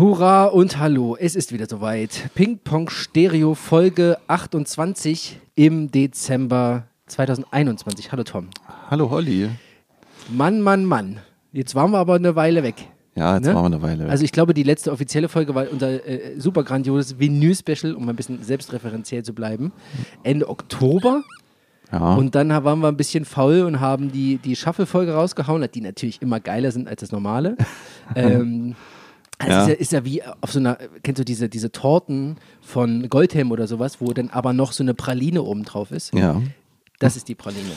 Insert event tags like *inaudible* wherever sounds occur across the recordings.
Hurra und hallo, es ist wieder soweit. Ping Pong Stereo Folge 28 im Dezember 2021. Hallo Tom. Hallo Holly. Mann, Mann, Mann. Jetzt waren wir aber eine Weile weg. Ja, jetzt Ne? waren wir eine Weile weg. Also ich glaube, die letzte offizielle Folge war unser äh, super grandioses Vinyl-Special, um ein bisschen selbstreferenziell zu bleiben. Ende Oktober. ja. Und dann waren wir ein bisschen faul und haben die, die Shuffle-Folge rausgehauen, die natürlich immer geiler sind als das normale. *laughs* ähm, also Ja. Ist, ja, ist ja wie auf so einer, kennst du diese, diese Torten von Goldhelm oder sowas, wo dann aber noch so eine Praline oben drauf ist? ja. Das ist die Praline.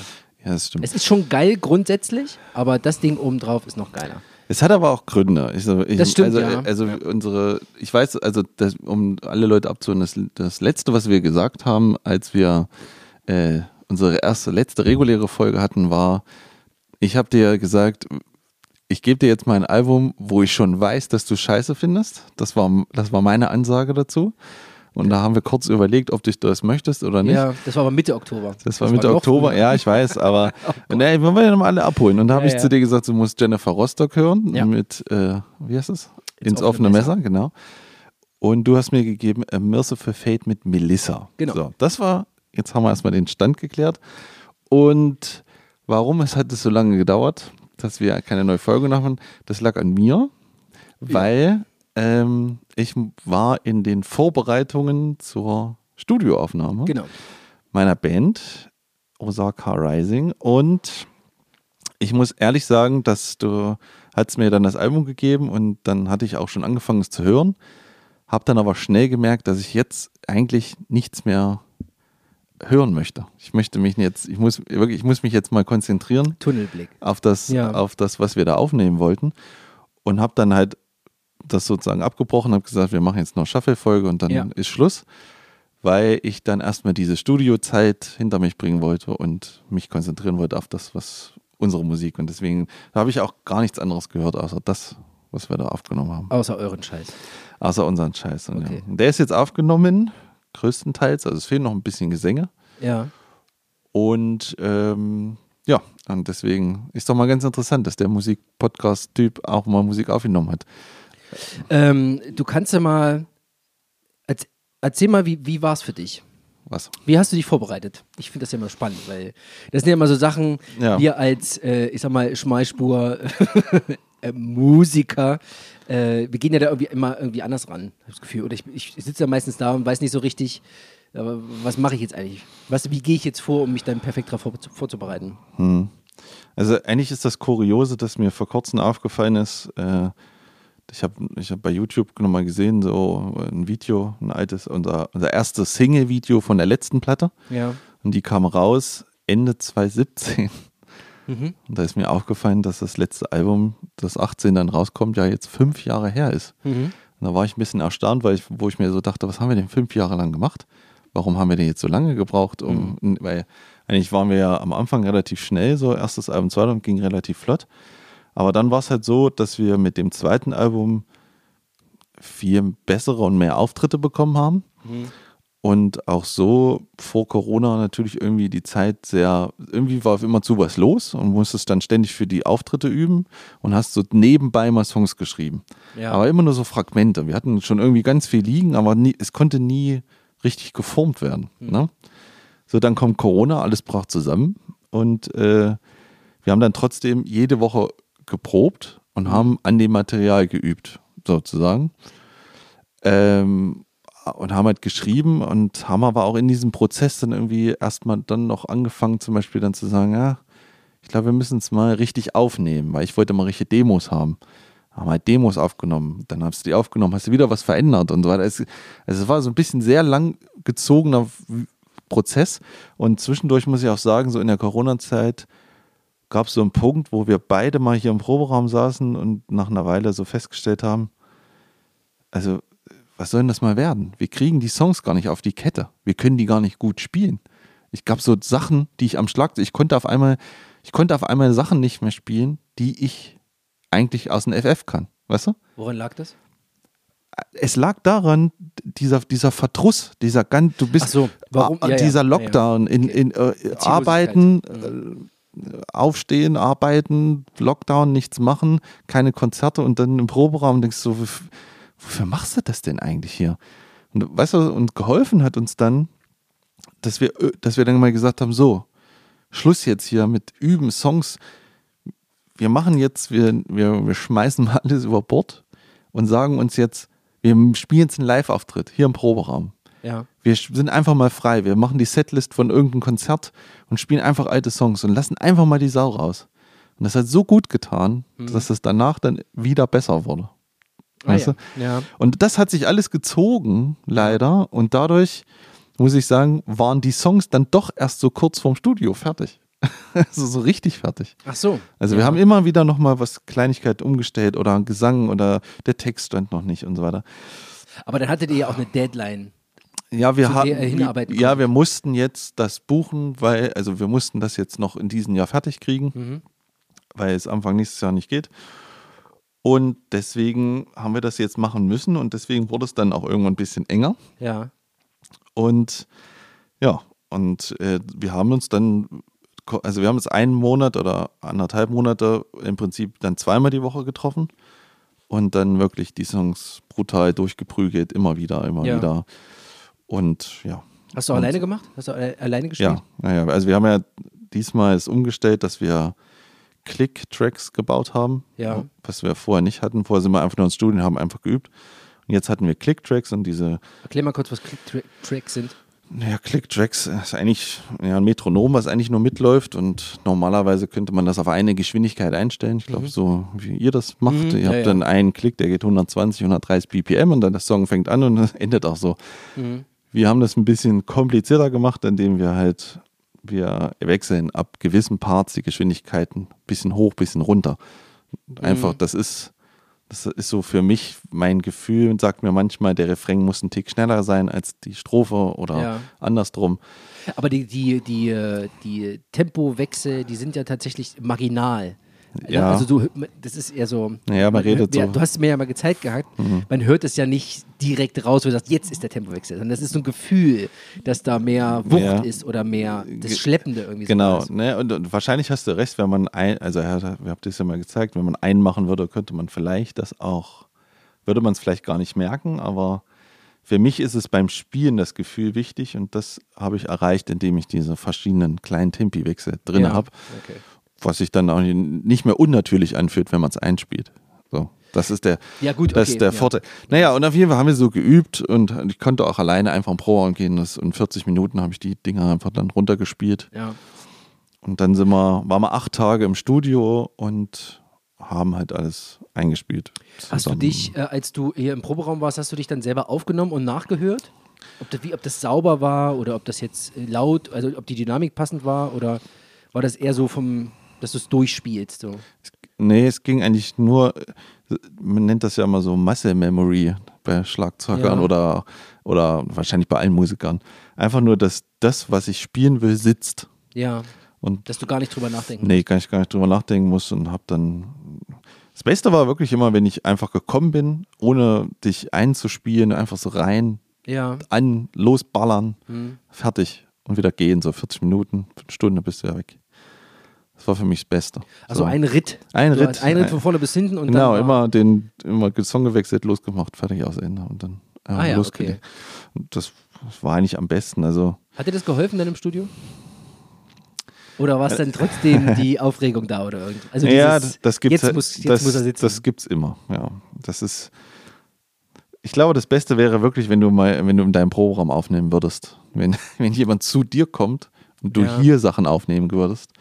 ja, das stimmt. Es ist schon geil grundsätzlich, aber das Ding oben drauf ist noch geiler. Es hat aber auch Gründe. Ich, ich, Das stimmt, also, ja. Also unsere, ich weiß, also das, um alle Leute abzuholen, das, das letzte, was wir gesagt haben, als wir äh, unsere erste, letzte reguläre Folge hatten, war, ich habe dir gesagt, ich gebe dir jetzt mal ein Album, wo ich schon weiß, dass du Scheiße findest. Das war, das war meine Ansage dazu. Und da haben wir kurz überlegt, ob du das möchtest oder nicht. Ja, das war aber Mitte Oktober. Das war Mitte noch Oktober, früher. ja, ich weiß, aber *laughs* nee, wir wollen ja nochmal alle abholen. Und da habe Ja, ich ja. zu dir gesagt, du musst Jennifer Rostock hören Ja. mit, äh, wie heißt es? Ins Ins, offene offene Messer. genau. Und du hast mir gegeben A Merciful Fate mit Melissa. Genau. So, das war, jetzt haben wir erstmal den Stand geklärt. Und warum es hat es so lange gedauert, dass wir keine neue Folge machen, das lag an mir, weil ähm, ich war in den Vorbereitungen zur Studioaufnahme Genau. meiner Band Osaka Rising. Und ich muss ehrlich sagen, dass du hast mir dann das Album gegeben und dann hatte ich auch schon angefangen es zu hören, habe dann aber schnell gemerkt, dass ich jetzt eigentlich nichts mehr hören möchte. Ich möchte mich jetzt, ich muss wirklich, ich muss mich jetzt mal konzentrieren Tunnelblick. auf das, Ja. auf das, was wir da aufnehmen wollten und habe dann halt das sozusagen abgebrochen, habe gesagt, wir machen jetzt noch Shuffle-Folge und dann Ja. ist Schluss, weil ich dann erstmal diese Studiozeit hinter mich bringen wollte und mich konzentrieren wollte auf das, was unsere Musik und deswegen habe ich auch gar nichts anderes gehört, außer das, was wir da aufgenommen haben, Außer euren Scheiß. außer unseren Scheiß. Und Okay. ja. Der ist jetzt aufgenommen, größtenteils, also es fehlen noch ein bisschen Gesänge Ja. und ähm, ja, und deswegen ist doch mal ganz interessant, dass der Musikpodcast-Typ auch mal Musik aufgenommen hat. Ähm, du kannst ja mal. Erz- Erzähl mal, wie, wie war es für dich? Was? Wie hast du dich vorbereitet? Ich finde das ja immer spannend, weil das sind ja immer so Sachen, Ja. wir als, äh, ich sag mal, Schmalspur *laughs* äh, Musiker, äh, wir gehen ja da irgendwie immer irgendwie anders ran, hab ich das Gefühl. Oder ich, ich sitze ja meistens da und weiß nicht so richtig, aber was mache ich jetzt eigentlich? Was, wie gehe ich jetzt vor, um mich dann perfekt darauf vor, vorzubereiten? Also eigentlich ist das Kuriose, dass mir vor kurzem aufgefallen ist, äh, ich habe ich hab bei YouTube nochmal gesehen, so ein Video, ein altes, unser, unser erstes Single-Video von der letzten Platte. Ja. Und die kam raus Ende 2017. Mhm. Und da ist mir aufgefallen, dass das letzte Album, das 18 dann rauskommt, ja jetzt fünf Jahre her ist. Mhm. Und da war ich ein bisschen erstaunt, weil ich, wo ich mir so dachte, was haben wir denn fünf Jahre lang gemacht? Warum haben wir denn jetzt so lange gebraucht? Um, Weil eigentlich waren wir ja am Anfang relativ schnell, so erstes Album, zweites Album ging relativ flott. Aber dann war es halt so, dass wir mit dem zweiten Album viel bessere und mehr Auftritte bekommen haben. Und auch so vor Corona natürlich irgendwie die Zeit sehr, irgendwie war immer zu was los und musstest dann ständig für die Auftritte üben und hast so nebenbei mal Songs geschrieben. Ja. Aber immer nur so Fragmente. Wir hatten schon irgendwie ganz viel liegen, aber nie, es konnte nie richtig geformt werden. Ne? So, dann kommt Corona, alles brach zusammen und äh, wir haben dann trotzdem jede Woche geprobt und haben an dem Material geübt, sozusagen. Ähm, und haben halt geschrieben und haben aber auch in diesem Prozess dann irgendwie erstmal dann noch angefangen, zum Beispiel dann zu sagen, ja, ich glaube, wir müssen es mal richtig aufnehmen, weil ich wollte mal richtige Demos haben. Haben halt Demos aufgenommen, dann hast du die aufgenommen, hast du wieder was verändert und so weiter. Es, also es war so ein bisschen sehr lang gezogener Prozess und zwischendurch muss ich auch sagen, so in der Corona-Zeit gab es so einen Punkt, wo wir beide mal hier im Proberaum saßen und nach einer Weile so festgestellt haben, also was soll denn das mal werden? Wir kriegen die Songs gar nicht auf die Kette. Wir können die gar nicht gut spielen. Ich gab so Sachen, die ich am Schlag, ich konnte auf einmal, ich konnte auf einmal Sachen nicht mehr spielen, die ich eigentlich aus dem FF kann. Weißt du? Woran lag das? Es lag daran, dieser, dieser Verdruss, dieser ganz, du bist, so, warum? Ja, dieser Ja, ja. Lockdown in, in äh, Arbeiten, äh, aufstehen, arbeiten, Lockdown, nichts machen, keine Konzerte und dann im Proberaum denkst du, wofür machst du das denn eigentlich hier? Und weißt du, und geholfen hat uns dann, dass wir, äh, dass wir dann mal gesagt haben, so, Schluss jetzt hier mit Üben, Songs. Wir machen jetzt, wir, wir, wir schmeißen mal alles über Bord und sagen uns jetzt, wir spielen jetzt einen Live-Auftritt hier im Proberaum. Ja. Wir sind einfach mal frei. Wir machen die Setlist von irgendeinem Konzert und spielen einfach alte Songs und lassen einfach mal die Sau raus. Und das hat so gut getan, Mhm. dass es danach dann wieder besser wurde. Weißt ah, du? ja. ja. Und das hat sich alles gezogen, leider. Und dadurch, muss ich sagen, waren die Songs dann doch erst so kurz vorm Studio fertig. *laughs* also so richtig fertig. Ach so. Also ja. wir haben immer wieder nochmal was Kleinigkeit umgestellt oder Gesang oder der Text stand noch nicht und so weiter. Aber dann hattet ihr ja auch eine Deadline. Ja, wir haben, ja, wir mussten jetzt das buchen, weil, also wir mussten das jetzt noch in diesem Jahr fertig kriegen, Mhm. weil es Anfang nächstes Jahr nicht geht. Und deswegen haben wir das jetzt machen müssen und deswegen wurde es dann auch irgendwann ein bisschen enger. Ja. Und ja, und äh, wir haben uns dann, also wir haben uns einen Monat oder anderthalb Monate im Prinzip dann zweimal die Woche getroffen und dann wirklich die Songs brutal durchgeprügelt, immer wieder, immer Ja. wieder. Und ja. Hast du Und- alleine gemacht? Hast du alle- alleine gespielt? Ja, naja, also wir haben ja diesmal es umgestellt, dass wir Click-Tracks gebaut haben, Ja. was wir vorher nicht hatten. Vorher sind wir einfach nur ins Studio und haben einfach geübt. Und jetzt hatten wir Click-Tracks und diese Erklär mal kurz, was Click-Tracks sind. Ja, Click-Tracks ist eigentlich ja, ein Metronom, was eigentlich nur mitläuft und normalerweise könnte man das auf eine Geschwindigkeit einstellen. Ich glaube, so wie ihr das macht. Mhm, ihr ja, habt ja. dann einen Klick, der geht 120, 130 BPM und dann der Song fängt an und *laughs* es endet auch so. Mhm. Wir haben das ein bisschen komplizierter gemacht, indem wir halt, wir wechseln ab gewissen Parts die Geschwindigkeiten bisschen hoch, bisschen runter. Einfach, Mhm. das ist, das ist so für mich mein Gefühl und sagt mir manchmal, der Refrain muss ein Tick schneller sein als die Strophe oder Ja. andersrum. Aber die, die, die, äh, die Tempowechsel, die sind ja tatsächlich marginal. Ja. Also du, das ist eher so. Naja, man redet ja, so. Du hast mir ja mal gezeigt gehabt. Man hört es ja nicht direkt raus, wo du sagst, jetzt ist der Tempowechsel, sondern das ist so ein Gefühl, dass da mehr Wucht Ja. ist oder mehr das Schleppende irgendwie. so Genau, ist. ne? und, und wahrscheinlich hast du recht, wenn man ein, also ihr habt das ja mal gezeigt, wenn man einmachen würde, könnte man vielleicht das auch, würde man es vielleicht gar nicht merken, aber für mich ist es beim Spielen das Gefühl wichtig und das habe ich erreicht, indem ich diese verschiedenen kleinen Tempi-Wechsel drin Ja, habe, Okay. Was sich dann auch nicht mehr unnatürlich anfühlt, wenn man es einspielt. So, das ist der, Ja, gut, das okay, ist der ja. Vorteil. Naja, und auf jeden Fall haben wir so geübt und ich konnte auch alleine einfach im Pro-Raum gehen. Das, in 40 Minuten habe ich die Dinger einfach dann runtergespielt. Ja. Und dann sind wir, waren wir acht Tage im Studio und haben halt alles eingespielt. Hast du zusammen. dich, äh, als du hier im Proberaum warst, hast du dich dann selber aufgenommen und nachgehört? Ob das, wie, ob das sauber war oder ob das jetzt äh, laut, also ob die Dynamik passend war oder war das eher so vom, dass du es durchspielst? So? Nee, es ging eigentlich nur, man nennt das ja immer so Muscle Memory bei Schlagzeugern Ja. oder, oder wahrscheinlich bei allen Musikern. Einfach nur, dass das, was ich spielen will, sitzt. Ja, Und dass du gar nicht drüber nachdenken nee, kann ich gar nicht drüber nachdenken muss und hab dann. Das Beste war wirklich immer, wenn ich einfach gekommen bin, ohne dich einzuspielen, einfach so rein, Ja. an, losballern, Hm. fertig und wieder gehen, so 40 Minuten, Stunde bist du ja weg. Das war für mich das Beste. Also so. ein Ritt. Ein Du Ritt. Ein Ritt von vorne bis hinten und genau, dann. war- immer den immer Song gewechselt, losgemacht, fertig aus Ende und dann äh, Ah ja, losgelegt. Und das, das war eigentlich am besten. Also Hat dir das geholfen dann im Studio? Oder war es dann trotzdem *laughs* die Aufregung da oder irgendwas? Also ja, das, das gibt's jetzt halt- muss, jetzt das, muss er sitzen. Das gibt's immer. Ja, das ist. Ich glaube, das Beste wäre wirklich, wenn du mal, wenn du in deinem Programm aufnehmen würdest, wenn, *laughs* wenn jemand zu dir kommt und du Ja. hier Sachen aufnehmen würdest,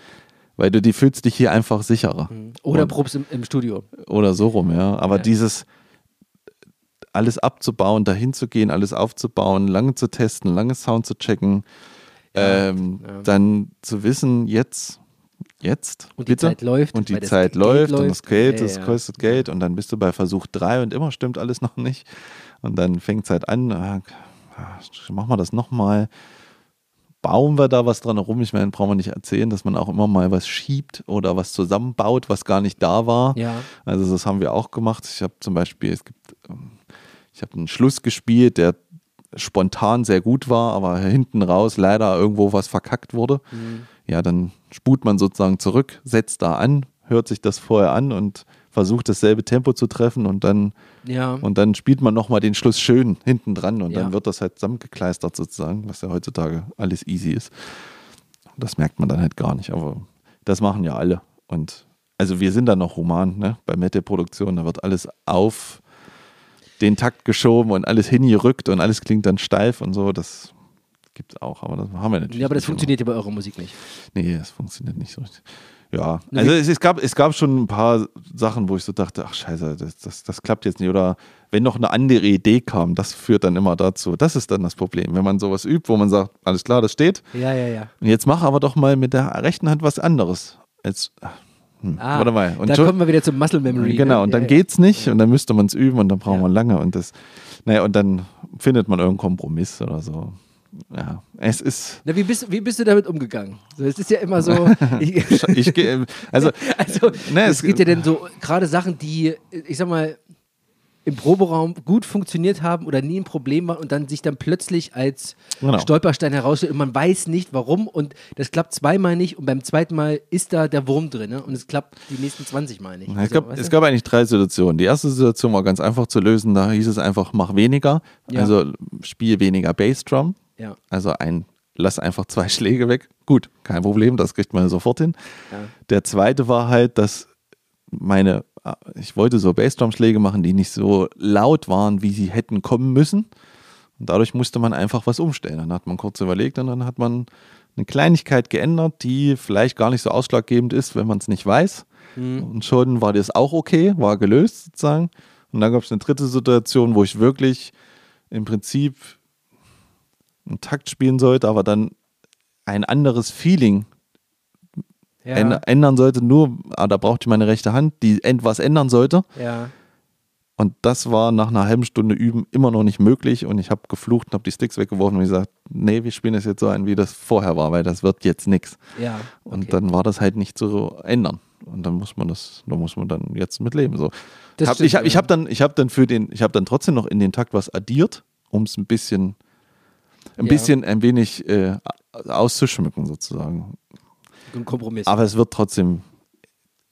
weil du die fühlst dich hier einfach sicherer. oder Und- probst im, im Studio. oder so rum, ja. Aber Ja. dieses alles abzubauen, dahin zu gehen, alles aufzubauen, lange zu testen, lange Sound zu checken, ähm, ja. dann zu wissen, jetzt, jetzt, Und die bitte. Zeit läuft. und die Zeit Geld läuft, und das Geld, Ja, das ja. kostet Geld und dann bist du bei Versuch 3 und immer stimmt alles *laughs* noch nicht. Und dann fängt es halt an, ah, machen wir das nochmal. Bauen wir da was dran herum? Ich meine, brauchen wir nicht erzählen, dass man auch immer mal was schiebt oder was zusammenbaut, was gar nicht da war. Ja. Also das haben wir auch gemacht. Ich habe zum Beispiel, es gibt, ähm, ich habe einen Schluss gespielt, der spontan sehr gut war, aber hinten raus leider irgendwo was verkackt wurde. Mhm. Ja, dann sput man sozusagen zurück, setzt da an, hört sich das vorher an und versucht dasselbe Tempo zu treffen und dann, Ja. und dann spielt man nochmal den Schluss schön hinten dran und Ja. dann wird das halt zusammengekleistert sozusagen, was ja heutzutage alles easy ist. Das merkt man dann halt gar nicht, aber das machen ja alle. Und also wir sind da noch human, ne? Bei Metal-Produktion, da wird alles auf den Takt geschoben und alles hingerückt und alles klingt dann steif und so. Das gibt es auch, aber das haben wir natürlich. ja, aber das funktioniert ja bei eurer Musik nicht. Nee, das funktioniert nicht so richtig. Ja, also es, es, gab, es gab schon ein paar Sachen, wo ich so dachte, ach scheiße, das, das, das klappt jetzt nicht. Oder wenn noch eine andere Idee kam, das führt dann immer dazu. Das ist dann das Problem, wenn man sowas übt, wo man sagt, alles klar, das steht. Ja, ja, ja. Und jetzt mach aber doch mal mit der rechten Hand was anderes. Jetzt, hm, Ah, warte mal. Und da schon- kommen wir wieder zum Muscle Memory. Genau, ne? und dann ja, ja. geht's nicht und dann müsste man es üben und dann braucht Ja. man lange und das, naja, und dann findet man irgendeinen Kompromiss oder so. Ja, es ist, Na, wie, bist, wie bist du damit umgegangen? So, es ist ja immer so. *laughs* ich, ich gehe, also, *laughs* also, Ne, es es- gibt ja dann so gerade Sachen, die, ich sag mal, im Proberaum gut funktioniert haben oder nie ein Problem waren und dann sich dann plötzlich als Genau. Stolperstein herausstellt und man weiß nicht warum und das klappt zweimal nicht und beim zweiten Mal ist da der Wurm drin ne? und es klappt die nächsten 20 Mal nicht. Es Also, gab, es gab eigentlich drei Situationen. Die erste Situation war ganz einfach zu lösen. Da hieß es einfach, mach weniger. Ja. Also spiel weniger Bassdrum. Ja. Also ein, lass einfach zwei *laughs* Schläge weg. Gut, kein Problem, das kriegt man sofort hin. Ja. Der zweite war halt, dass meine, ich wollte so Bassdrum-Schläge machen, die nicht so laut waren, wie sie hätten kommen müssen. Und dadurch musste man einfach was umstellen. Dann hat man kurz überlegt und dann hat man eine Kleinigkeit geändert, die vielleicht gar nicht so ausschlaggebend ist, wenn man es nicht weiß. Mhm. Und schon war das auch okay, war gelöst sozusagen. Und dann gab es eine dritte Situation, wo ich wirklich im Prinzip einen Takt spielen sollte, aber dann ein anderes Feeling Ja. änd- ändern sollte. Nur, ah, da brauchte ich meine rechte Hand, die end- was ändern sollte. ja. Und das war nach einer halben Stunde Üben immer noch nicht möglich. Und ich habe geflucht und habe die Sticks weggeworfen und gesagt, nee, wir spielen das jetzt so ein, wie das vorher war, weil das wird jetzt nichts. Ja. Und okay. dann war das halt nicht zu ändern. Und dann muss man das, da muss man dann jetzt mit leben. So. Hab, stimmt, ich habe ja. hab dann, ich habe dann für den, ich habe dann trotzdem noch in den Takt was addiert, um es ein bisschen, ein Ja. bisschen, ein wenig äh, auszuschmücken sozusagen. ein Kompromiss. Aber es wird trotzdem,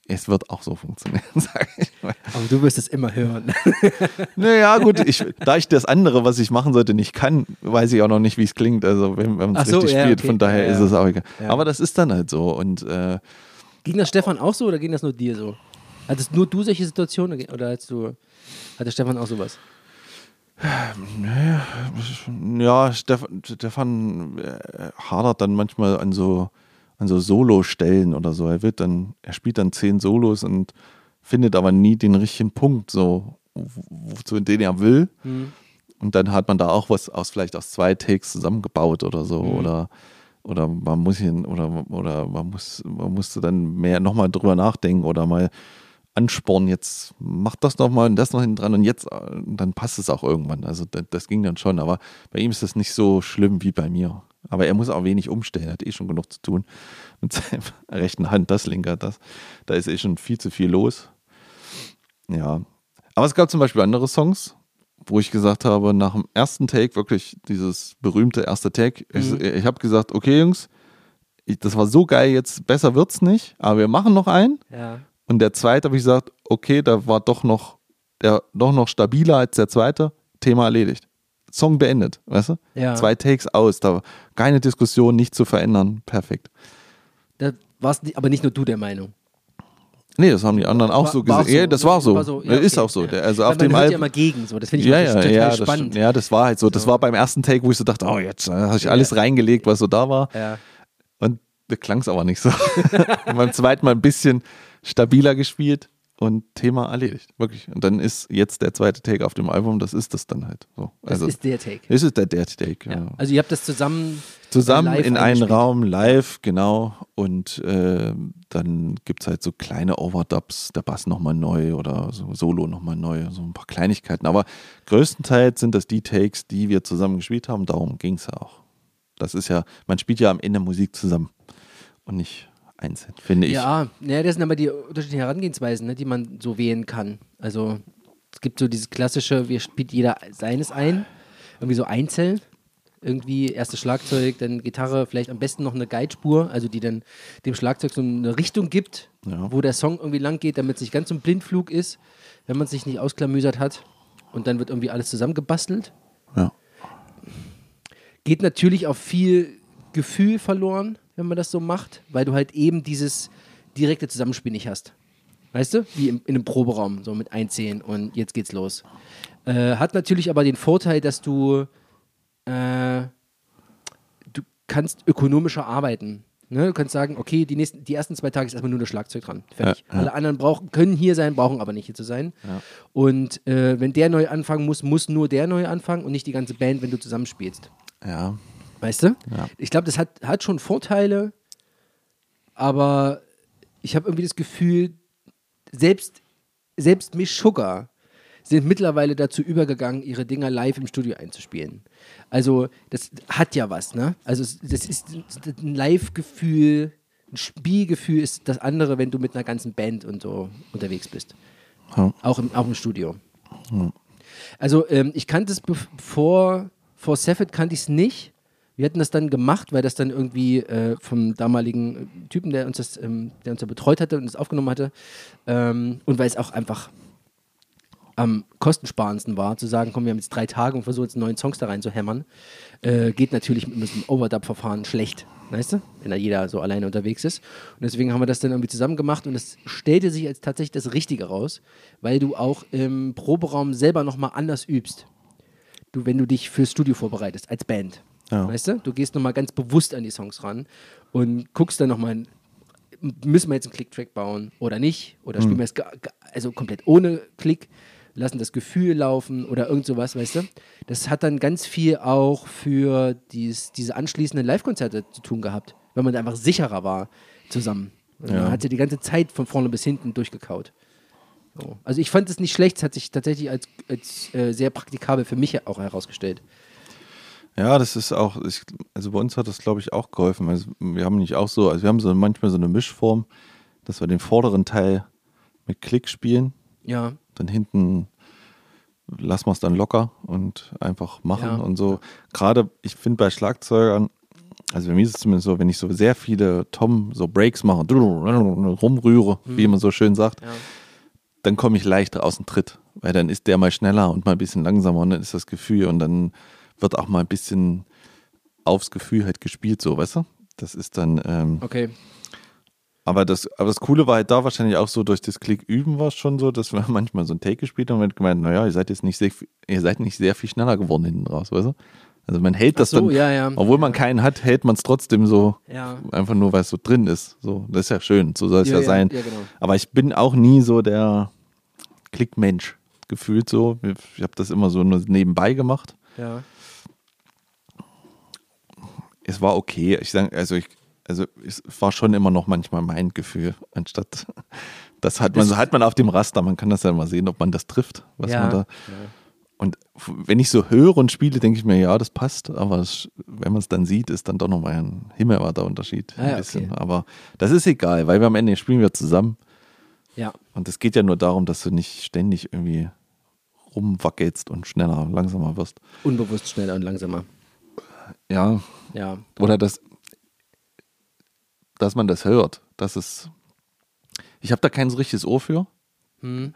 es wird auch so funktionieren, *laughs* sage ich mal. Aber du wirst es immer hören. *laughs* Naja, gut, ich, da ich das andere, was ich machen sollte, nicht kann, weiß ich auch noch nicht, wie es klingt. Also, wenn, wenn man es so, richtig ja, spielt, okay. von daher Ja, ist es auch egal. Aber das ist dann halt so. Und äh, Ging das Stefan auch so oder ging das nur dir so? Hattest nur du solche Situationen oder hast du, hatte Stefan auch sowas? Ja, Stefan, Stefan äh, hadert dann manchmal an so, an so Solo-Stellen oder so. Er wird dann, er spielt dann zehn Solos und findet aber nie den richtigen Punkt, so, wozu den er will. Hm. Und dann hat man da auch was aus, vielleicht aus zwei Takes zusammengebaut oder so. Mhm. Oder, oder man muss hin, oder, oder man muss, man musste dann mehr nochmal drüber nachdenken oder mal anspornen, jetzt mach das noch mal und das noch hinten dran und jetzt, äh, dann passt es auch irgendwann. Also das, das ging dann schon, aber bei ihm ist das nicht so schlimm wie bei mir. Aber er muss auch wenig umstellen, er hat eh schon genug zu tun *laughs* mit seiner rechten Hand, das linke, das. Da ist eh schon viel zu viel los. Ja. Aber es gab zum Beispiel andere Songs, wo ich gesagt habe, nach dem ersten Take, wirklich dieses berühmte erste Take, ich, ich habe gesagt, okay Jungs, das war so geil, jetzt besser wird's nicht, aber wir machen noch einen. Ja. Und der zweite habe ich gesagt, okay, da war doch noch, der doch noch stabiler als der zweite, Thema erledigt. Song beendet, weißt du? Ja. Zwei Takes aus, da war keine Diskussion, nicht zu verändern, perfekt. Da warst aber nicht nur du der Meinung. Nee, das haben die anderen auch War- so war gesehen. Ja, das war so. ja, Ist okay. auch so. Ja. Der, also Weil auf man dem hört ja immer gegen, so. das finde ich Ja, ja, total ja, das, spannend. stimmt. ja, das war halt so. Das So. war beim ersten Take, wo ich so dachte, oh, jetzt äh, habe ich alles reingelegt, was so da war. Ja. Und da klang es aber nicht so. Und *laughs* beim zweiten Mal ein bisschen stabiler gespielt und Thema erledigt. Wirklich. Und dann ist jetzt der zweite Take auf dem Album, das ist das dann halt. So. Das Also, ist der Take. das ist der Dirty Take. Ja. Ja. Also ihr habt das zusammen Zusammen live in einen. Raum, live, genau. Und äh, dann gibt es halt so kleine Overdubs, der Bass nochmal neu oder so Solo nochmal neu, so ein paar Kleinigkeiten. Aber größtenteils sind das die Takes, die wir zusammen gespielt haben. Darum ging es ja auch. Das ist ja, man spielt ja am Ende Musik zusammen und nicht einzeln, finde ich. Ja, ja, das sind aber die unterschiedlichen Herangehensweisen, ne, die man so wählen kann. Also es gibt so dieses klassische, wir spielt jeder seines ein, irgendwie so einzeln. Irgendwie erstes Schlagzeug, dann Gitarre, vielleicht am besten noch eine Guidespur, also die dann dem Schlagzeug so eine Richtung gibt, Ja. wo der Song irgendwie lang geht, damit es nicht ganz so ein Blindflug ist, wenn man sich nicht ausklamüsert hat. Und dann wird irgendwie alles zusammengebastelt. Ja. Geht natürlich auch viel Gefühl verloren, wenn man das so macht, weil du halt eben dieses direkte Zusammenspiel nicht hast. Weißt du? Wie im, in einem Proberaum, so mit einzählen und jetzt geht's los. Äh, hat natürlich aber den Vorteil, dass du, äh, du kannst ökonomischer arbeiten. Ne? Du kannst sagen, okay, die, nächsten, die ersten zwei Tage ist erstmal nur das Schlagzeug dran. Fertig. Ja, ja. Alle anderen brauchen, können hier sein, brauchen aber nicht hier zu sein. Und äh, wenn der neu anfangen muss, muss nur der neu anfangen und nicht die ganze Band, wenn du zusammenspielst. Ja. Weißt du? Ja. Ich glaube, das hat, hat schon Vorteile, aber ich habe irgendwie das Gefühl, selbst, selbst Miss Sugar sind mittlerweile dazu übergegangen, ihre Dinger live im Studio einzuspielen. Also, das hat ja was, ne? Also, das ist ein Live-Gefühl, ein Spielgefühl ist das andere, wenn du mit einer ganzen Band und so unterwegs bist. Ja. Auch im, auch im Studio. Also ähm, ich kannte es bev- vor, vor Seffet kannte ich es nicht. Wir hatten das dann gemacht, weil das dann irgendwie äh, vom damaligen äh, Typen, der uns das, ähm, der uns da betreut hatte und das aufgenommen hatte, ähm, und weil es auch einfach am kostensparendsten war, zu sagen, komm, wir haben jetzt drei Tage und versuchen jetzt neuen Songs da rein zu hämmern, äh, geht natürlich mit diesem Overdub-Verfahren schlecht, weißt du, wenn da jeder so alleine unterwegs ist. Und deswegen haben wir das dann irgendwie zusammen gemacht und es stellte sich als tatsächlich das Richtige raus, weil du auch im Proberaum selber nochmal anders übst. Du, wenn du dich fürs Studio vorbereitest, als Band. Ja. Weißt du? Du gehst nochmal ganz bewusst an die Songs ran und guckst dann nochmal, müssen wir jetzt einen Click-Track bauen oder nicht? Oder spielen wir es also komplett ohne Klick, lassen das Gefühl laufen oder irgend sowas, weißt du? Das hat dann ganz viel auch für dies, diese anschließenden Live-Konzerte zu tun gehabt, weil man einfach sicherer war zusammen. Ja. Man hat ja die ganze Zeit von vorne bis hinten durchgekaut. So. Also ich fand es nicht schlecht, es hat sich tatsächlich als, als äh, sehr praktikabel für mich auch herausgestellt. Ja, das ist auch, ich, also bei uns hat das, glaube ich, auch geholfen. Also wir haben nicht auch so, also wir haben so manchmal so eine Mischform, dass wir den vorderen Teil mit Klick spielen, Ja, dann hinten lassen wir es dann locker und einfach machen Ja. und so. Gerade, ich finde bei Schlagzeugern, also bei mir ist es zumindest so, wenn ich so sehr viele Tom so Breaks mache, rumrühre, wie man so schön sagt, ja. dann komme ich leichter aus dem Tritt, weil dann ist der mal schneller und mal ein bisschen langsamer und dann ist das Gefühl und dann wird auch mal ein bisschen aufs Gefühl halt gespielt, so, weißt du? Das ist dann, ähm, Okay. aber das, aber das Coole war halt da wahrscheinlich auch so, durch das Klick üben war es schon so, dass wir *laughs* manchmal so ein Take gespielt haben und gemeint, naja, ihr seid jetzt nicht sehr, ihr seid nicht sehr viel schneller geworden hinten raus, weißt du? Also man hält das so, dann, ja, ja. obwohl man keinen hat, hält man es trotzdem so, Ja. einfach nur, weil es so drin ist. So, das ist ja schön, so soll es ja, sein. genau. Aber ich bin auch nie so der Klickmensch gefühlt so. Ich habe das immer so nur nebenbei gemacht. Ja. Es war okay. Ich sag, also ich, also es war schon immer noch manchmal mein Gefühl, anstatt das hat man, so hat man auf dem Raster, man kann das ja mal sehen, ob man das trifft, was Ja. man da. Und wenn ich so höre und spiele, denke ich mir, ja, das passt, aber es, wenn man es dann sieht, ist dann doch nochmal ein himmelweiter Unterschied. Ah ein bisschen. okay. Aber das ist egal, weil wir am Ende spielen wir zusammen. Ja. Und es geht ja nur darum, dass du nicht ständig irgendwie rumwackelst und schneller, langsamer wirst. Unbewusst schneller und langsamer. Ja, Ja. oder dass, dass man das hört. Das ist. Ich habe da kein so richtiges Ohr für. Hm.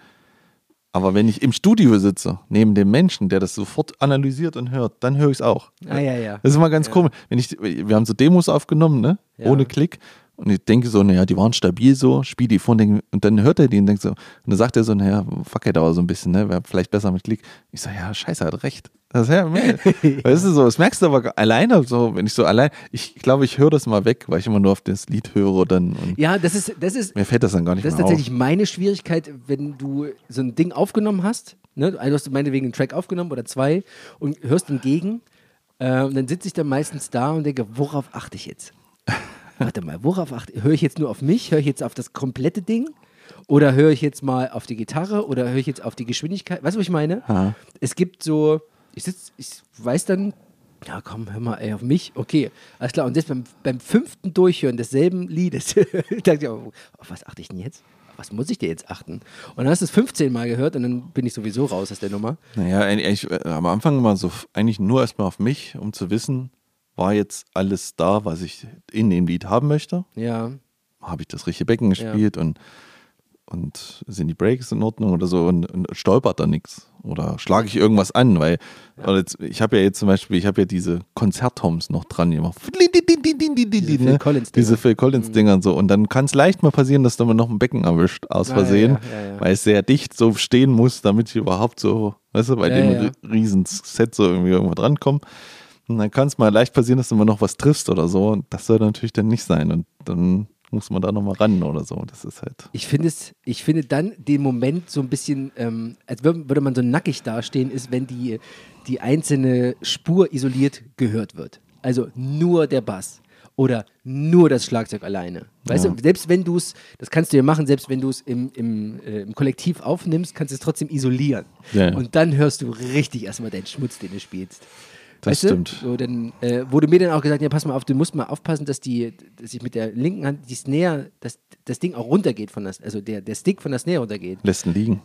Aber wenn ich im Studio sitze, neben dem Menschen, der das sofort analysiert und hört, dann höre ich es auch. Ah, ja, ja. Das ist immer ganz Ja. komisch. Wenn ich, wir haben so Demos aufgenommen, ne? Ja. Ohne Klick. Und ich denke so, naja, die waren stabil so, spiel die vor und, dann hört er die und denkt so, und dann sagt er so, naja, fuck it aber so ein bisschen, ne? Wäre vielleicht besser mit Klick. Ich so, ja, scheiße, er hat recht. Das ist ja, *laughs* weißt du so, das merkst du aber alleine so, wenn ich so allein, ich glaube, ich höre das mal weg, weil ich immer nur auf das Lied höre dann Ja, das ist, das ist, mir fällt das dann gar nicht das ist tatsächlich auf. meine Schwierigkeit, wenn du so ein Ding aufgenommen hast. Ne? Also hast du meinetwegen einen Track aufgenommen oder zwei und hörst entgegen. Äh, und dann sitze ich dann meistens da und denke, worauf achte ich jetzt? *laughs* Warte mal, worauf achte Höre ich jetzt nur auf mich? Höre ich jetzt auf das komplette Ding? Oder höre ich jetzt mal auf die Gitarre? Oder höre ich jetzt auf die Geschwindigkeit? Weißt du, was ich meine? Ja. Es gibt so, ich sitz, ich weiß dann, ja komm, hör mal ey, auf mich. Okay, alles klar. Und selbst beim, beim fünften Durchhören desselben Liedes, *laughs* dachte ich, oh, auf was achte ich denn jetzt? was muss ich dir jetzt achten? Und dann hast du es 15 Mal gehört und dann bin ich sowieso raus aus der Nummer. Naja, eigentlich, äh, am Anfang war so eigentlich nur erstmal auf mich, um zu wissen, war jetzt alles da, was ich in dem Lied haben möchte. Ja. Habe ich das richtige Becken gespielt und, und sind die Breaks in Ordnung oder so und, und stolpert da nichts. Oder schlage ich irgendwas an, weil oder jetzt, ich habe ja jetzt zum Beispiel, ich habe ja diese Konzerttoms noch dran gemacht. Diese Phil Collins-Dinger. Diese Phil Collins-Dinger und so. Und dann kann es leicht mal passieren, dass du mal noch ein Becken erwischt, aus ja, Versehen, ja, ja, ja. weil es sehr dicht so stehen muss, damit ich überhaupt so, weißt du, bei Ja, dem ja. ri- riesen Set so irgendwie irgendwo drankomme. Und dann kann es mal leicht passieren, dass du mal noch was triffst oder so. Und das soll natürlich dann nicht sein. Und dann muss man da nochmal ran oder so. Das ist halt. Ich finde es, ich finde dann den Moment so ein bisschen, ähm, als würd, würde man so nackig dastehen, ist, wenn die, die einzelne Spur isoliert gehört wird. Also nur der Bass oder nur das Schlagzeug alleine. Weißt Ja. du, selbst wenn du es, das kannst du ja machen, selbst wenn du es im, im, äh, im Kollektiv aufnimmst, kannst du es trotzdem isolieren. Ja. Und dann hörst du richtig erstmal deinen Schmutz, den du spielst. Das weißt stimmt. Du? So, dann äh, wurde mir dann auch gesagt, ja, pass mal auf, du musst mal aufpassen, dass die, dass ich mit der linken Hand die Snare, dass das Ding auch runtergeht von das, also der, der Stick von der Snare runtergeht. Lässt ihn liegen.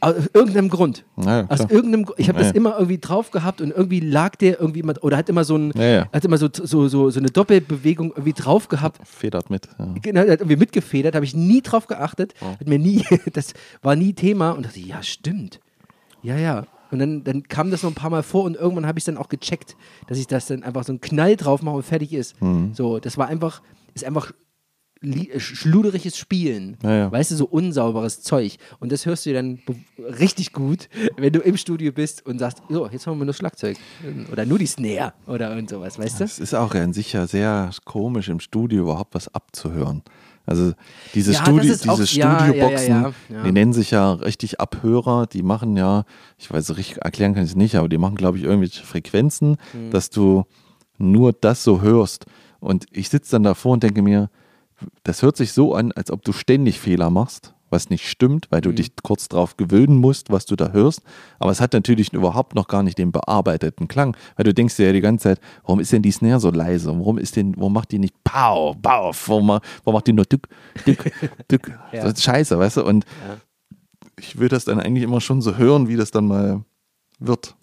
Aus irgendeinem Grund. Ja, Aus irgendeinem Grund. Ich habe Ja, das ja. immer irgendwie drauf gehabt und irgendwie lag der irgendwie immer, oder hat immer so ein, hat immer so, so, so, so eine Doppelbewegung irgendwie drauf gehabt. Federt mit. Genau, hat irgendwie mitgefedert, habe ich nie drauf geachtet, hat mir nie, *laughs* das war nie Thema und dachte, ja, stimmt. Ja, ja. Und dann, dann kam das noch ein paar Mal vor und irgendwann habe ich dann auch gecheckt, dass ich das dann einfach so einen Knall drauf mache und fertig ist. Mhm. So, das war einfach, ist einfach äh, schluderiges Spielen. Ja, ja. Weißt du, so unsauberes Zeug. Und das hörst du dann richtig gut, wenn du im Studio bist und sagst, so, jetzt haben wir nur Schlagzeug. Oder nur die Snare oder irgend sowas, weißt du? Es ist auch an sich ja sehr komisch, im Studio überhaupt was abzuhören. Also diese, Ja, Studi auch- diese ja, Studioboxen, ja, ja. die nennen sich ja richtig Abhörer, die machen ja, ich weiß richtig erklären kann ich es nicht, aber die machen, glaube ich, irgendwelche Frequenzen, Mhm. dass du nur das so hörst. Und ich sitze dann davor und denke mir, das hört sich so an, als ob du ständig Fehler machst, was nicht stimmt, weil du dich kurz drauf gewöhnen musst, was du da hörst. Aber es hat natürlich überhaupt noch gar nicht den bearbeiteten Klang, weil du denkst dir ja die ganze Zeit, warum ist denn die Snare so leise? Warum ist denn, warum macht die nicht Pow, Pow? Warum, warum macht die nur Dück, Dück, Dück? *laughs* Ja. Das ist scheiße, weißt du? Und Ja. ich will das dann eigentlich immer schon so hören, wie das dann mal wird.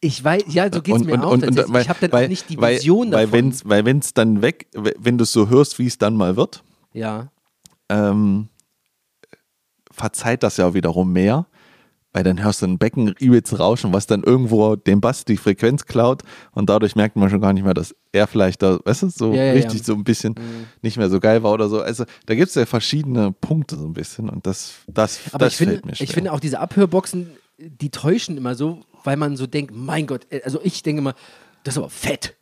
Ich weiß, ja, so geht es Und- mir und- auch und- tatsächlich. weil- ich habe dann weil- auch nicht die Vision weil davon. Wenn's, weil wenn es dann weg, wenn du es so hörst, wie es dann mal wird, ja. ähm, verzeiht das ja wiederum mehr, weil dann hörst du ein Becken übelst rauschen, was dann irgendwo dem Bass die Frequenz klaut und dadurch merkt man schon gar nicht mehr, dass er vielleicht da, weißt du, so Ja, ja, richtig ja. so ein bisschen nicht mehr so geil war oder so. Also da gibt es ja verschiedene Punkte so ein bisschen und das, das, Aber das ich, finde, fällt mir schwer. ich finde auch diese Abhörboxen, die täuschen immer so, weil man so denkt, mein Gott, äh, also ich denke immer, das ist aber fett.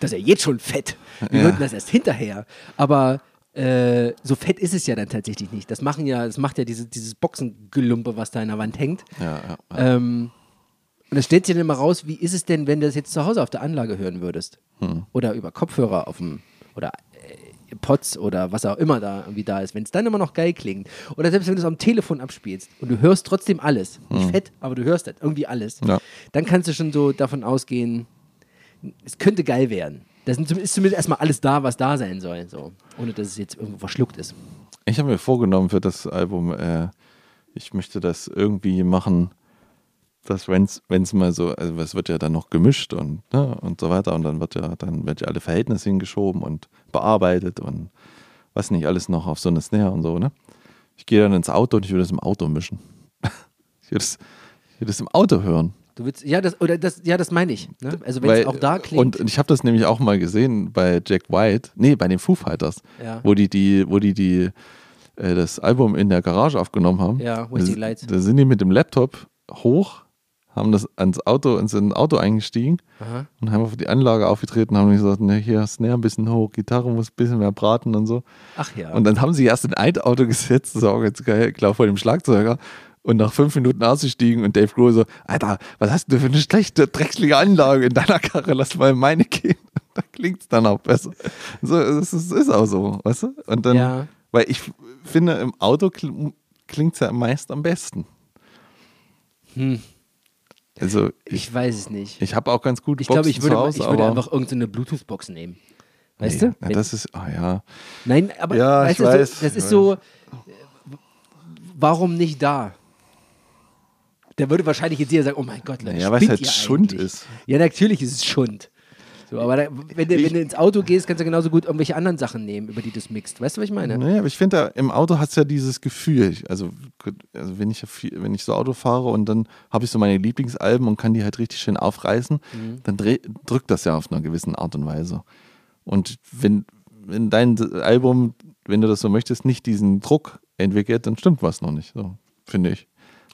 Das ist ja jetzt schon fett. Wir Ja. würden das erst hinterher. Aber äh, so fett ist es ja dann tatsächlich nicht. Das machen ja, das macht ja diese, dieses Boxengelumpe, was da in der Wand hängt. ja, ja, ja. Ähm, und da stellt sich dann immer raus, wie ist es denn, wenn du das jetzt zu Hause auf der Anlage hören würdest? Hm. Oder über Kopfhörer auf dem, oder äh, Pods oder was auch immer da irgendwie da ist, wenn es dann immer noch geil klingt. Oder selbst wenn du es am Telefon abspielst und du hörst trotzdem alles. Nicht fett, aber du hörst das, irgendwie alles. Hm. Dann kannst du schon so davon ausgehen, es könnte geil werden. Da sind zum- ist zumindest erstmal alles da, was da sein soll. So. Ohne dass es jetzt irgendwo verschluckt ist. Ich habe mir vorgenommen für das Album, äh, ich möchte das irgendwie machen, dass wenn es mal so, also es wird ja dann noch gemischt und, ne, und so weiter und dann wird ja, dann wird ja alle Verhältnisse hingeschoben und bearbeitet und was nicht alles noch auf so eine Snare und so, ne? Ich gehe dann ins Auto und ich will das im Auto mischen. *laughs* ich will das, ich will das im Auto hören. Du willst, ja, das, oder das, ja, das meine ich. Ne? Also wenn es auch da klingt. Und ich habe das nämlich auch mal gesehen bei Jack White, nee, bei den Foo Fighters, Ja. wo die, die, wo die, die äh, das Album in der Garage aufgenommen haben. Ja, Wasting Lights. Da sind die mit dem Laptop hoch, haben das ans Auto, ins Auto eingestiegen Aha. und haben auf die Anlage aufgetreten und haben gesagt, ne, hier Snare ein bisschen hoch, Gitarre muss ein bisschen mehr braten und so. Ach ja. Und dann haben sie erst in ein Auto *laughs* gesetzt, das war auch ganz geil, klar vor dem Schlagzeuger. Und nach fünf Minuten ausgestiegen und Dave Grohl so, Alter, was hast du für eine schlechte, dreckige Anlage in deiner Karre? Lass mal in meine gehen. *laughs* Da klingt's dann auch besser. So, es ist, ist auch so, weißt du? Und dann, Ja. weil ich finde, im Auto kl klingt's ja meist am besten. Hm. Also ich, Ich weiß es nicht. ich habe auch ganz gute Ich glaube, ich würde, zu Hause, ich würde einfach irgendeine Bluetooth-Box nehmen. Weißt nee, du? Na, das ist, ah ja. Nein, aber Ja, weißt ich du, weiß, so, das ist so, warum nicht da? Der würde wahrscheinlich jetzt jeder sagen, oh mein Gott, Leute, Ja, weil es halt Schund eigentlich? ist. Ja, natürlich ist es Schund. So, aber da, wenn, du, wenn du ins Auto gehst, kannst du genauso gut irgendwelche anderen Sachen nehmen, über die du es mixt. Weißt du, was ich meine? Naja, aber ich finde, im Auto hast du ja dieses Gefühl. Also, also wenn, ich, wenn ich so Auto fahre und dann habe ich so meine Lieblingsalben und kann die halt richtig schön aufreißen, Mhm. dann dreh, drückt das ja auf einer gewissen Art und Weise. Und wenn, wenn dein Album, wenn du das so möchtest, nicht diesen Druck entwickelt, dann stimmt was noch nicht, so, finde ich.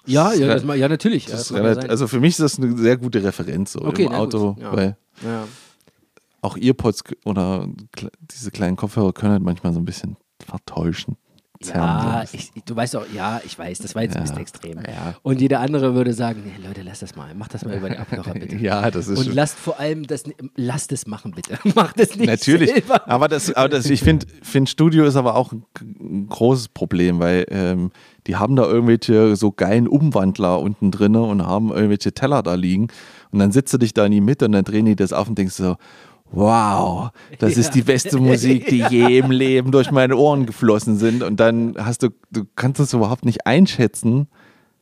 Ja, ja, das, ja natürlich. Das das relativ, also für mich ist das eine sehr gute Referenz so Okay, im gut, Auto, ja. weil ja. auch Earpods oder diese kleinen Kopfhörer können halt manchmal so ein bisschen vertäuschen. ein Ja, ich, du weißt auch, ja, ich weiß, das war jetzt ein Ja. bisschen extrem. Ja. Und jeder andere würde sagen, nee, Leute, lass das mal, mach das mal über den Abkocher *laughs* bitte. Ja, das ist Und lasst vor allem das, lasst es machen bitte. *laughs* Macht es nicht Natürlich, selber. aber das, aber das ich finde, find Studio ist aber auch ein, ein großes Problem, weil ähm, die haben da irgendwelche so geilen Umwandler unten drin und haben irgendwelche Teller da liegen und dann sitzt du dich da in die Mitte und dann drehen die das auf und denkst so, wow, das ist die beste Musik, die je *laughs* im Leben durch meine Ohren geflossen sind und dann hast du, du kannst es überhaupt nicht einschätzen,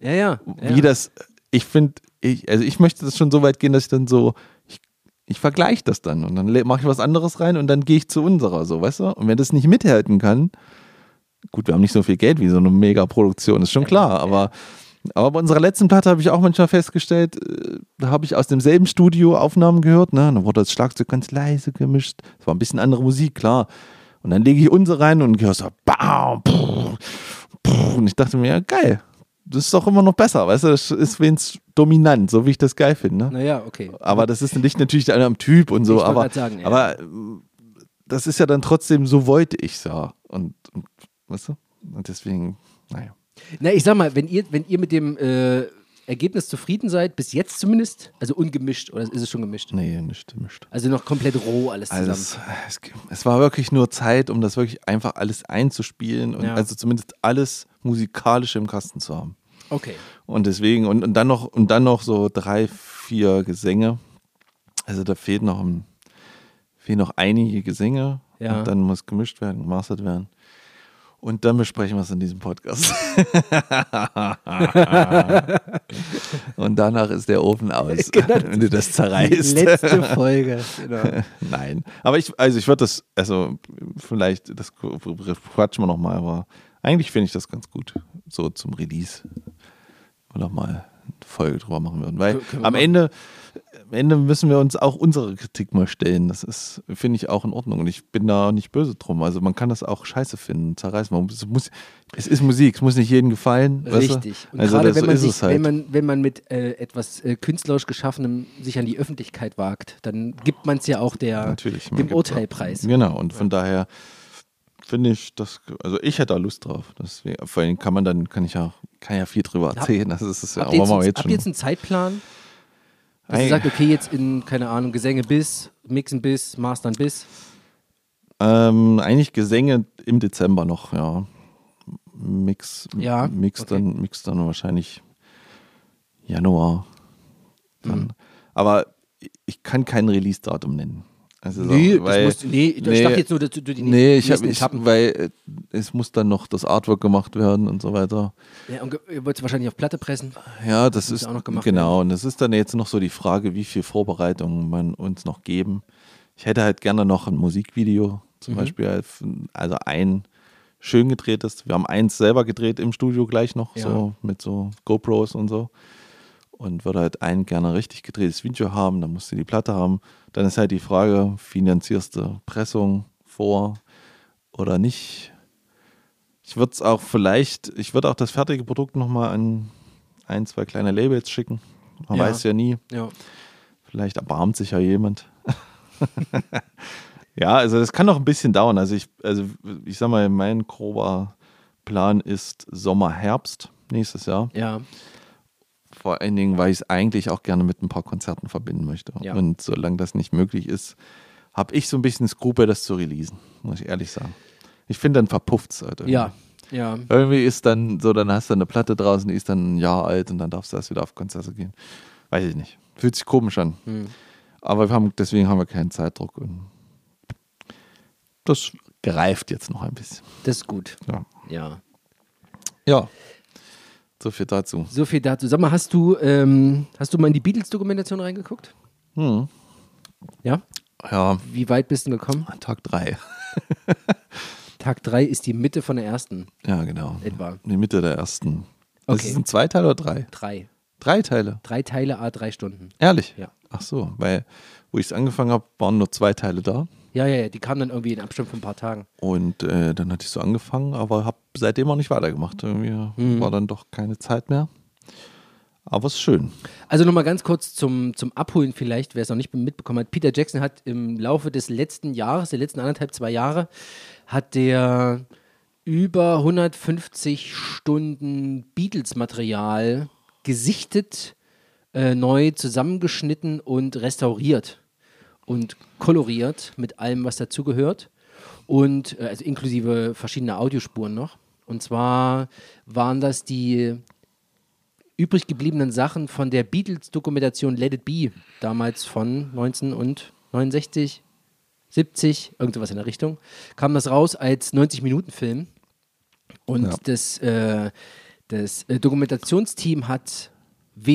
Ja, ja. ja. wie das, ich finde, ich, also ich möchte das schon so weit gehen, dass ich dann so, ich, ich vergleiche das dann und dann mache ich was anderes rein und dann gehe ich zu unserer, so, weißt du? Und wenn das nicht mithalten kann, gut, wir haben nicht so viel Geld wie so eine Megaproduktion, ist schon klar, aber, aber bei unserer letzten Platte habe ich auch manchmal festgestellt, äh, da habe ich aus demselben Studio Aufnahmen gehört, ne? Dann wurde das Schlagzeug ganz leise gemischt, es war ein bisschen andere Musik, klar. Und dann lege ich unsere rein und höre so, bam, brr, brr, und ich dachte mir, ja, geil. Das ist doch immer noch besser, weißt du? Das ist wenigstens dominant, so wie ich das geil finde. Ne? Naja, okay. Aber das ist nicht natürlich einer am Typ und so, aber, sagen, ja. aber äh, das ist ja dann trotzdem, so wollte ich ja. Und, und weißt du? Und deswegen, naja. Na, ich sag mal, wenn ihr, wenn ihr mit dem äh, Ergebnis zufrieden seid, bis jetzt zumindest, also ungemischt, oder ist es schon gemischt? Nee, nicht mischt. Also noch komplett roh alles zusammen. Also es, es, es war wirklich nur Zeit, um das wirklich einfach alles einzuspielen und Ja. also zumindest alles musikalisch im Kasten zu haben. okay. Und deswegen, und, und dann noch, und dann noch so drei, vier Gesänge. Also da fehlt noch, ein- fehlen noch einige Gesänge. Ja. Und dann muss gemischt werden, gemastert werden. Und dann besprechen wir es in diesem Podcast. *laughs* und danach ist der Ofen aus, *laughs* wenn du das Die zerreißt. letzte Folge. Genau. *laughs* Nein. Aber ich, also ich würde das, also vielleicht, das quatschen wir nochmal, aber eigentlich finde ich das ganz gut. So zum Release. Oder mal eine Folge drüber machen würden. Weil wir am. Ende, am Ende müssen wir uns auch unsere Kritik mal stellen. Das ist, finde ich, auch in Ordnung. Und ich bin da nicht böse drum. Also man kann das auch scheiße finden, zerreißen. Man muss, es, muss, es ist Musik, es muss nicht jedem gefallen. Richtig. Und also gerade wenn, man sich, es halt. wenn, man, wenn man mit äh, etwas äh, künstlerisch Geschaffenem sich an die Öffentlichkeit wagt, dann gibt man es ja auch der, Natürlich. man dem Urteilpreis. Genau, und von daher finde ich das, also ich hätte da Lust drauf. Deswegen, vor allem kann man dann, kann ich ja, kann ja viel drüber erzählen. Das ist es ja, Habt ihr, jetzt, wir habt jetzt einen Zeitplan? Dass ihr Ei. sagt, okay, jetzt in, keine Ahnung, Gesänge bis, Mixen bis, Mastern bis. ähm, eigentlich Gesänge im Dezember noch, ja. Mix, Ja, Mix, okay. dann, Mix dann wahrscheinlich Januar. Dann. Mhm. Aber ich kann kein Release-Datum nennen. Also so, Nee, weil, das musst, nee, ich nee, dachte jetzt nur, dass du die Nee, ich habe, ich, weil äh, es muss dann noch das Artwork gemacht werden und so weiter. Ja, und ihr wollt es wahrscheinlich auf Platte pressen. Ja, das muss ist auch noch gemacht genau. Und das ist dann jetzt noch so die Frage, wie viel Vorbereitung man uns noch geben. Ich hätte halt gerne noch ein Musikvideo, zum Mhm. Beispiel, also ein schön gedrehtes. Wir haben eins selber gedreht im Studio gleich noch, Ja. so mit so GoPros und so. Und würde halt ein gerne richtig gedrehtes Video haben, dann musst du die Platte haben. Dann ist halt die Frage, finanzierst du Pressung vor oder nicht? Ich würde es auch vielleicht, ich würde auch das fertige Produkt nochmal an ein, zwei kleine Labels schicken. Man Ja. weiß ja nie. Ja. Vielleicht erbarmt sich ja jemand. *laughs* ja, also das kann noch ein bisschen dauern. Also ich, also ich sag mal, mein grober Plan ist Sommer, Herbst nächstes Jahr. Ja. Vor allen Dingen, weil ich es eigentlich auch gerne mit ein paar Konzerten verbinden möchte. Ja. Und solange das nicht möglich ist, habe ich so ein bisschen Skrupel, das zu releasen, muss ich ehrlich sagen. Ich finde, dann verpufft es halt. irgendwie. Ja. Ja. Irgendwie ist dann so, dann hast du eine Platte draußen, die ist dann ein Jahr alt und dann darfst du erst wieder auf Konzerte gehen. Weiß ich nicht. Fühlt sich komisch an. Hm. Aber wir haben, deswegen haben wir keinen Zeitdruck. Und das greift jetzt noch ein bisschen. Das ist gut. Ja. Ja. Ja. So viel dazu. So viel dazu. Sag mal, hast du, ähm, hast du mal in die Beatles-Dokumentation reingeguckt? Hm. Ja? Ja, Wie weit bist du gekommen? Tag drei. *laughs* Tag 3 ist die Mitte von der ersten Ja, genau. etwa. Die Mitte der ersten. Das Okay. sind zwei Teile oder drei? Drei. Drei Teile. Drei Teile, a drei Stunden. Ehrlich? Ja. Ach so, weil wo ich es angefangen habe, waren nur zwei Teile da. Ja, ja, ja, die kamen dann irgendwie in Abstand von ein paar Tagen. Und äh, dann hatte ich so angefangen, aber habe seitdem auch nicht weitergemacht. Irgendwie Mhm. war dann doch keine Zeit mehr. Aber es ist schön. Also nochmal ganz kurz zum, zum Abholen vielleicht, wer es noch nicht mitbekommen hat. Peter Jackson hat im Laufe des letzten Jahres, der letzten anderthalb, zwei Jahre, hat der über 150 Stunden Beatles-Material gesichtet, äh, neu zusammengeschnitten und restauriert und koloriert mit allem, was dazugehört. Und äh, also inklusive verschiedener Audiospuren noch. Und zwar waren das die übrig gebliebenen Sachen von der Beatles-Dokumentation Let It Be, damals von 1969, 70, irgendwas in der Richtung, kam das raus als 90-Minuten-Film. Und Ja. das, äh, das äh, Dokumentationsteam hat,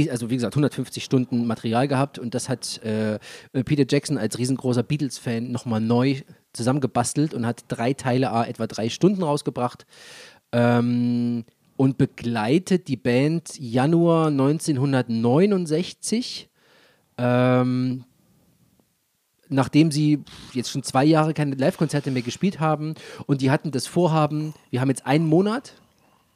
also wie gesagt, 150 Stunden Material gehabt und das hat äh, äh, Peter Jackson als riesengroßer Beatles-Fan nochmal neu zusammengebastelt und hat drei Teile, a etwa drei Stunden rausgebracht. Ähm, und begleitet die Band Januar 1969. Ähm, nachdem sie jetzt schon zwei Jahre keine Live-Konzerte mehr gespielt haben und die hatten das Vorhaben, wir haben jetzt einen Monat,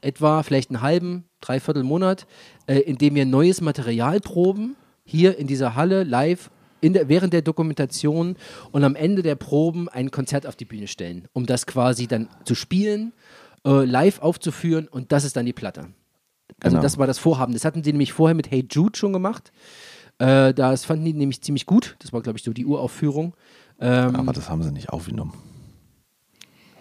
etwa vielleicht einen halben, dreiviertel Monat, äh, in dem wir neues Material proben, hier in dieser Halle live der, während der Dokumentation und am Ende der Proben ein Konzert auf die Bühne stellen, um das quasi dann zu spielen, äh, live aufzuführen und das ist dann die Platte. Also Genau. das war das Vorhaben. Das hatten sie nämlich vorher mit Hey Jude schon gemacht. Äh, das fanden die nämlich ziemlich gut. Das war, glaube ich, so die Uraufführung. Ähm, Aber das haben sie nicht aufgenommen.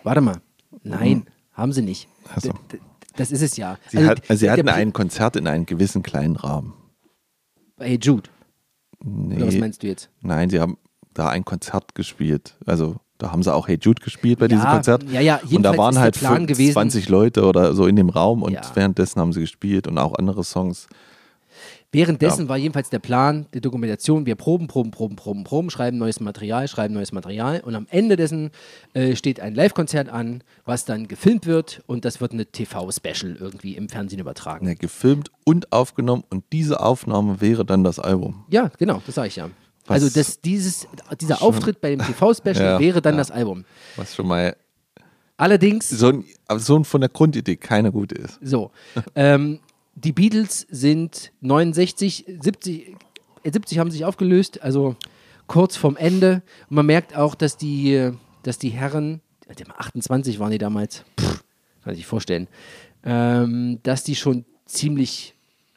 warte mal. Nein, haben sie nicht. Ach so. D- d- Das ist es ja. Sie, Also, hat, also sie hatten ein Konzert in einem gewissen kleinen Rahmen. Hey Jude, Nee, oder was meinst du jetzt? Nein, sie haben da ein Konzert gespielt. Also da haben sie auch Hey Jude gespielt bei diesem Ja, Konzert. ja, ja, und da waren halt Plan fünf- gewesen- 20 Leute oder so in dem Raum und Ja. währenddessen haben sie gespielt und auch andere Songs. Währenddessen war jedenfalls der Plan der Dokumentation, wir proben, proben, proben, proben, proben, schreiben neues Material, schreiben neues Material und am Ende dessen äh, steht ein Live-Konzert an, was dann gefilmt wird und das wird eine TV-Special irgendwie im Fernsehen übertragen. Ja, gefilmt und aufgenommen und diese Aufnahme wäre dann das Album. Ja, genau, das sage ich ja. Was- also das, dieses, dieser Auftritt bei dem *laughs* TV-Special Ja, wäre dann ja. das Album. Was schon mal Allerdings, so ein, aber so ein von der Grundidee keine gute ist. so, ähm, die Beatles sind 69, 70, äh, 70 haben sich aufgelöst, also kurz vorm Ende. Und man merkt auch, dass die, dass die Herren, äh, 28 waren die damals, pff, kann ich vorstellen, ähm, dass die schon ziemlich,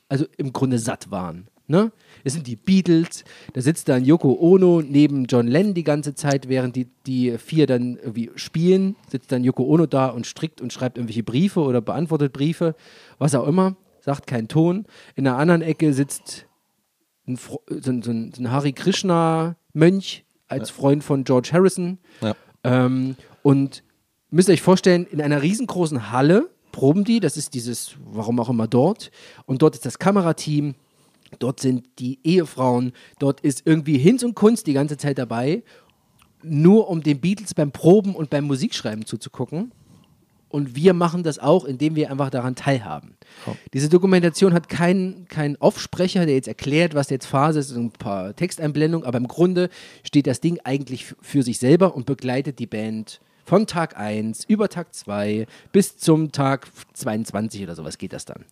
also im Grunde satt waren. Ne? Es sind die Beatles, da sitzt dann Yoko Ono neben John Lennon die ganze Zeit, während die, die vier dann irgendwie spielen, sitzt dann Yoko Ono da und strickt und schreibt irgendwelche Briefe oder beantwortet Briefe, was auch immer, sagt keinen Ton. In der anderen Ecke sitzt ein, so, ein- so, ein, Hare Krishna-Mönch als Freund von George Harrison. Ja. Ähm, und müsst ihr euch vorstellen, in einer riesengroßen Halle proben die, das ist dieses, warum auch immer dort, und dort ist das Kamerateam, dort sind die Ehefrauen, dort ist irgendwie Hinz und Kunst die ganze Zeit dabei, nur um den Beatles beim Proben und beim Musikschreiben zuzugucken. Und wir machen das auch, indem wir einfach daran teilhaben. Diese Dokumentation hat keinen keinen Aufsprecher, der jetzt erklärt, was jetzt Phase ist, ein paar Texteinblendungen, aber im Grunde steht das Ding eigentlich für sich selber und begleitet die Band von Tag 1 über Tag 2 bis zum Tag 22 oder sowas geht das dann.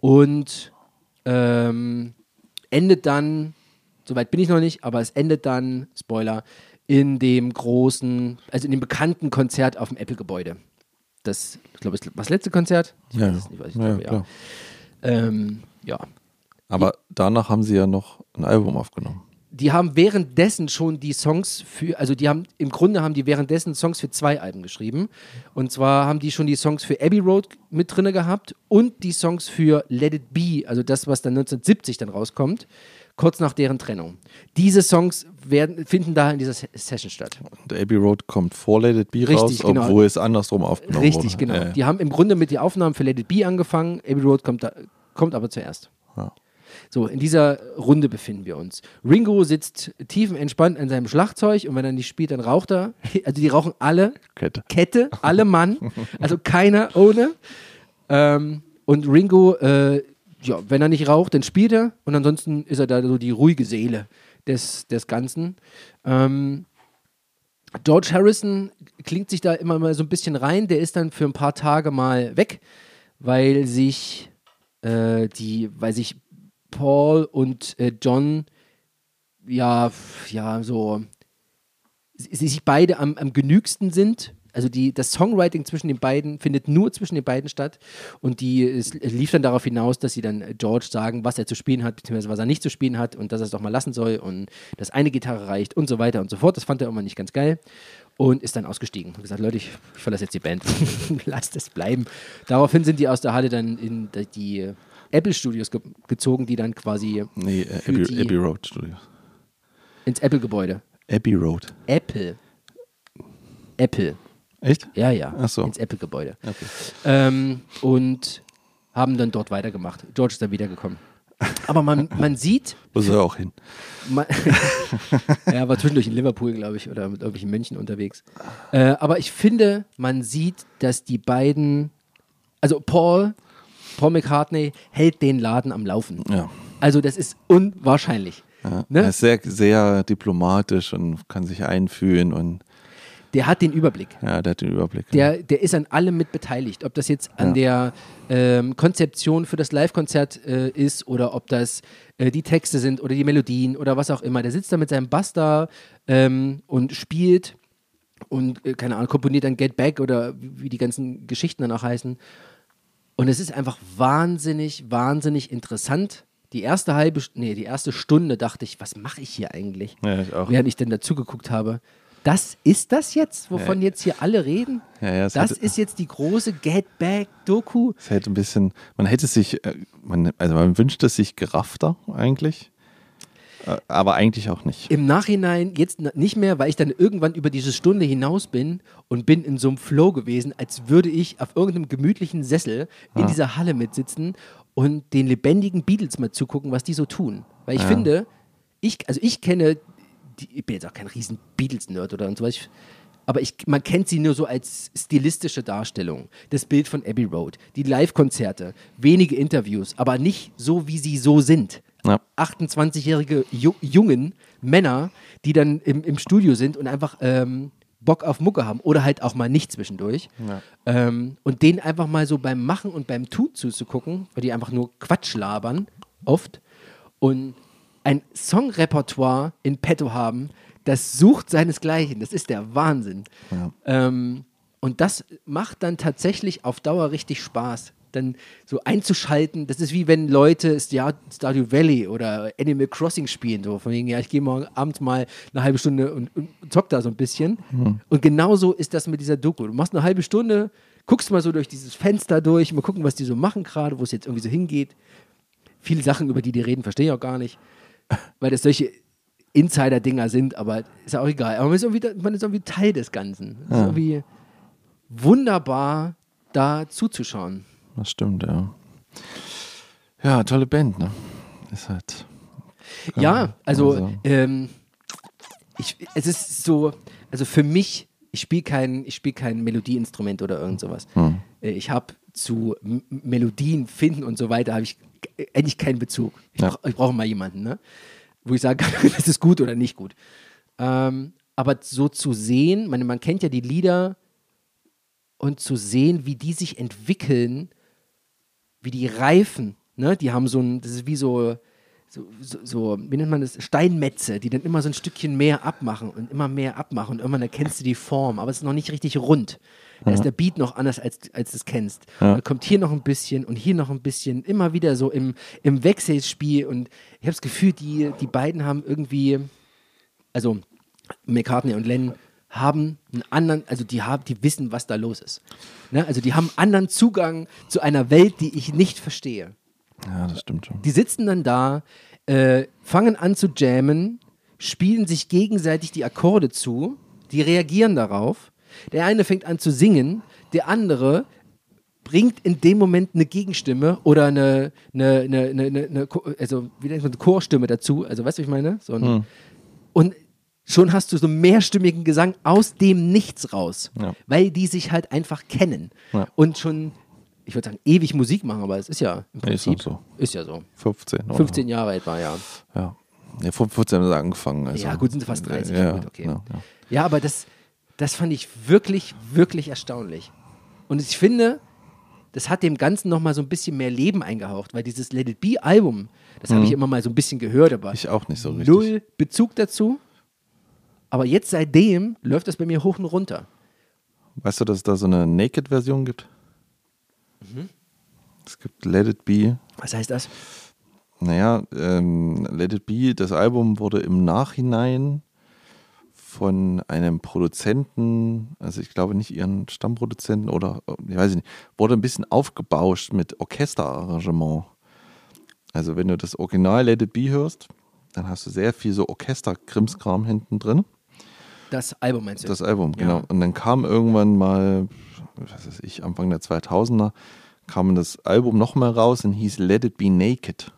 Und ähm, endet dann, soweit bin ich noch nicht, aber es endet dann, Spoiler, in dem großen, also in dem bekannten Konzert auf dem Apple-Gebäude. Das, ich glaube, das letzte Konzert? Ich Ja, weiß es nicht, was ich ja, glaube, ja. Ähm, ja. Aber danach haben sie ja noch ein Album aufgenommen. die haben währenddessen schon die Songs für, also die haben, im Grunde haben die währenddessen Songs für zwei Alben geschrieben. Und zwar haben die schon die Songs für Abbey Road mit drin gehabt und die Songs für Let It Be, also das, was dann 1970 dann rauskommt, kurz nach deren Trennung. Diese Songs werden, finden da in dieser Se- Session statt. Und Abbey Road kommt vor Let It Be Richtig, raus, genau. obwohl es andersrum aufgenommen Richtig, wurde. genau. Ja, ja. Die haben im Grunde mit den Aufnahmen für Let It Be angefangen. Abbey Road kommt, da, kommt aber zuerst. Ja. So, in dieser Runde befinden wir uns. Ringo sitzt tiefenentspannt an seinem Schlagzeug und wenn er nicht spielt, dann raucht er. *laughs* Also die rauchen alle Kette. Kette, alle Mann, *laughs* also keiner ohne. Ähm, und Ringo, äh, ja, wenn er nicht raucht, dann spielt er und ansonsten ist er da so die ruhige Seele des, des Ganzen. Ähm, George Harrison klingt sich da immer mal so ein bisschen rein. Der ist dann für ein paar Tage mal weg, weil sich äh, die, weil sich Paul und äh, John ja, ja, so sie sich beide am, am genügsten sind. Also die, das Songwriting zwischen den beiden findet nur zwischen den beiden statt. Und die, es lief dann darauf hinaus, dass sie dann George sagen, was er zu spielen hat, beziehungsweise was er nicht zu spielen hat und dass er es doch mal lassen soll und dass eine Gitarre reicht und so weiter und so fort. Das fand er immer nicht ganz geil und ist dann ausgestiegen. Hat gesagt, Leute, ich, ich verlasse jetzt die Band. *laughs* Lasst es bleiben. Daraufhin sind die aus der Halle dann in die, Apple Studios ge gezogen, die dann quasi Nee, äh, Abbey, Abbey Road Studio. ins Apple-Gebäude. Abbey Road. Apple. Apple. Echt? Ja, ja. Ach so. Ins Apple-Gebäude. Okay. Ähm, und haben dann dort weitergemacht. George ist dann wiedergekommen. Aber man, man sieht, Wo soll er auch hin? man, *laughs* er war zwischendurch in Liverpool, glaube ich, oder mit irgendwelchen Mönchen unterwegs. Äh, aber ich finde, man sieht, dass die beiden, also Paul, Paul McCartney hält den Laden am Laufen. Ja. Also das ist unwahrscheinlich. ja. Ne? Er ist sehr, sehr diplomatisch und kann sich einfühlen und Der hat den Überblick. ja, der hat den Überblick. Der, der ist an allem mit beteiligt. Ob das jetzt an der ähm, Konzeption für das Live-Konzert äh, ist oder ob das äh, die Texte sind oder die Melodien oder was auch immer. Der sitzt da mit seinem Bass da ähm, und spielt und, äh, keine Ahnung, komponiert dann Get Back oder wie, die ganzen Geschichten dann auch heißen. Und es ist einfach wahnsinnig, wahnsinnig interessant. Die erste halbe, nee, die erste Stunde dachte ich, was mache ich hier eigentlich? ja, ich auch. während ich dann dazu geguckt habe. Das ist das jetzt, wovon jetzt hier alle reden? Ja, ja, das hat- ist jetzt die große Get Back Doku. Es hätte ein bisschen, man hätte sich, äh, man, also man wünscht es sich geraffter eigentlich, äh, aber eigentlich auch nicht. Im Nachhinein jetzt nicht mehr, weil ich dann irgendwann über diese Stunde hinaus bin und bin in so einem Flow gewesen, als würde ich auf irgendeinem gemütlichen Sessel in dieser Halle mitsitzen und den lebendigen Beatles mal zugucken, was die so tun. Weil ich finde, ich, also ich kenne, die, ich bin jetzt auch kein riesen Beatles-Nerd oder so was, aber ich, man kennt sie nur so als stilistische Darstellung. Das Bild von Abbey Road, die Live-Konzerte, wenige Interviews, aber nicht so, wie sie so sind. Ja. 28-jährige Ju Jungen, Männer, die dann im, im Studio sind und einfach ähm, Bock auf Mucke haben oder halt auch mal nicht zwischendurch. Ähm, und denen einfach mal so beim Machen und beim Tun zuzugucken, weil die einfach nur Quatsch labern, oft. Und ein Songrepertoire in petto haben, das sucht seinesgleichen. Das ist der Wahnsinn. Ähm, und das macht dann tatsächlich auf Dauer richtig Spaß. Dann so einzuschalten, das ist wie wenn Leute Star Stardew Valley oder Animal Crossing spielen, so von wegen, ja, ich gehe morgen Abend mal eine halbe Stunde und, und zock da so ein bisschen. Und genauso ist das mit dieser Doku. Du machst eine halbe Stunde, guckst mal so durch dieses Fenster durch, mal gucken, was die so machen gerade, wo es jetzt irgendwie so hingeht. Viele Sachen, über die die reden, verstehe ich auch gar nicht, weil das solche Insider-Dinger sind, aber ist ja auch egal. Aber man ist irgendwie, man ist irgendwie Teil des Ganzen. Es ist irgendwie wunderbar, da zuzuschauen. Das stimmt, ja. Ja, tolle Band, ne? Ist halt. Ja, also, also- ähm, ich, es ist so, also für mich, ich spiele kein, ich spiel kein Melodieinstrument oder irgend sowas. Äh, Ich habe zu M Melodien finden und so weiter, habe ich eigentlich keinen Bezug. Ich, Ja. brauch- brauche mal jemanden, ne? wo ich sage, *laughs* das ist gut oder nicht gut. Ähm, aber so zu sehen, meine, man kennt ja die Lieder und zu sehen, wie die sich entwickeln, wie die reifen, ne? Die haben so ein, das ist wie so, so, so, so, wie nennt man das? Steinmetze, die dann immer so ein Stückchen mehr abmachen und immer mehr abmachen und irgendwann erkennst du die Form, aber es ist noch nicht richtig rund. Da ist der Beat noch anders, als, als du es kennst. Ja. Da kommt hier noch ein bisschen und hier noch ein bisschen, immer wieder so im, im Wechselspiel. Und ich habe das Gefühl, die, die beiden haben irgendwie, also McCartney und Lennon haben einen anderen, also die haben, die wissen, was da los ist. Ne? Also die haben anderen Zugang zu einer Welt, die ich nicht verstehe. Ja, das stimmt schon. Die sitzen dann da, äh, fangen an zu jammen, spielen sich gegenseitig die Akkorde zu, die reagieren darauf. Der eine fängt an zu singen, der andere bringt in dem Moment eine Gegenstimme oder eine, eine, eine, eine, eine, also wie nennt man, eine Chorstimme dazu. Also weißt du, was ich meine? So ein, Und schon hast du so einen mehrstimmigen Gesang aus dem Nichts raus, Ja. weil die sich halt einfach kennen Ja. und schon, ich würde sagen, ewig Musik machen, aber es ist ja im Ja, ist Prinzip, auch ist ja so. 15. Oder? 15 Jahre etwa, ja. Ja. Ja, vor 15 haben sie angefangen. Also. Ja, gut, sind fast 30. Ja, gut, okay. Ja, aber das, das fand ich wirklich, wirklich erstaunlich. Und ich finde, das hat dem Ganzen nochmal so ein bisschen mehr Leben eingehaucht, weil dieses Let It Be Album, das habe ich immer mal so ein bisschen gehört, aber Mhm. Ich auch nicht so richtig. null Bezug dazu. Aber jetzt seitdem läuft das bei mir hoch und runter. Weißt du, dass es da so eine Naked-Version gibt? Mhm. Es gibt Let It Be. Was heißt das? Naja, ähm, Let It Be, das Album wurde im Nachhinein von einem Produzenten, also ich glaube nicht ihren Stammproduzenten oder, ich weiß nicht, wurde ein bisschen aufgebauscht mit Orchesterarrangement. Also wenn du das Original Let It Be hörst, dann hast du sehr viel so Orchester-Krimskram hinten drin. Das Album meinst du? Das Album, Ja. genau. Und dann kam irgendwann mal, was weiß ich, Anfang der 2000er, kam das Album nochmal raus und hieß Let It Be Naked.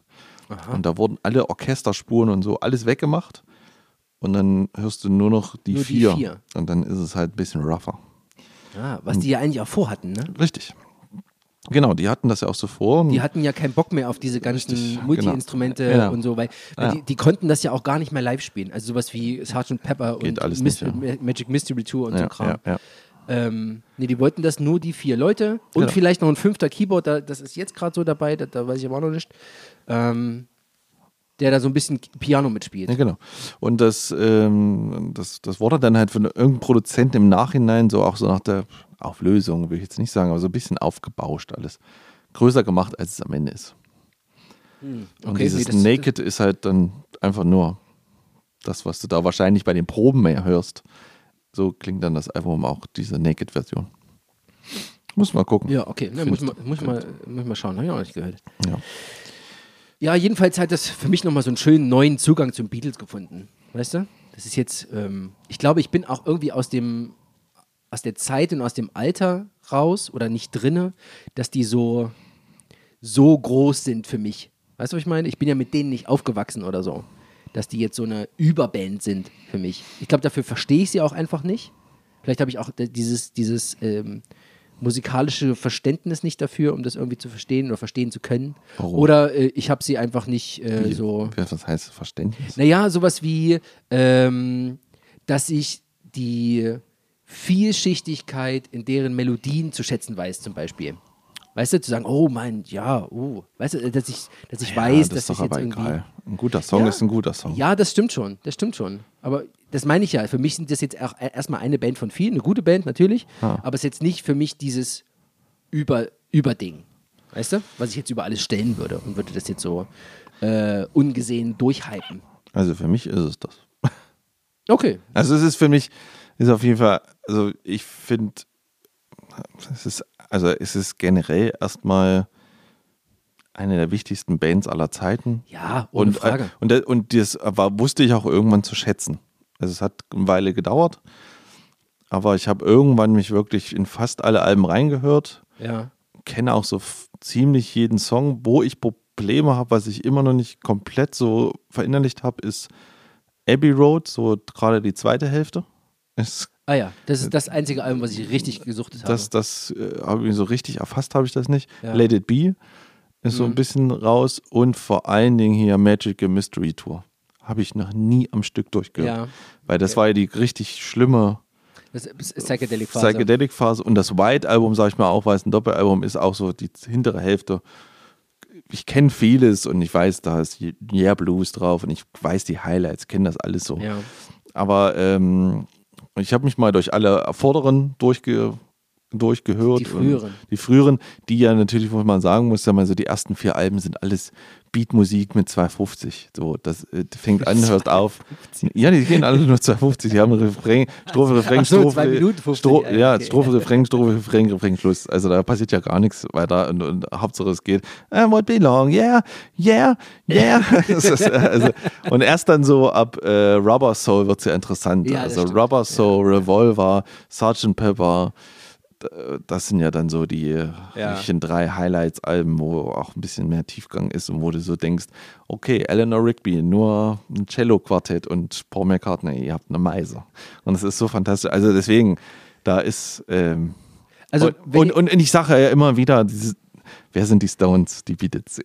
Und da wurden alle Orchesterspuren und so alles weggemacht. Und dann hörst du nur noch die, Nur die vier. vier. Und dann ist es halt ein bisschen rougher. ah, was die ja eigentlich auch vorhatten, ne? Richtig. Genau, die hatten das ja auch so vor. Die hatten ja keinen Bock mehr auf diese ganzen Richtig, Multi-Instrumente genau. und so, weil, Ja. die, die konnten das ja auch gar nicht mehr live spielen. Also sowas wie Sgt. Pepper Geht und nicht, ja. Magic Mystery Tour und so ja, Kram. ja, ja. Ähm, nee, die wollten das nur die vier Leute und Genau. vielleicht noch ein fünfter Keyboard, da, das ist jetzt gerade so dabei, da, da weiß ich aber auch noch nicht. Ähm, der da so ein bisschen Piano mitspielt. Ja, genau. Und das, ähm, das, das wurde dann halt von irgendeinem Produzenten im Nachhinein so auch so nach der Auflösung, will ich jetzt nicht sagen, aber so ein bisschen aufgebauscht alles. Größer gemacht, als es am Ende ist. Und okay, dieses nee, Naked ist halt dann einfach nur das, was du da wahrscheinlich bei den Proben mehr hörst. So klingt dann das Album auch, diese Naked-Version. Muss mal gucken. Ja, okay, ne, muss, mal, muss, mal, muss ich mal schauen, habe ich auch nicht gehört. Ja. Ja, jedenfalls hat das für mich nochmal so einen schönen neuen Zugang zum Beatles gefunden. Weißt du? Das ist jetzt, ähm, ich glaube, ich bin auch irgendwie aus dem, aus der Zeit und aus dem Alter raus oder nicht drinne, dass die so, so groß sind für mich. Weißt du, was ich meine? Ich bin ja mit denen nicht aufgewachsen oder so. Dass die jetzt so eine Überband sind für mich. Ich glaube, dafür verstehe ich sie auch einfach nicht. Vielleicht habe ich auch dieses, dieses ähm, musikalische Verständnis nicht dafür, um das irgendwie zu verstehen oder verstehen zu können. Warum? Oder äh, ich habe sie einfach nicht äh, so. Was heißt Verständnis? Naja, sowas wie, ähm, dass ich die Vielschichtigkeit in deren Melodien zu schätzen weiß, zum Beispiel. Weißt du, zu sagen, oh mein, ja, oh, weißt du, dass ich, dass ich weiß, das dass ist doch ich jetzt aber irgendwie. egal. Ein guter Song Ja. ist ein guter Song. Ja, das stimmt schon, das stimmt schon. Aber das meine ich ja. Für mich sind das jetzt auch erstmal eine Band von vielen, eine gute Band natürlich, Ah. aber es ist jetzt nicht für mich dieses Über, Überding. Weißt du? Was ich jetzt über alles stellen würde und würde das jetzt so äh, ungesehen durchhypen. Also für mich ist es das. Okay. Also es ist für mich, ist auf jeden Fall, also ich finde, es ist, also es ist generell erstmal eine der wichtigsten Bands aller Zeiten. Ja, ohne und, Frage. äh, Und, das- und das war, wusste ich auch irgendwann zu schätzen. Also es hat eine Weile gedauert, aber ich habe irgendwann mich wirklich in fast alle Alben reingehört, Ja. kenne auch so ziemlich jeden Song. Wo ich Probleme habe, was ich immer noch nicht komplett so verinnerlicht habe, ist Abbey Road, so gerade die zweite Hälfte. Ist, Ah ja, das ist das einzige Album, was ich richtig gesuchtet habe. das das äh, habe ich so richtig erfasst, habe ich das nicht. Ja. Let It Be ist so ein Mhm. bisschen raus und vor allen Dingen hier Magical Mystery Tour. Habe ich noch nie am Stück durchgehört. Ja. Weil das war ja die richtig schlimme das ist Psychedelic Phase. Psychedelic-Phase und das White-Album, sage ich mal auch, weil es ein Doppelalbum ist, auch so die hintere Hälfte. Ich kenne vieles und ich weiß, da ist Yeah Blues drauf und ich weiß die Highlights, kenne das alles so. Ja. Aber ähm, ich habe mich mal durch alle vorderen durchgehört. Die früheren. Die früheren, die ja natürlich, wo man sagen muss, ja mal so, die ersten vier Alben sind alles Beatmusik mit 250. So, das äh, fängt an, *laughs* hört auf. Ja, die gehen alle nur 250. Die haben Refrain, Strophe, Refrain, so, Strophe. Minuten 50, Stro ja, ja, okay. Strophe, Refrain, Strophe, Refrain, Refrain, Schluss. Also da passiert ja gar nichts weiter. Und, und Hauptsache es geht, I what belong, yeah, yeah, yeah. *laughs* *laughs* Das ist, also, und erst dann so ab äh, Rubber Soul wird es ja interessant. Ja, also stimmt. Rubber Soul, Revolver, Sgt. Pepper, das sind ja dann so die Ja. drei Highlights-Alben, wo auch ein bisschen mehr Tiefgang ist und wo du so denkst, okay, Eleanor Rigby, nur ein Cello-Quartett und Paul McCartney, ihr habt eine Meise. Und es ist so fantastisch. Also deswegen, da ist ähm, Also, und, und, und ich sage ja immer wieder, dieses, wer sind die Stones, die Beatles?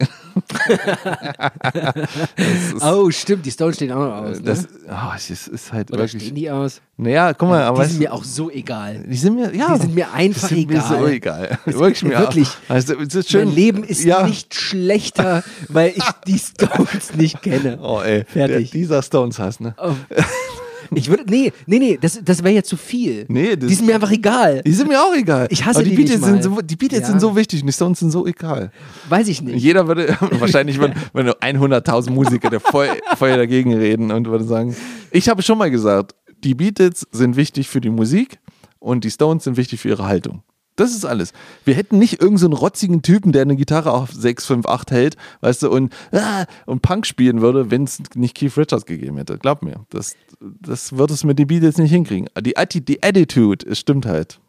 *laughs* oh, stimmt, die Stones stehen auch noch aus. Ne? Das, oh, es ist, halt Oder wirklich. stehen die aus? Naja, guck mal, aber die sind mir auch so egal. Die sind mir, ja, Die sind mir einfach die sind Mir so egal. egal. Wirklich mir wirklich. Also. Mein Leben ist ja. nicht schlechter, weil ich die Stones nicht kenne. *laughs* Oh, ey. Fertig. Der, dieser Stones-Hass, ne? Oh. *laughs* Ich würde, nee, nee, nee, das, das wäre ja zu viel. Nee, das- die sind mir einfach egal. Die sind mir auch egal. Ich hasse Aber die die Beatles nicht sind so, die Beatles Ja. sind so wichtig und die Stones sind so egal. Weiß ich nicht. Jeder würde, *laughs* wahrscheinlich, wenn, wenn du 100.000 Musiker, der voll, voll dagegen reden und würde sagen, ich habe schon mal gesagt, die Beatles sind wichtig für die Musik und die Stones sind wichtig für ihre Haltung. Das ist alles. Wir hätten nicht irgendeinen so einen rotzigen Typen, der eine Gitarre auf 6, 5, 8 hält, weißt du, und, ah, und Punk spielen würde, wenn es nicht Keith Richards gegeben hätte. Glaub mir. Das, das wird es mit den Beatles nicht hinkriegen. Die, Atti- die Attitude, es stimmt halt.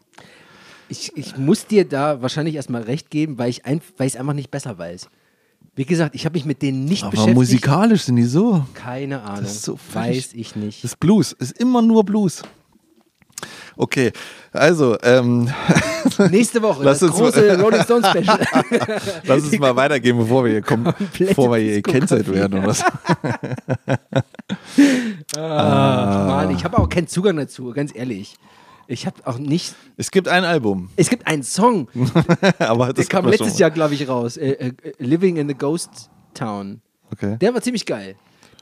Ich, ich muss dir da wahrscheinlich erstmal recht geben, weil ich ein, weil ich es einfach nicht besser weiß. Wie gesagt, ich habe mich mit denen nicht Aber beschäftigt. musikalisch sind die so. Keine Ahnung. ist so weiß ich nicht. Das ist Blues. Ist immer nur Blues. Okay, also, ähm, *laughs* Nächste Woche, Lass das uns- große *laughs* Rolling Stones Special. *laughs* lass uns mal weitergehen, bevor wir hier kommen, bevor wir hier gecancelt Diskografie. werden oder so. Ach, Mann, ich habe auch keinen Zugang dazu, ganz ehrlich. Ich habe auch nicht. Es gibt ein Album, Es gibt einen Song, aber das der kam letztes mal. Jahr, glaube ich, raus. Äh, äh, Living in the Ghost Town. Okay. Der war ziemlich geil.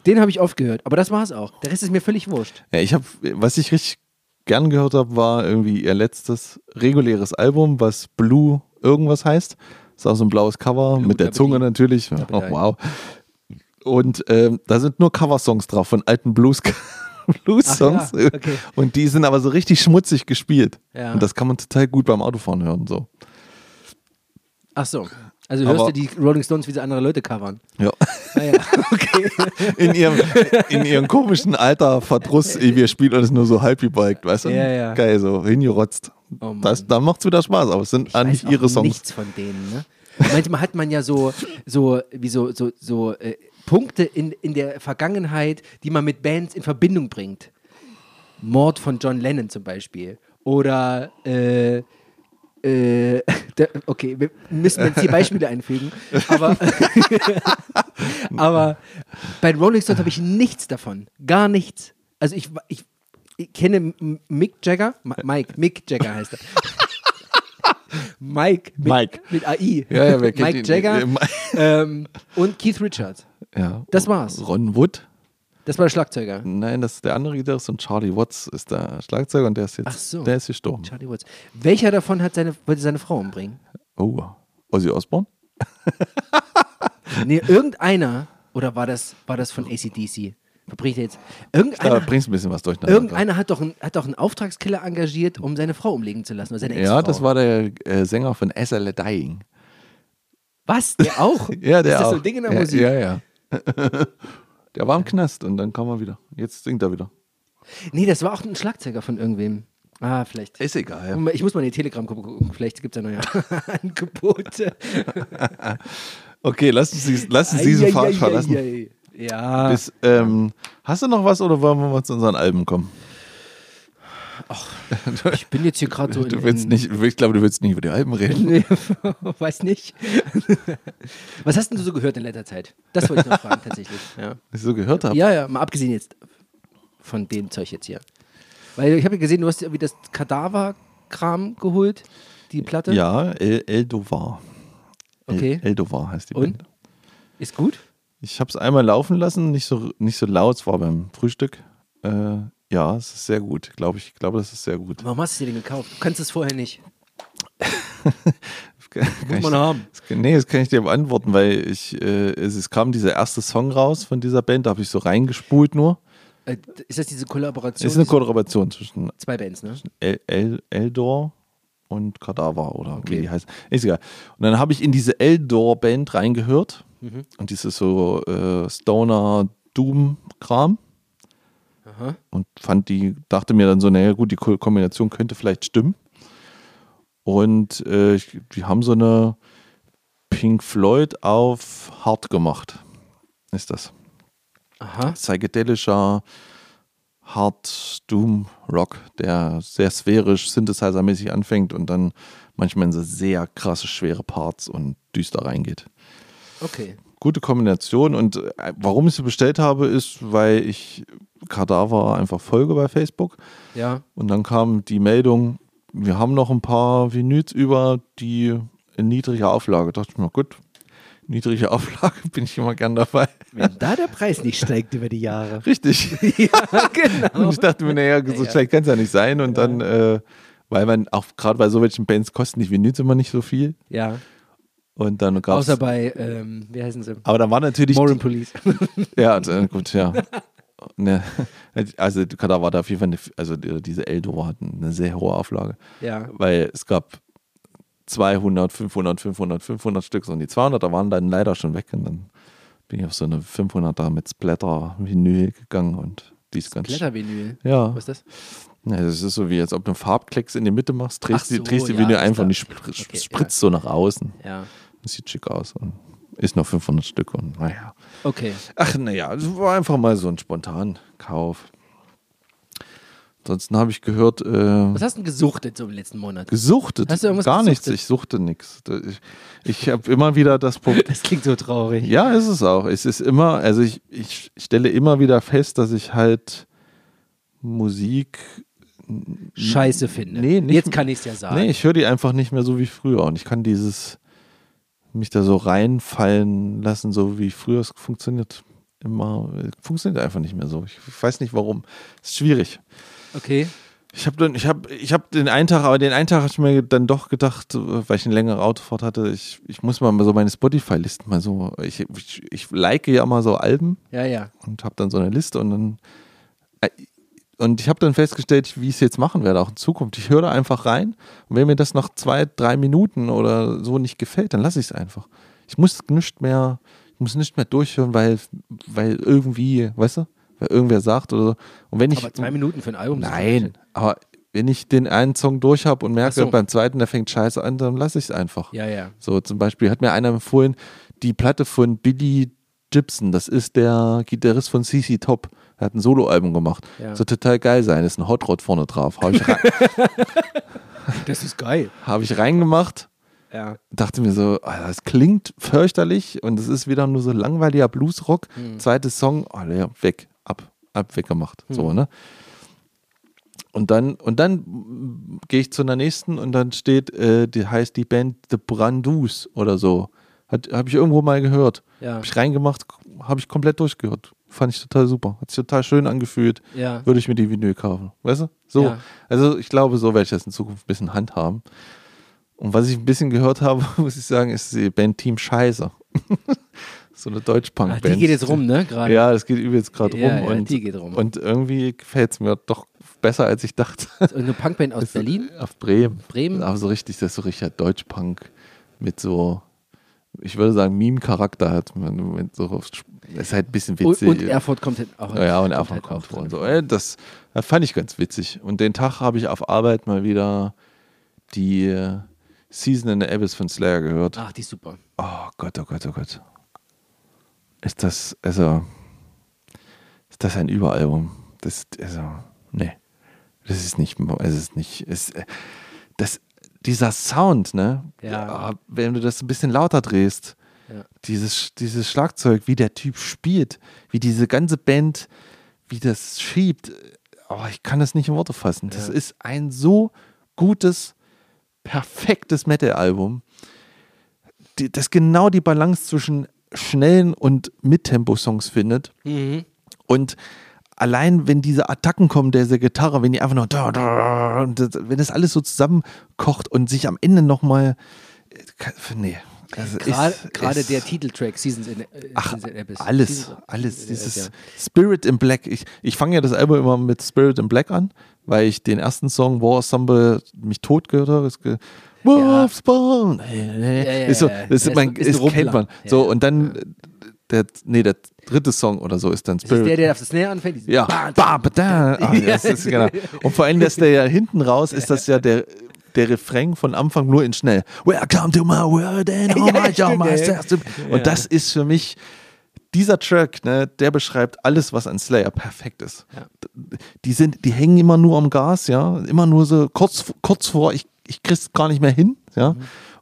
Den habe ich oft gehört, aber das war's auch. Der Rest ist mir völlig wurscht. Ja, ich habe, was ich richtig gern gehört habe, war irgendwie ihr letztes reguläres Album, was Blue irgendwas heißt. Ist auch so ein blaues Cover mit der Zunge natürlich. Oh, wow. Und ähm, da sind nur Coversongs drauf von alten Blues. *laughs* Blues-Songs. Ja, okay. Und die sind aber so richtig schmutzig gespielt. Ja. Und das kann man total gut beim Autofahren hören. So. Ach so. Also hörst Aber- du die Rolling Stones, wie sie andere Leute covern? Ja. Ah ja, *laughs* okay. *laughs* In ihrem, in ihrem komischen Alter Verdruss, wir spielen alles nur so halb gebeugt, weißt du? Ja, ja. Geil, so hingerotzt. Oh das, da macht's wieder Spaß, aber es sind Ich eigentlich ihre Songs. nichts von denen, ne? Manchmal hat man ja so, so, wie so, so, so äh, Punkte in, in der Vergangenheit, die man mit Bands in Verbindung bringt. Mord von John Lennon zum Beispiel. Oder, äh, äh, der, okay, wir müssen jetzt hier Beispiele *laughs* einfügen. Aber, *laughs* aber bei Rolling Stones habe ich nichts davon. Gar nichts. Also ich, ich, ich kenne Mick Jagger, Mike, Mick Jagger heißt er. *laughs* Mike, mit, Mike. mit AI. Ja, ja, wer kennt Mike ihn? Jagger ähm, und Keith Richards. Ja. Das war's. Ron Wood? Das war der Schlagzeuger. Nein, das ist der andere Gitarrist und Charlie Watts ist der Schlagzeuger und der ist jetzt, Ach so. der ist gestorben. Charlie Watts. Welcher davon hat seine, wollte seine Frau umbringen? Oh, Ozzy Osbourne? *laughs* Nee, irgendeiner, oder war das, war das von ACDC? Verbringt er jetzt? Da Irgendeiner, bringst du ein bisschen was durcheinander. irgendeiner hat, doch einen, hat doch einen Auftragskiller engagiert, um seine Frau umlegen zu lassen. Oder seine Ja, das war der äh, Sänger von SL Dying. Was? Der auch? *laughs* Ja, der Ist das auch. so ein Ding in der ja, Musik? Ja, ja. *laughs* der war im Knast und dann kam er wieder. Jetzt singt er wieder. Nee, das war auch ein Schlagzeuger von irgendwem. Ah, vielleicht. Ist egal. Ich muss mal in die Telegram-Gruppe gucken. Vielleicht gibt es ja neue *laughs* Angebote. *laughs* Okay, lass uns, dies- lass uns diesen Pfad verlassen. Ja. Bis, ähm, hast du noch was oder wollen wir mal zu unseren Alben kommen? *laughs* ich bin jetzt hier gerade so in. Du willst in, nicht, ich glaube, du willst nicht über die Alben reden. Nee, *laughs* weiß nicht. *laughs* Was hast denn du so gehört in letzter Zeit? Das wollte ich noch fragen, tatsächlich. Ja. Was ich so gehört habe. ja, ja, mal abgesehen jetzt von dem Zeug jetzt hier. Weil ich habe ja gesehen, du hast ja wie das Kadaver-Kram geholt, die Platte. Ja, El, Eldovar. Okay. El, Eldovar heißt die Und? Band. Ist gut? Ich habe es einmal laufen lassen, nicht so, nicht so laut, es war beim Frühstück. Äh, ja, es ist sehr gut, glaube ich. Ich glaube, das ist sehr gut. Warum hast du dir den gekauft? Du kannst es vorher nicht. *laughs* Kann Muss ich- man haben. Das Nee, das kann ich dir beantworten, weil ich, äh, es, es kam dieser erste Song raus von dieser Band, da habe ich so reingespult nur. Äh, ist das diese Kollaboration? Es ist eine Kollaboration zwischen Zwei Bands, ne? El, El, Eldor und Kadaver oder wie Okay. die heißen. Ist egal. Und dann habe ich in diese Eldor-Band reingehört Mhm. und dieses so äh, Stoner Doom-Kram Aha. und fand die, dachte mir dann so, naja gut, die Ko- Kombination könnte vielleicht stimmen. Und äh, die haben so eine Pink Floyd auf Hard gemacht. Ist das. Aha. Psychedelischer Hard Doom Rock, der sehr sphärisch, Synthesizer-mäßig anfängt und dann manchmal in so sehr krasse, schwere Parts und düster reingeht. Okay. Gute Kombination und äh, warum ich sie bestellt habe, ist, weil ich Kadaver einfach folge bei Facebook Ja. und dann kam die Meldung, wir haben noch ein paar Vinyls über die in niedriger Auflage. Da dachte ich mir, gut, niedrige *laughs* Auflage bin ich immer gern dabei. Wenn da der Preis nicht steigt über die Jahre. *laughs* Richtig. *laughs* ja, genau. Und ich dachte mir, naja, so Ja. schlecht kann es ja nicht sein. Und dann, äh, weil man auch gerade bei so welchen Bands kosten die Vinyls immer nicht so viel. Ja. Und dann gab Außer bei, ähm, wie heißen sie? Aber dann war natürlich. Moran Police. *laughs* Ja, äh, gut, ja. Ne, *laughs* also da war da auf jeden Fall, eine, also die- diese Eldor hatten eine sehr hohe Auflage. ja. weil es gab 200, 500, 500, 500 Stück und die 200er waren dann leider schon weg und dann bin ich auf so eine 500er mit Splatter-Vinyl gegangen und die ist ganz Blättervinyl. Ja, Was ist das? ja, das ist so wie als ob du einen Farbklecks in die Mitte machst, drehst, Ach so, die, drehst die ja, Vinyl einfach und die spr Okay, spritzt so nach außen. Ja. Sieht schick aus und ist noch 500 Stück und naja. Okay. Ach, naja, es war einfach mal so ein Spontankauf. Ansonsten habe ich gehört, äh, Was hast du denn gesuchtet so im letzten Monat? Gesuchtet? Hast du irgendwas Gar nichts, gesuchtet? ich suchte nichts. Ich, ich habe immer wieder das Problem. *laughs* Das klingt so traurig. ja, ist es auch. Es ist immer, also ich, ich stelle immer wieder fest, dass ich halt Musik. Scheiße finde. Nee, nicht- Jetzt kann ich es ja sagen. Nee, ich höre die einfach nicht mehr so wie früher. Und ich kann dieses, mich da so reinfallen lassen, so wie früher es funktioniert. Immer, funktioniert einfach nicht mehr so. Ich weiß nicht warum. Ist schwierig. Okay. Ich habe dann, ich habe, ich habe den einen Tag, aber den einen Tag habe ich mir dann doch gedacht, weil ich eine längere Autofahrt hatte, ich, ich muss mal so meine Spotify-Listen mal so, ich, ich, ich like ja mal so Alben Ja, ja. und habe dann so eine Liste und dann äh, und ich habe dann festgestellt, wie ich es jetzt machen werde, auch in Zukunft. Ich höre da einfach rein und wenn mir das nach zwei, drei Minuten oder so nicht gefällt, dann lasse ich es einfach. Ich muss nicht mehr, ich muss nicht mehr durchhören, weil, weil irgendwie, weißt du, weil irgendwer sagt oder so. Und wenn ich Aber zwei Minuten für ein Album. Nein, aber wenn ich den einen Song durch habe und merke, so. beim zweiten, der fängt scheiße an, dann lasse ich es einfach. Ja, ja. So zum Beispiel hat mir einer empfohlen, die Platte von Billy Gibson, das ist der Gitarrist von CC Top. Er hat ein Soloalbum gemacht. Ja. Soll total geil sein. Ist ein Hot Rod vorne drauf. Habe ich, rein, *laughs* Das ist geil. hab ich reingemacht. Ja. Dachte mir so, ah, das klingt fürchterlich und es ist wieder nur so langweiliger Bluesrock. Hm. Zweites Song, oh, ja, weg, ab, ab, weggemacht. Hm. So, ne? Und dann, und dann gehe ich zu einer nächsten und dann steht, äh, die heißt die Band The Brandus oder so. Habe ich irgendwo mal gehört. Ja. Habe ich reingemacht, habe ich komplett durchgehört. Fand ich total super. Hat sich total schön angefühlt. Ja. Würde ich mir die Vinyl kaufen. Weißt du? So. Ja. Also ich glaube, so werde ich das in Zukunft ein bisschen handhaben. Und was ich ein bisschen gehört habe, *laughs* muss ich sagen, ist die Band Team Scheiße. *laughs* so eine Ah, Deutsch-Punk-Band. die geht jetzt rum, ne? Gerade. Ja, das geht übelst gerade rum. ja, und, die geht rum. und irgendwie gefällt es mir doch besser, als ich dachte. Eine Punkband aus *laughs* Berlin. Auf Bremen. Bremen. Aber so richtig, das ist so richtig Deutsch-Punk mit so, ich würde sagen, Meme-Charakter hat. Man, so, das ist halt ein bisschen Und, witzig. und Erfurt kommt halt auch. Ja, und kommt Erfurt halt kommt auch vor. Und so. Das, das fand ich ganz witzig. Und den Tag habe ich auf Arbeit mal wieder die äh, Season in the Abyss von Slayer gehört. Ach, die ist super. Oh Gott, oh Gott, oh Gott. Ist das, also, ist das ein Überalbum? Das, also, nee. Das ist nicht, es ist nicht, es, das, dieser Sound, ne? Ja. Wenn du das ein bisschen lauter drehst, Ja. dieses, dieses Schlagzeug, wie der Typ spielt, wie diese ganze Band, wie das schiebt, oh, ich kann das nicht in Worte fassen. Das Ja. ist ein so gutes, perfektes Metal-Album, das genau die Balance zwischen schnellen und Mittempo-Songs findet Mhm. und allein wenn diese Attacken kommen, diese Gitarre, wenn die einfach nur da, da, und das, wenn das alles so zusammenkocht und sich am Ende nochmal, nee. Also Gerade ist- gerade ist- der Titeltrack Seasons in, äh, Ach, Seasons in Abyss. alles, Seasons- alles. äh, Dieses ja. Spirit in Black. Ich, ich fange ja das Album immer mit Spirit in Black an, weil ich den ersten Song War Ensemble mich tot gehört habe. Ge- Wolfsbone. ja, ist so, ja. das ist mein, ein- ist ist kennt man. Ja, So, ja. und dann äh, der, nee, der dritte Song oder so ist dann Das ist der, Spirit. der auf das Snare anfängt. Ja, ba, ba, da. Ah, ja, das ist, genau. Und vor allem, dass der ja hinten raus ist, das ja der, der Refrain von Anfang nur in schnell. Welcome to my world and *laughs* all Ja, my stimmt, my ja. self- Und das ist für mich, dieser Track, ne, der beschreibt alles, was an Slayer perfekt ist. Die sind, die hängen immer nur am Gas, ja, immer nur so kurz, kurz vor, ich, ich krieg's gar nicht mehr hin, ja.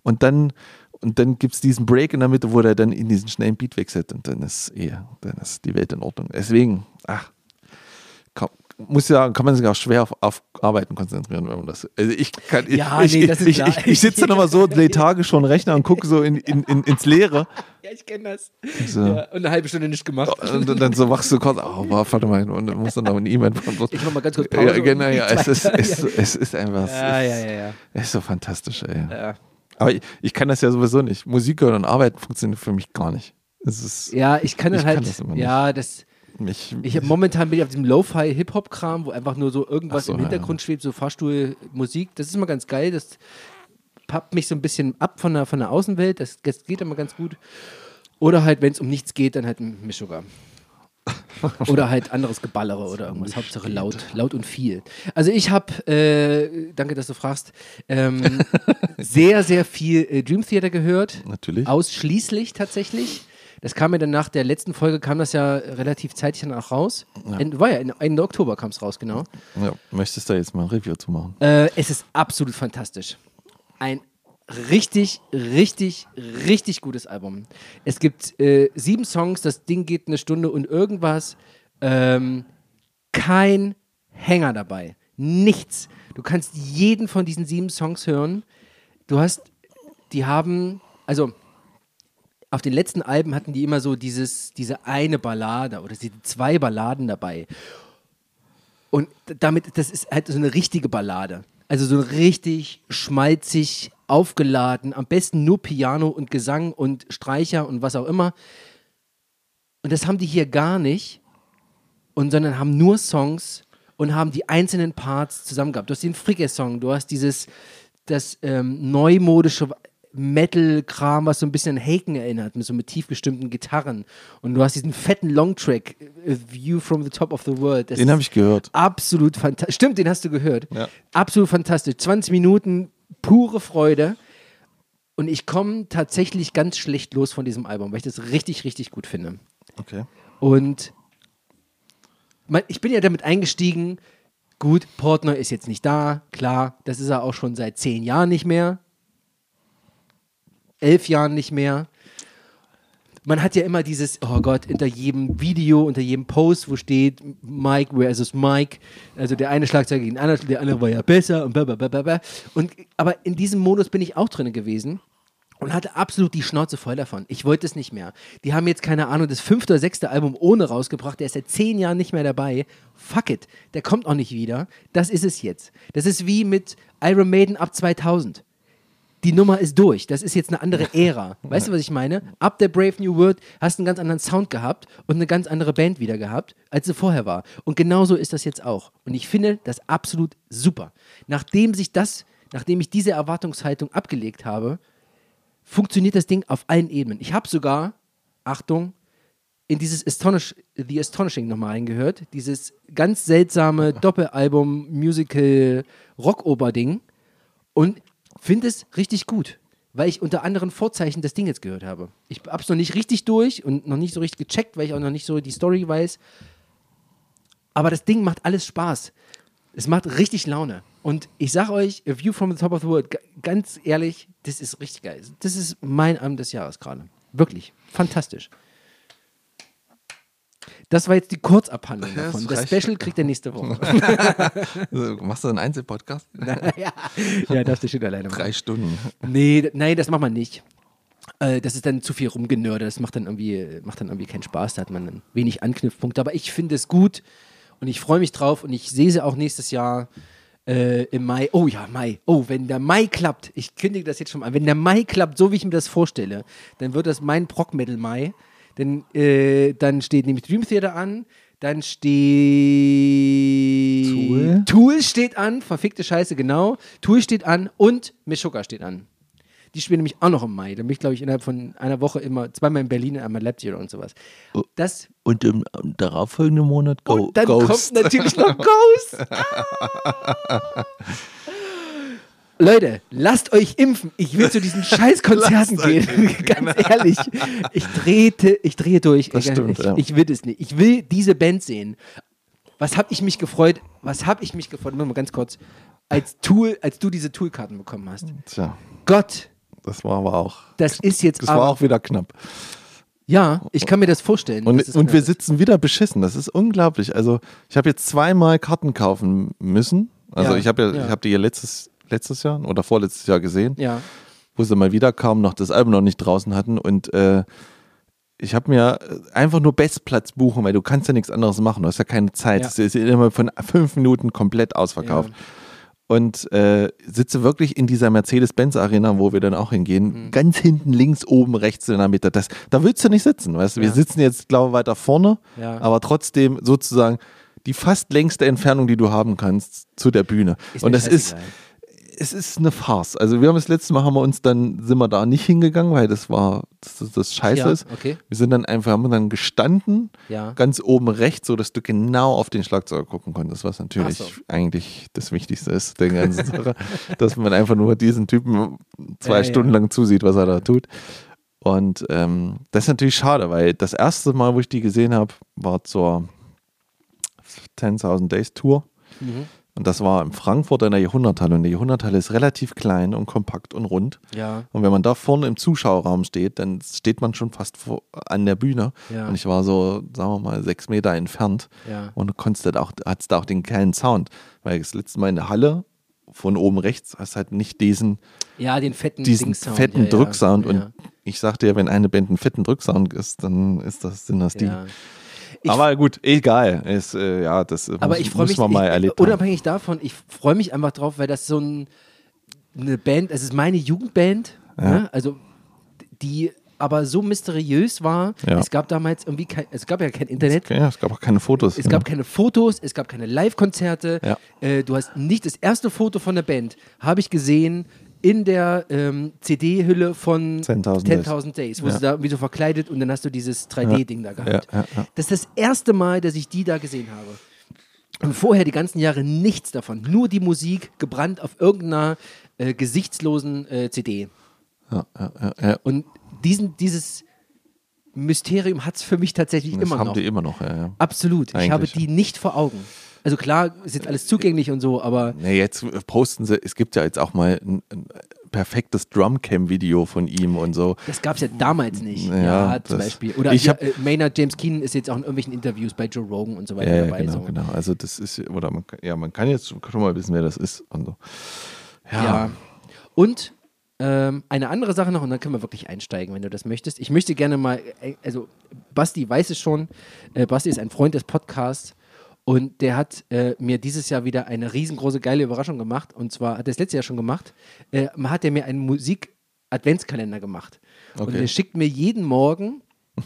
Und dann, und dann gibt's diesen Break in der Mitte, wo der dann in diesen schnellen Beat wechselt und dann ist eh, dann ist die Welt in Ordnung. Deswegen, ach, kann, muss ja, kann man sich auch schwer auf, auf Arbeiten konzentrieren, wenn man das. Also ich kann, Ja, ich, nee, ist ich, klar. ich, ich sitze dann immer so lethargisch vor dem Rechner und gucke so in, in, in, ins Leere. Ja, ich kenne das. So. Ja, und eine halbe Stunde nicht gemacht. Und dann, dann so wachst du kurz, oh, warte mal, und dann musst du noch eine E-Mail beantworten. Ich mach mal ganz kurz Pause. Ja, und genau, ja, es ist, es, es ist einfach, Ja, ja, ja, ja. es ist so fantastisch, ey. ja. Aber ich, ich kann das ja sowieso nicht. Musik hören und arbeiten funktioniert für mich gar nicht. Es ist, Ja, ich kann Ich halt, kann das nicht. ja, das, mich, ich hab, momentan bin ich auf diesem Lo-Fi-Hip-Hop-Kram, wo einfach nur so irgendwas so, im Hintergrund schwebt, so Fahrstuhlmusik. Das ist immer ganz geil, das pappt mich so ein bisschen ab von der, von der Außenwelt, das, das geht immer ganz gut. Oder halt, wenn es um nichts geht, dann halt ein Mischugger. *laughs* oder halt anderes Geballere oder irgendwas. Hauptsache laut, laut und viel. Also ich habe, äh, danke, dass du fragst, ähm, *laughs* sehr, sehr viel äh, Dream Theater gehört. Natürlich. Ausschließlich tatsächlich. Das kam mir dann nach der letzten Folge, kam das ja relativ zeitig dann auch raus. Ende, war ja Ende, Ende Oktober kam es raus, genau. ja, möchtest du da jetzt mal ein Review zu machen? Äh, es ist absolut fantastisch. Ein richtig, richtig, richtig gutes Album. Es gibt äh, sieben Songs, das Ding geht eine Stunde und irgendwas. Ähm, kein Hänger dabei. Nichts. Du kannst jeden von diesen sieben Songs hören. Du hast, die haben, also auf den letzten Alben hatten die immer so dieses, diese eine Ballade oder diese zwei Balladen dabei. Und damit, das ist halt so eine richtige Ballade. Also so richtig schmalzig aufgeladen, am besten nur Piano und Gesang und Streicher und was auch immer. Und das haben die hier gar nicht, und sondern haben nur Songs und haben die einzelnen Parts zusammen gehabt. Du hast den Fricke-Song, du hast dieses, das ähm, neumodische Metal-Kram, was so ein bisschen an Haken erinnert, mit so mit tief gestimmten Gitarren. Und du hast diesen fetten Longtrack, View from the Top of the World. Das Den habe ich gehört. Absolut fantastisch. Stimmt, den hast du gehört. Ja. Absolut fantastisch. 20 Minuten pure Freude. Und ich komme tatsächlich ganz schlecht los von diesem Album, weil ich das richtig, richtig gut finde. Okay. Und man, ich bin ja damit eingestiegen, gut, Portner ist jetzt nicht da, klar, das ist er auch schon seit zehn Jahren nicht mehr. Elf Jahren nicht mehr. Man hat ja immer dieses, oh Gott, unter jedem Video, unter jedem Post, wo steht Mike versus Mike, also der eine Schlagzeuger gegen den anderen, der andere war ja besser und blablabla. Und aber in diesem Modus bin ich auch drin gewesen und hatte absolut die Schnauze voll davon. Ich wollte es nicht mehr. Die haben jetzt, keine Ahnung, das fünfte oder sechste Album ohne rausgebracht. Der ist seit zehn Jahren nicht mehr dabei. Fuck it. Der kommt auch nicht wieder. Das ist es jetzt. Das ist wie mit Iron Maiden ab 2000. Die Nummer ist durch. Das ist jetzt eine andere *laughs* Ära. Weißt du, was ich meine? Ab der Brave New World hast du einen ganz anderen Sound gehabt und eine ganz andere Band wieder gehabt, als sie vorher war. Und genauso ist das jetzt auch. Und ich finde das absolut super. Nachdem sich das, nachdem ich diese Erwartungshaltung abgelegt habe, funktioniert das Ding auf allen Ebenen. Ich habe sogar, Achtung, in dieses Astonish, The Astonishing nochmal reingehört. Dieses ganz seltsame Doppelalbum, Musical, Rockoper-Ding. Und finde es richtig gut, weil ich unter anderen Vorzeichen das Ding jetzt gehört habe. Ich habe es noch nicht richtig durch und noch nicht so richtig gecheckt, weil ich auch noch nicht so die Story weiß. Aber das Ding macht alles Spaß. Es macht richtig Laune. Und ich sag euch, A View from the Top of the World, ganz ehrlich, das ist richtig geil. Das ist mein Abend des Jahres gerade. Wirklich. Fantastisch. Das war jetzt die Kurzabhandlung Ja, das davon. Das reicht. Special kriegt er nächste Woche. *laughs* Also, machst du einen Einzelpodcast? *laughs* ja, ja, darfst du schon alleine machen. Drei Stunden. Nee, nein, das macht man nicht. Äh, das ist dann zu viel rumgenörde. Das macht dann irgendwie, macht dann irgendwie keinen Spaß. Da hat man dann wenig Anknüpfpunkte. Aber ich finde es gut Und ich freue mich drauf und ich sehe sie auch nächstes Jahr äh, im Mai. Oh ja, Mai. Oh, wenn der Mai klappt, ich kündige das jetzt schon mal an, wenn der Mai klappt, so wie ich mir das vorstelle, dann wird das mein Prog Metal Mai. Denn äh, dann steht nämlich Dream Theater an, dann steht Tool? Tool steht an, verfickte Scheiße, genau. Tool steht an und Meshuggah steht an. Die spielen nämlich auch noch im Mai. Da bin ich, glaube ich, innerhalb von einer Woche immer zweimal in Berlin, einmal Leipzig und sowas. Das Und im, im darauffolgenden Monat Go, und dann Ghost. kommt natürlich noch Ghost. *laughs* Ah. Leute, lasst euch impfen. Ich will zu diesen *laughs* Scheißkonzerten gehen. *laughs* Ganz ehrlich. Ich drehte, ich drehe durch. Das ich, stimmt, ich, ja. ich will es nicht. Ich will diese Band sehen. Was habe ich mich gefreut? Was habe ich mich gefreut? Mal ganz kurz. Als Tool, als du diese Toolkarten bekommen hast. Tja, Gott, das war aber auch. das ist jetzt Das aber. war auch wieder knapp. ja, ich kann mir das vorstellen. Und, dass es und wir sitzen wieder beschissen. Das ist unglaublich. Also, ich habe jetzt zweimal Karten kaufen müssen. Also, Ja, ich habe ja, ja. ich habe die ja letztes, letztes Jahr oder vorletztes Jahr gesehen, Ja. wo sie mal wieder kamen, noch das Album noch nicht draußen hatten. Und äh, ich habe mir einfach nur Bestplatz buchen, weil du kannst ja nichts anderes machen. Du hast ja keine Zeit. Ja. Es ist immer von fünf Minuten komplett ausverkauft. Ja. Und äh, sitze wirklich in dieser Mercedes-Benz-Arena, wo wir dann auch hingehen, Mhm. ganz hinten, links, oben, rechts in der Mitte. Das, da willst du nicht sitzen, weißt du? Wir Ja. sitzen jetzt, glaube ich, weiter vorne, aber trotzdem sozusagen die fast längste Entfernung, die du haben kannst, zu der Bühne. Ist Und das ist, scheißegal. Es ist eine Farce. Also wir haben das letzte Mal haben wir uns dann, sind wir da nicht hingegangen, weil das war, das, das, das scheiße Ja, ist. okay. Wir sind dann einfach, haben dann gestanden, Ja. ganz oben rechts, so dass du genau auf den Schlagzeuger gucken konntest, was natürlich so. eigentlich das Wichtigste ist der ganzen *laughs* Sache, dass man einfach nur diesen Typen zwei ja. Stunden lang zusieht, was er da tut. Und ähm, das ist natürlich schade, weil das erste Mal, wo ich die gesehen habe, war zur 10.000 Days Tour. Mhm. Und das war in Frankfurt in der Jahrhunderthalle. Und die Jahrhunderthalle ist relativ klein und kompakt und rund. Ja. Und wenn man da vorne im Zuschauerraum steht, dann steht man schon fast vor, an der Bühne. Ja. Und ich war so, sagen wir mal, sechs Meter entfernt. Ja. Und du konntest halt auch, hattest da auch den kleinen Sound. Weil das letzte Mal in der Halle, von oben rechts, hast halt nicht diesen, Ja, den fetten diesen fetten ja, Drücksound. Ja. Und ich sagte ja, wenn eine Band einen fetten Drücksound ist, dann ist das, sind das die. Ich, Aber gut, egal. Ist, äh, ja, das aber muss, ich freue mich, mal ich, erlebt haben. unabhängig davon, ich freue mich einfach drauf, weil das so ein, eine Band, es ist meine Jugendband, Ja. ne? also die aber so mysteriös war. Ja. Es gab damals irgendwie kein, es gab ja kein Internet. Ja, es gab auch keine Fotos. Es gab keine Fotos, es gab keine Live-Konzerte. Ja. Äh, du hast nicht das erste Foto von der Band, habe ich gesehen in der ähm, CD-Hülle von 10.000 10.000 Days, wo Ja. sie da wie so verkleidet und dann hast du dieses 3D-Ding da gehabt. Das ist das erste Mal, dass ich die da gesehen habe. Und vorher die ganzen Jahre nichts davon. Nur die Musik gebrannt auf irgendeiner äh, gesichtslosen äh, CD. ja, ja, ja. Und diesen, dieses Mysterium hat es für mich tatsächlich Das immer haben noch. die immer noch, ja. Absolut. Ich Eigentlich, habe ja. die nicht vor Augen. Also klar, ist jetzt alles zugänglich und so, aber Nee, jetzt posten sie, es gibt ja jetzt auch mal ein, ein perfektes Drumcam-Video von ihm und so. das gab es ja damals nicht. Ja, Ja, zum Beispiel. Oder Ich ja, hab- äh, Maynard James Keenan ist jetzt auch in irgendwelchen Interviews bei Joe Rogan und so weiter Ja, ja, dabei. genau, so. genau. Also das ist, oder man, ja, man kann jetzt schon mal wissen, wer das ist. Und so. Ja, Ja. Und ähm, eine andere Sache noch, und dann können wir wirklich einsteigen, wenn du das möchtest. Ich möchte gerne mal, äh, also Basti weiß es schon, äh, Basti ist ein Freund des Podcasts und der hat äh, mir dieses Jahr wieder eine riesengroße, geile Überraschung gemacht. Und zwar hat er es letztes Jahr schon gemacht, äh, hat er mir einen Musik-Adventskalender gemacht. Und Okay. er schickt mir jeden Morgen *laughs*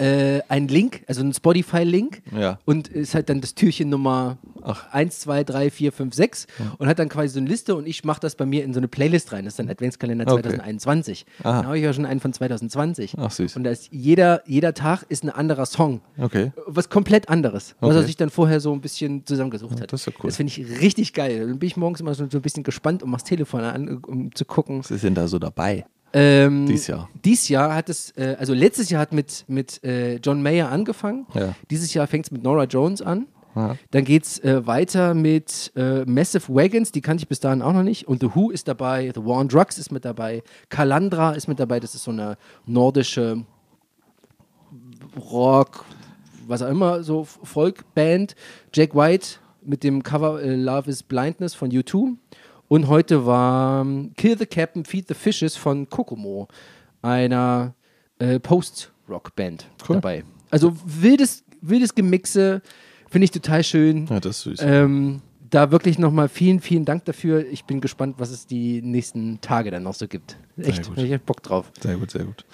äh, einen Link, also einen Spotify-Link Ja. und ist halt dann das Türchen Nummer Ach. 1, 2, 3, 4, 5, 6 und hat dann quasi so eine Liste und ich mache das bei mir in so eine Playlist rein. Das ist dann Adventskalender Okay. 2021. Aha. Dann habe ich ja schon einen von 2020. Ach, süß. Und da ist jeder, jeder Tag ist ein anderer Song. Okay. Was komplett anderes, was er Okay. sich dann vorher so ein bisschen zusammengesucht hat. das ist ja cool. Das finde ich richtig geil. Dann bin ich morgens immer so, so ein bisschen gespannt und mach's Telefon an, um zu gucken. Was ist denn da so dabei? Ähm, Dies Jahr. Dies Jahr hat es, äh, also letztes Jahr hat mit, mit äh, John Mayer angefangen. Ja. Dieses Jahr fängt es mit Nora Jones an. Ja. Dann geht es äh, weiter mit äh, Massive Wagons, die kannte ich bis dahin auch noch nicht. Und The Who ist dabei, The War on Drugs ist mit dabei, Kalandra ist mit dabei, das ist so eine nordische Rock, was auch immer, so Folkband. Jack White mit dem Cover äh, Love is Blindness von U2. Und heute war ähm, Kill the Captain, Feed the Fishes von Kokomo, einer äh, Post-Rock-Band Cool. dabei. Also wildes, wildes Gemixe, Finde ich total schön. Ja, das ist süß. Ähm, da wirklich nochmal vielen, vielen Dank dafür. Ich bin gespannt, was es die nächsten Tage dann noch so gibt. Echt, hab ich echt Bock drauf. Sehr gut, sehr gut.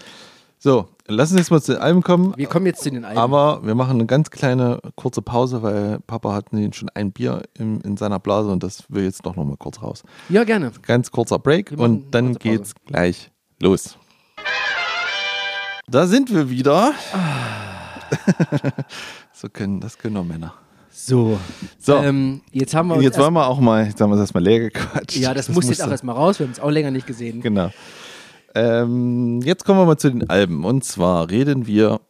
So, lass uns jetzt mal zu den Alben kommen. Wir kommen jetzt zu den Alben. Aber wir machen eine ganz kleine kurze Pause, weil Papa hat nämlich schon ein Bier im, in seiner Blase und das will jetzt doch noch mal kurz raus. ja, gerne. Ganz kurzer Break und dann geht's gleich los. Da sind wir wieder. *laughs* so können, das können nur Männer. So. So. Ähm, jetzt haben wir uns Jetzt wollen wir auch mal, jetzt haben wir das erstmal leer gequatscht. Ja, das, muss jetzt musste- auch erstmal raus. Wir haben es auch länger nicht gesehen. Genau. Ähm, jetzt kommen wir mal zu den Alben. Und zwar reden wir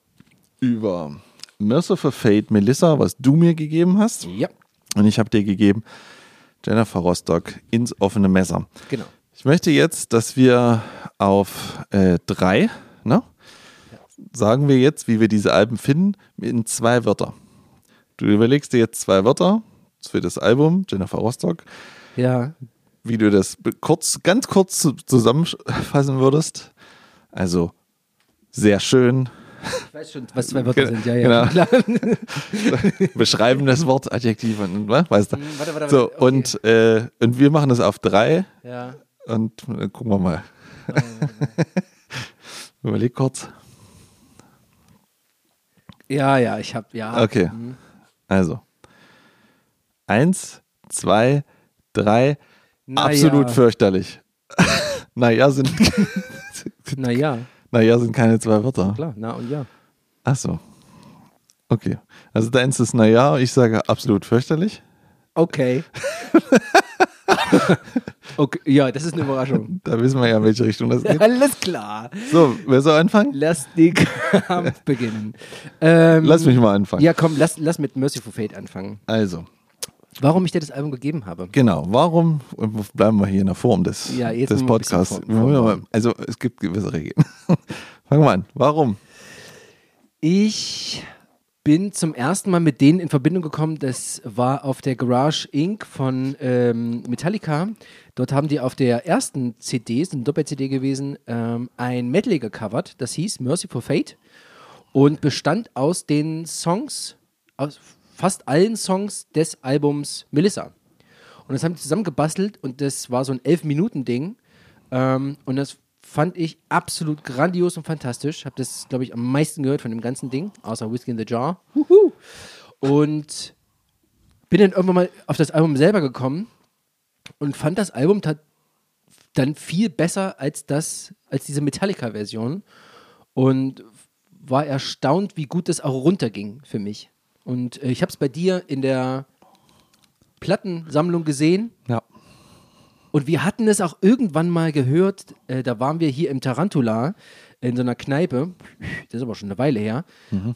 über Merciful Fate Melissa, was du mir gegeben hast. Ja, Und ich habe dir gegeben Jennifer Rostock ins offene Messer. genau. Ich möchte jetzt, dass wir auf äh, drei, ne? sagen wir jetzt, wie wir diese Alben finden, in zwei Wörter. Du überlegst dir jetzt zwei Wörter für das Album Jennifer Rostock, Ja. Wie du das kurz, ganz kurz zu- zusammenfassen würdest. Also sehr schön, Ich weiß schon, was zwei Wörter Genau, sind. Ja, ja. genau. Klar. *laughs* beschreibendes Wort, Adjektiv und was, weißt du. Warte, warte, So, warte. Okay. und, äh, und wir machen das auf drei Ja. und dann gucken wir mal. *laughs* Überleg kurz. ja, ja, ich habe, ja. Okay. Mhm. Also. Eins, zwei, drei. Na absolut fürchterlich. naja, *laughs* sind, Na ja, *laughs* naja, sind keine zwei Wörter. klar, na und ja. Ach so. Okay. Also deins ist naja, ich sage absolut fürchterlich. Okay. *laughs* okay. Ja, das ist eine Überraschung. Da wissen wir ja, in welche Richtung das geht. Alles klar. So, wer soll anfangen? Lass den Kampf beginnen. Ähm, Lass mich mal anfangen. Ja, komm, lass, lass mit Merciful Fate anfangen. Also, Warum ich dir das Album gegeben habe. genau. Warum bleiben wir hier in der Form des, Ja, des Podcasts? Also, es gibt gewisse Regeln. *laughs* Fangen wir an. Warum? Ich bin zum ersten Mal mit denen in Verbindung gekommen. Das war auf der Garage Inc. von ähm, Metallica. Dort haben die auf der ersten CD, ist eine Doppel-CD gewesen, ähm, ein Medley gecovert. Das hieß Merciful Fate und bestand aus den Songs, aus fast allen Songs des Albums Melissa. Und das haben die zusammengebastelt und das war so ein 11-Minuten-Ding. Ähm, und das fand ich absolut grandios und fantastisch. Habe das, glaube ich, am meisten gehört von dem ganzen Ding, außer Whiskey in the Jar. Huhu. Und bin dann irgendwann mal auf das Album selber gekommen und fand das Album dann viel besser als das, als diese Metallica-Version. Und war erstaunt, wie gut das auch runterging für mich. Und äh, ich habe es bei dir in der Plattensammlung gesehen. Ja. Und wir hatten es auch irgendwann mal gehört, äh, da waren wir hier im Tarantula in so einer Kneipe, das ist aber schon eine Weile her,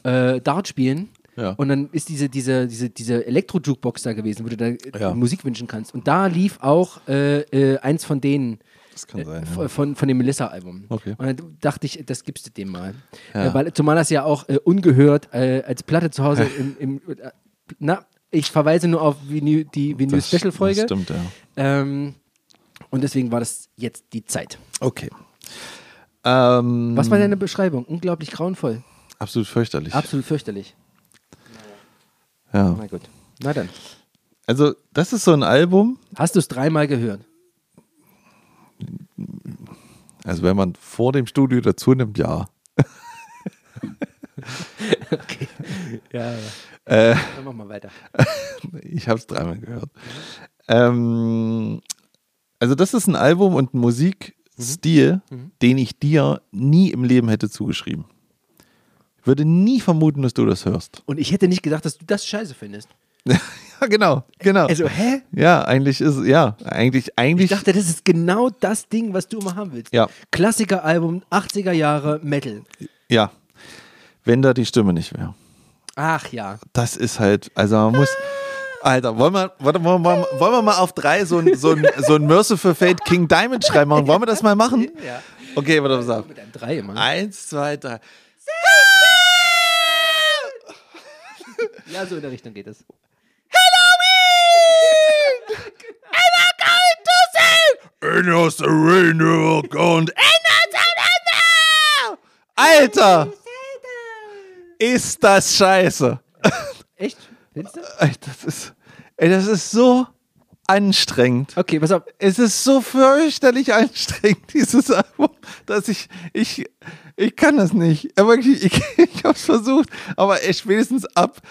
äh, Dart spielen. Ja. Und dann ist diese, diese, diese, diese Elektro-Jukebox da gewesen, wo du da äh, Ja. Musik wünschen kannst. Und da lief auch äh, äh, eins von denen Das kann sein. von, von, von dem Melissa-Album. Okay. Und dann dachte ich, das gibst du dem mal. Ja. Äh, weil, zumal das ja auch äh, ungehört äh, als Platte zu Hause im, im äh, na, ich verweise nur auf Vinyl, die Vinyl-Special-Folge. Stimmt, ja. Ähm, und deswegen war das jetzt die Zeit. Okay. Ähm, Was war deine Beschreibung? Unglaublich grauenvoll. Absolut fürchterlich. Absolut fürchterlich. ja. Na gut. Na dann. Also, das ist so ein Album, Hast du es dreimal gehört? Also wenn man vor dem Studio dazu nimmt, ja. Okay. Ja, ja. Äh, Dann machen wir weiter. *laughs* ich habe es dreimal gehört. Ähm, also das ist ein Album und ein Musikstil, Mhm. den ich dir nie im Leben hätte zugeschrieben. Ich würde nie vermuten, dass du das hörst. Und ich hätte nicht gedacht, dass du das scheiße findest. *laughs* ja, genau, genau. Also, hä? ja, eigentlich ist ja, eigentlich, Ich eigentlich. dachte, das ist genau das Ding, was du immer haben willst. Ja. Klassiker-Album, 80er Jahre, Metal. ja, wenn da die Stimme nicht wäre. Ach ja. Das ist halt, also man muss. Alter, wollen wir, warte, wollen, wir, wollen wir mal auf drei so ein, so ein, so ein Merciful Fate King Diamond schreiben machen? Wollen wir das mal machen? Ja. Okay, warte, pass auf. Mit einem Drei immer. Eins, zwei, drei. Ja, so in der Richtung geht es. In the rain will go and Alter! Ist das scheiße. Echt? Findest du? Ey, das ist, ey, das ist so anstrengend. Okay, pass auf. Es ist so fürchterlich anstrengend, *laughs* dieses Album, dass ich, ich, ich kann das nicht. Aber ich, ich *laughs* habe es versucht, aber ey, spätestens ab,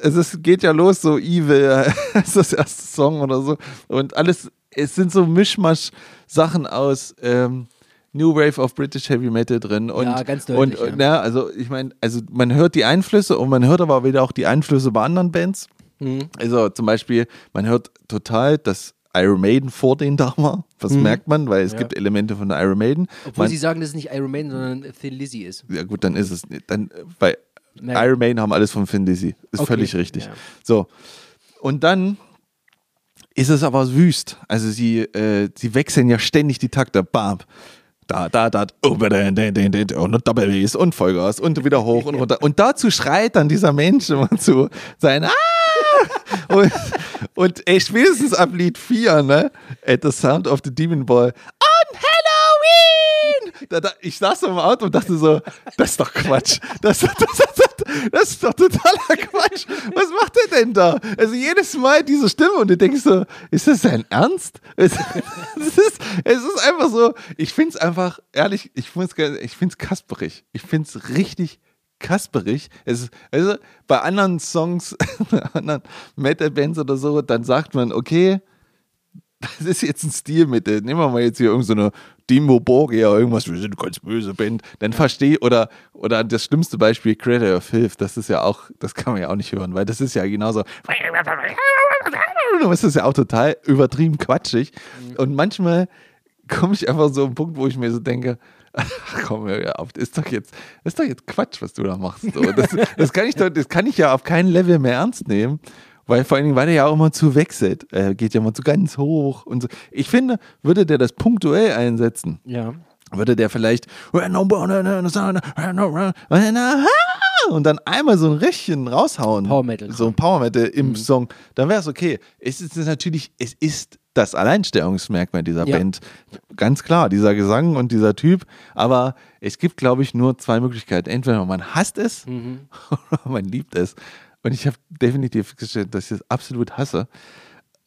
es ist, geht ja los, so Evil, *laughs* ist das erste Song oder so. Und alles, es sind so Mischmasch-Sachen aus, ähm, New Wave of British Heavy Metal drin und Ja, ganz deutlich, und, ja. und ja, also ich meine, also man hört die Einflüsse und man hört aber wieder auch die Einflüsse bei anderen Bands. Mhm. Also zum Beispiel, man hört total, dass Iron Maiden vor denen da war. Das merkt man, weil es Mhm. Ja. gibt Elemente von Iron Maiden. Obwohl man, sie sagen, dass es nicht Iron Maiden, sondern Thin Lizzy ist. ja gut, dann ist es dann bei Na- Iron Maiden haben alles von Finn Dizzy. Ist Okay, völlig richtig. So. Und dann ist es aber wüst. Also sie, äh, sie wechseln ja ständig die Takte. Bam. Da, da, da, oh, und Double Bass und Vollgas und wieder hoch und runter. Und dazu schreit dann dieser Mensch immer zu sein, ah! *laughs* und, und ey, spätestens ab Lied 4, ne? At the Sound of the Demon Boy. On Halloween! Da, da, ich saß im Auto und dachte so, das ist doch Quatsch. Das, das, das, das, ist doch totaler Quatsch. Was macht er denn da? Also jedes Mal diese Stimme und du denkst so, ist das sein Ernst? *laughs* Es, ist, es ist einfach so, ich finde es einfach, ehrlich, ich finde es ich find's kasperig. Ich finde es richtig kasperig. Es ist, also bei anderen Songs, *laughs* anderen Metal-Bands oder so, dann sagt man, okay, das ist jetzt ein Stilmittel. Nehmen wir mal jetzt hier irgendeine so Dimo Borgia oder irgendwas, wir sind ganz böse Band. Dann verstehe oder oder das schlimmste Beispiel Creator of Filth, das ist ja auch, das kann man ja auch nicht hören, weil das ist ja genauso. Das ist ja auch total übertrieben quatschig. Und manchmal komme ich einfach so einen Punkt, wo ich mir so denke, ach komm, hör ja auf, ist doch jetzt, ist doch jetzt Quatsch, was du da machst. So, das, das, kann ich doch, das kann ich ja auf keinen Level mehr ernst nehmen. Weil vor allen Dingen, weil der ja auch immer zu wechselt. Er geht ja immer zu ganz hoch und so. Ich finde, würde der das punktuell einsetzen, Ja. würde der vielleicht und dann einmal so ein Richtchen raushauen. Power Metal. So ein Power Metal im Song, dann wäre es okay. Es ist natürlich, es ist das Alleinstellungsmerkmal dieser Ja. Band. Ganz klar, dieser Gesang und dieser Typ. Aber es gibt, glaube ich, nur zwei Möglichkeiten. Entweder man hasst es *laughs* oder man liebt es. Und ich habe definitiv festgestellt, dass ich es absolut hasse.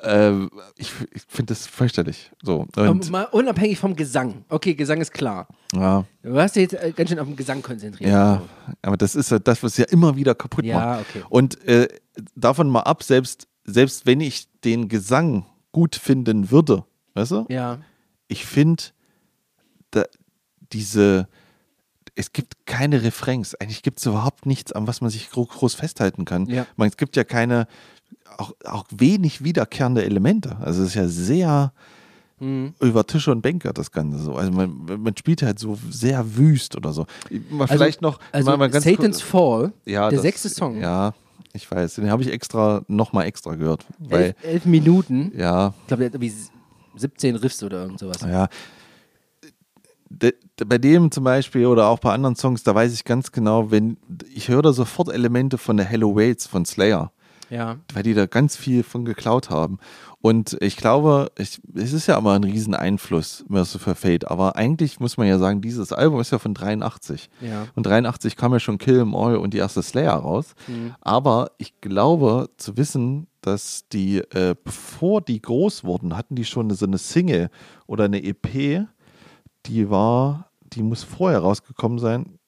Ähm, ich ich finde das fürchterlich. So. Und, mal unabhängig vom Gesang. Okay, Gesang ist klar. ja. Du hast dich jetzt äh, ganz schön auf den Gesang konzentriert. Ja, aber das ist ja das, was ja immer wieder kaputt Ja, macht. okay. Und äh, davon mal ab, selbst, selbst wenn ich den Gesang gut finden würde, weißt du, Ja. ich finde, diese, es gibt keine Refrains. Eigentlich gibt es überhaupt nichts, an was man sich gro groß festhalten kann. Ja. Man, es gibt ja keine, auch, auch wenig wiederkehrende Elemente. Also es ist ja sehr Mhm. über Tische und Bänke das Ganze so. Also man, man spielt halt so sehr wüst oder so. Mal vielleicht noch Also mal, mal ganz Satan's Fall, ja, der das- sechste Song. Ja, ich weiß. Den habe ich extra nochmal extra gehört. Weil, elf, elf Minuten. ja, Ich glaube, der hat irgendwie 17 Riffs oder irgend sowas. ja. De, de, bei dem zum Beispiel oder auch bei anderen Songs, da weiß ich ganz genau, wenn ich höre da sofort Elemente von der Hello Waits von Slayer, Ja. weil die da ganz viel von geklaut haben. Und ich glaube, ich, es ist ja immer ein Rieseneinfluss, Merciful Fate, aber eigentlich muss man ja sagen, dieses Album ist ja von 83. Ja. Und 83 kam ja schon Kill 'Em All und die erste Slayer raus. Aber ich glaube zu wissen, dass die, äh, bevor die groß wurden, hatten die schon so eine Single oder eine EP, die war, die muss vorher rausgekommen sein.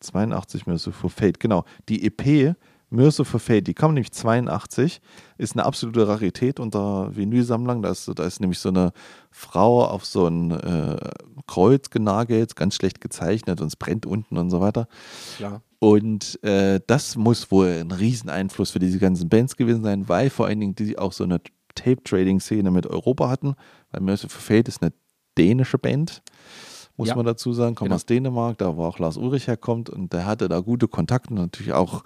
82 Merciful Fate, genau. Die EP Merciful Fate, die kam nämlich 82, ist eine absolute Rarität unter Vinylsammlern. Da ist, da ist nämlich so eine Frau auf so ein äh, Kreuz genagelt, ganz schlecht gezeichnet und es brennt unten und so weiter. Klar. Und äh, das muss wohl ein Rieseneinfluss für diese ganzen Bands gewesen sein, weil vor allen Dingen die auch so eine Tape-Trading-Szene mit Europa hatten, weil Merciful Fate ist eine dänische Band, muss Ja. man dazu sagen, kommt Genau. aus Dänemark, da wo auch Lars Ulrich herkommt und der hatte da gute Kontakte, natürlich auch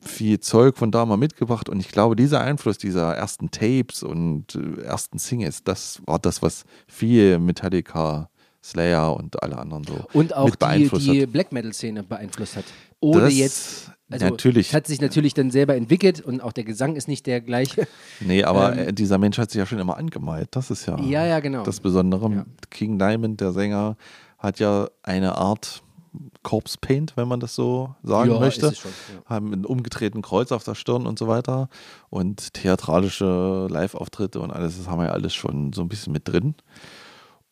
viel Zeug von da mal mitgebracht und ich glaube, dieser Einfluss dieser ersten Tapes und äh, ersten Singles, das war das, was viel Metallica, Slayer und alle anderen so Und auch die, die. Black Metal-Szene beeinflusst hat. Ohne Das- jetzt. Also, natürlich. Hat sich natürlich dann selber entwickelt und auch der Gesang ist nicht der gleiche. *laughs* Nee, aber Ähm, äh, dieser Mensch hat sich ja schon immer angemalt. Das ist ja, Ja, ja, genau. das Besondere. Ja. King Diamond, der Sänger, hat ja eine Art Corpse Paint, wenn man das so sagen Ja, möchte. schon. Haben einen umgedrehten Kreuz auf der Stirn und so weiter. Und theatralische Live-Auftritte und alles, das haben wir ja alles schon so ein bisschen mit drin.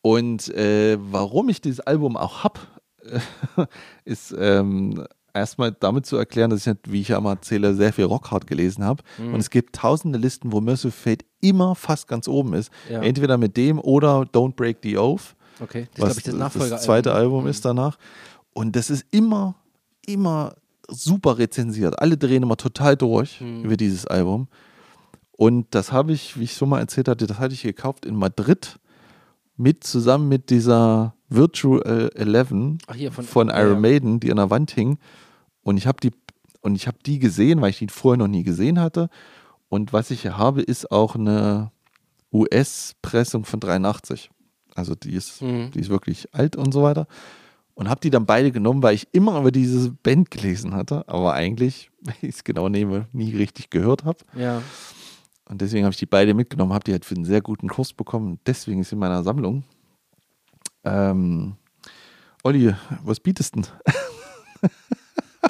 Und äh, warum ich dieses Album auch hab, *laughs* ist ähm, erstmal damit zu erklären, dass ich, nicht, wie ich ja immer erzähle, sehr viel Rockhard gelesen habe. Mhm. Und es gibt tausende Listen, wo Merciful Fate immer fast ganz oben ist. Ja. Entweder mit dem oder Don't Break the Oath Okay, das was ich das Nachfolger. das zweite Album ist danach. Und das ist immer, immer super rezensiert. Alle drehen immer total durch Hm. über dieses Album. Und das habe ich, wie ich so mal erzählt hatte, das hatte ich gekauft in Madrid mit zusammen mit dieser Virtual Eleven Ach, hier von- von ja, Iron ja. Maiden, die an der Wand hing. Und ich habe die und ich habe die gesehen, weil ich die vorher noch nie gesehen hatte. Und was ich hier habe, ist auch eine US-Pressung von 83. Also die ist, Mhm. die ist wirklich alt und so weiter. Und habe die dann beide genommen, weil ich immer über diese Band gelesen hatte, aber eigentlich, *laughs* wenn ich es genau nehme, nie richtig gehört habe. Ja. Und deswegen habe ich die beide mitgenommen, habe die halt für einen sehr guten Kurs bekommen. Deswegen ist sie in meiner Sammlung. Ähm, Olli, was bietest du denn? *laughs*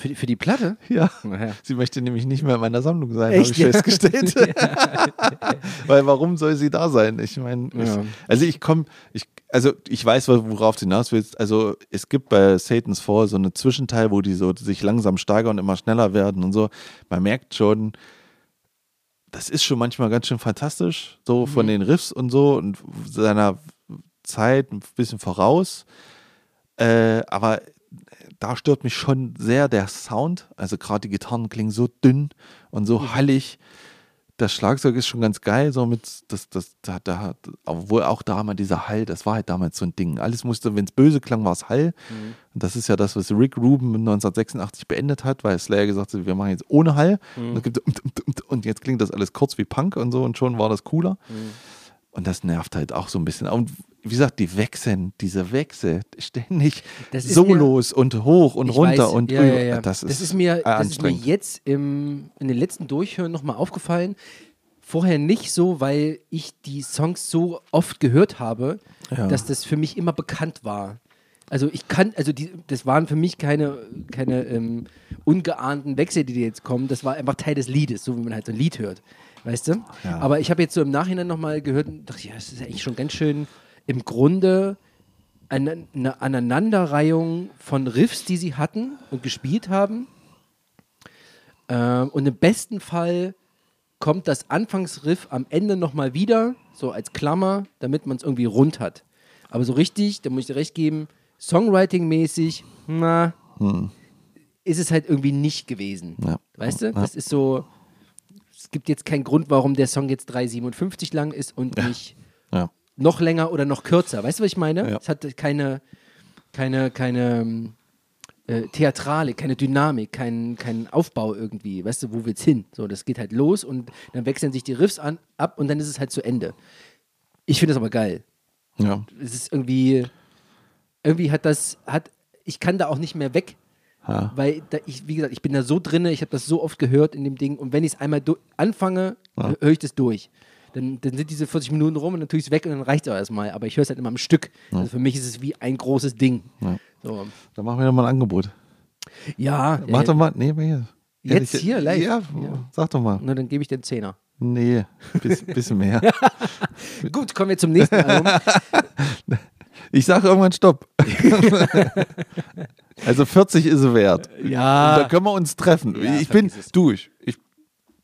Für die, für die Platte? Ja. Naja. Sie möchte nämlich nicht mehr in meiner Sammlung sein, habe ich ja? festgestellt. *laughs* Weil warum soll sie da sein? Ich meine, Ja. also ich komme, ich, also ich weiß, worauf du hinaus willst. Also es gibt bei Satan's Fall so einen Zwischenteil, wo die so sich langsam steigern und immer schneller werden und so. Man merkt schon, das ist schon manchmal ganz schön fantastisch, so von den Riffs und so und seiner Zeit ein bisschen voraus. Äh, aber da stört mich schon sehr der Sound. Also gerade die Gitarren klingen so dünn und so hallig. Das Schlagzeug ist schon ganz geil, so mit das, das, da, da, obwohl auch da mal dieser Hall, das war halt damals so ein Ding. Alles musste, wenn es böse klang, war es Hall. Und das ist ja das, was Rick Rubin 1986 beendet hat, weil Slayer gesagt hat, wir machen jetzt ohne Hall. Und, es gibt, und jetzt klingt das alles kurz wie Punk und so und schon war das cooler. Und das nervt halt auch so ein bisschen. Und wie gesagt, die wechseln, diese Wechsel, ständig Das ist Solos und hoch und runter weiß, und ja, ja, ja. Das, ist mir, äh, das ist mir jetzt im, in den letzten Durchhören nochmal aufgefallen. Vorher nicht so, weil ich die Songs so oft gehört habe, dass das für mich immer bekannt war. Also ich kann, also die, das waren für mich keine, keine ähm, ungeahnten Wechsel, die jetzt kommen. Das war einfach Teil des Liedes, so wie man halt so ein Lied hört. Weißt du? Ja. Aber ich habe jetzt so im Nachhinein nochmal gehört und dachte, ja, das ist eigentlich schon ganz schön im Grunde eine, eine Aneinanderreihung von Riffs, die sie hatten und gespielt haben. Ähm, und im besten Fall kommt das Anfangsriff am Ende nochmal wieder, so als Klammer, damit man es irgendwie rund hat. Aber so richtig, da muss ich dir recht geben, Songwriting-mäßig, na, ist es halt irgendwie nicht gewesen. Ja. Weißt du? Ja. Das ist so, es gibt jetzt keinen Grund, warum der Song jetzt 3,57 lang ist und nicht Ja. noch länger oder noch kürzer. Weißt du, was ich meine? Ja. Es hat keine, keine, keine ähm, äh, Theatrale, keine Dynamik, keinen keinen Aufbau irgendwie. Weißt du, wo will's hin? So, das geht halt los und dann wechseln sich die Riffs an, ab und dann ist es halt zu Ende. Ich finde das aber geil. Ja. Es ist irgendwie, irgendwie hat das, hat, ich kann da auch nicht mehr weg, Ja. weil da, ich, wie gesagt, ich bin da so drinne, ich habe das so oft gehört in dem Ding und wenn ich es einmal anfange, Ja. höre ich das durch. Dann, dann sind diese 40 Minuten rum und dann tue ich es weg und dann reicht es auch erstmal. Aber ich höre es halt immer am Stück. Also für mich ist es wie ein großes Ding. Ja. So. Dann machen wir doch mal ein Angebot. Ja, Mach doch mal, nee, hier. Jetzt Ehrlich, hier, live? Ja, Ja. sag doch mal. na, dann gebe ich den Zehner. Nee, bis, *laughs* bisschen mehr. *laughs* Gut, kommen wir zum nächsten Album. *laughs* Ich sag irgendwann Stopp. Also 40 ist es wert. Ja. Da können wir uns treffen. Ja, ich bin durch. Ich,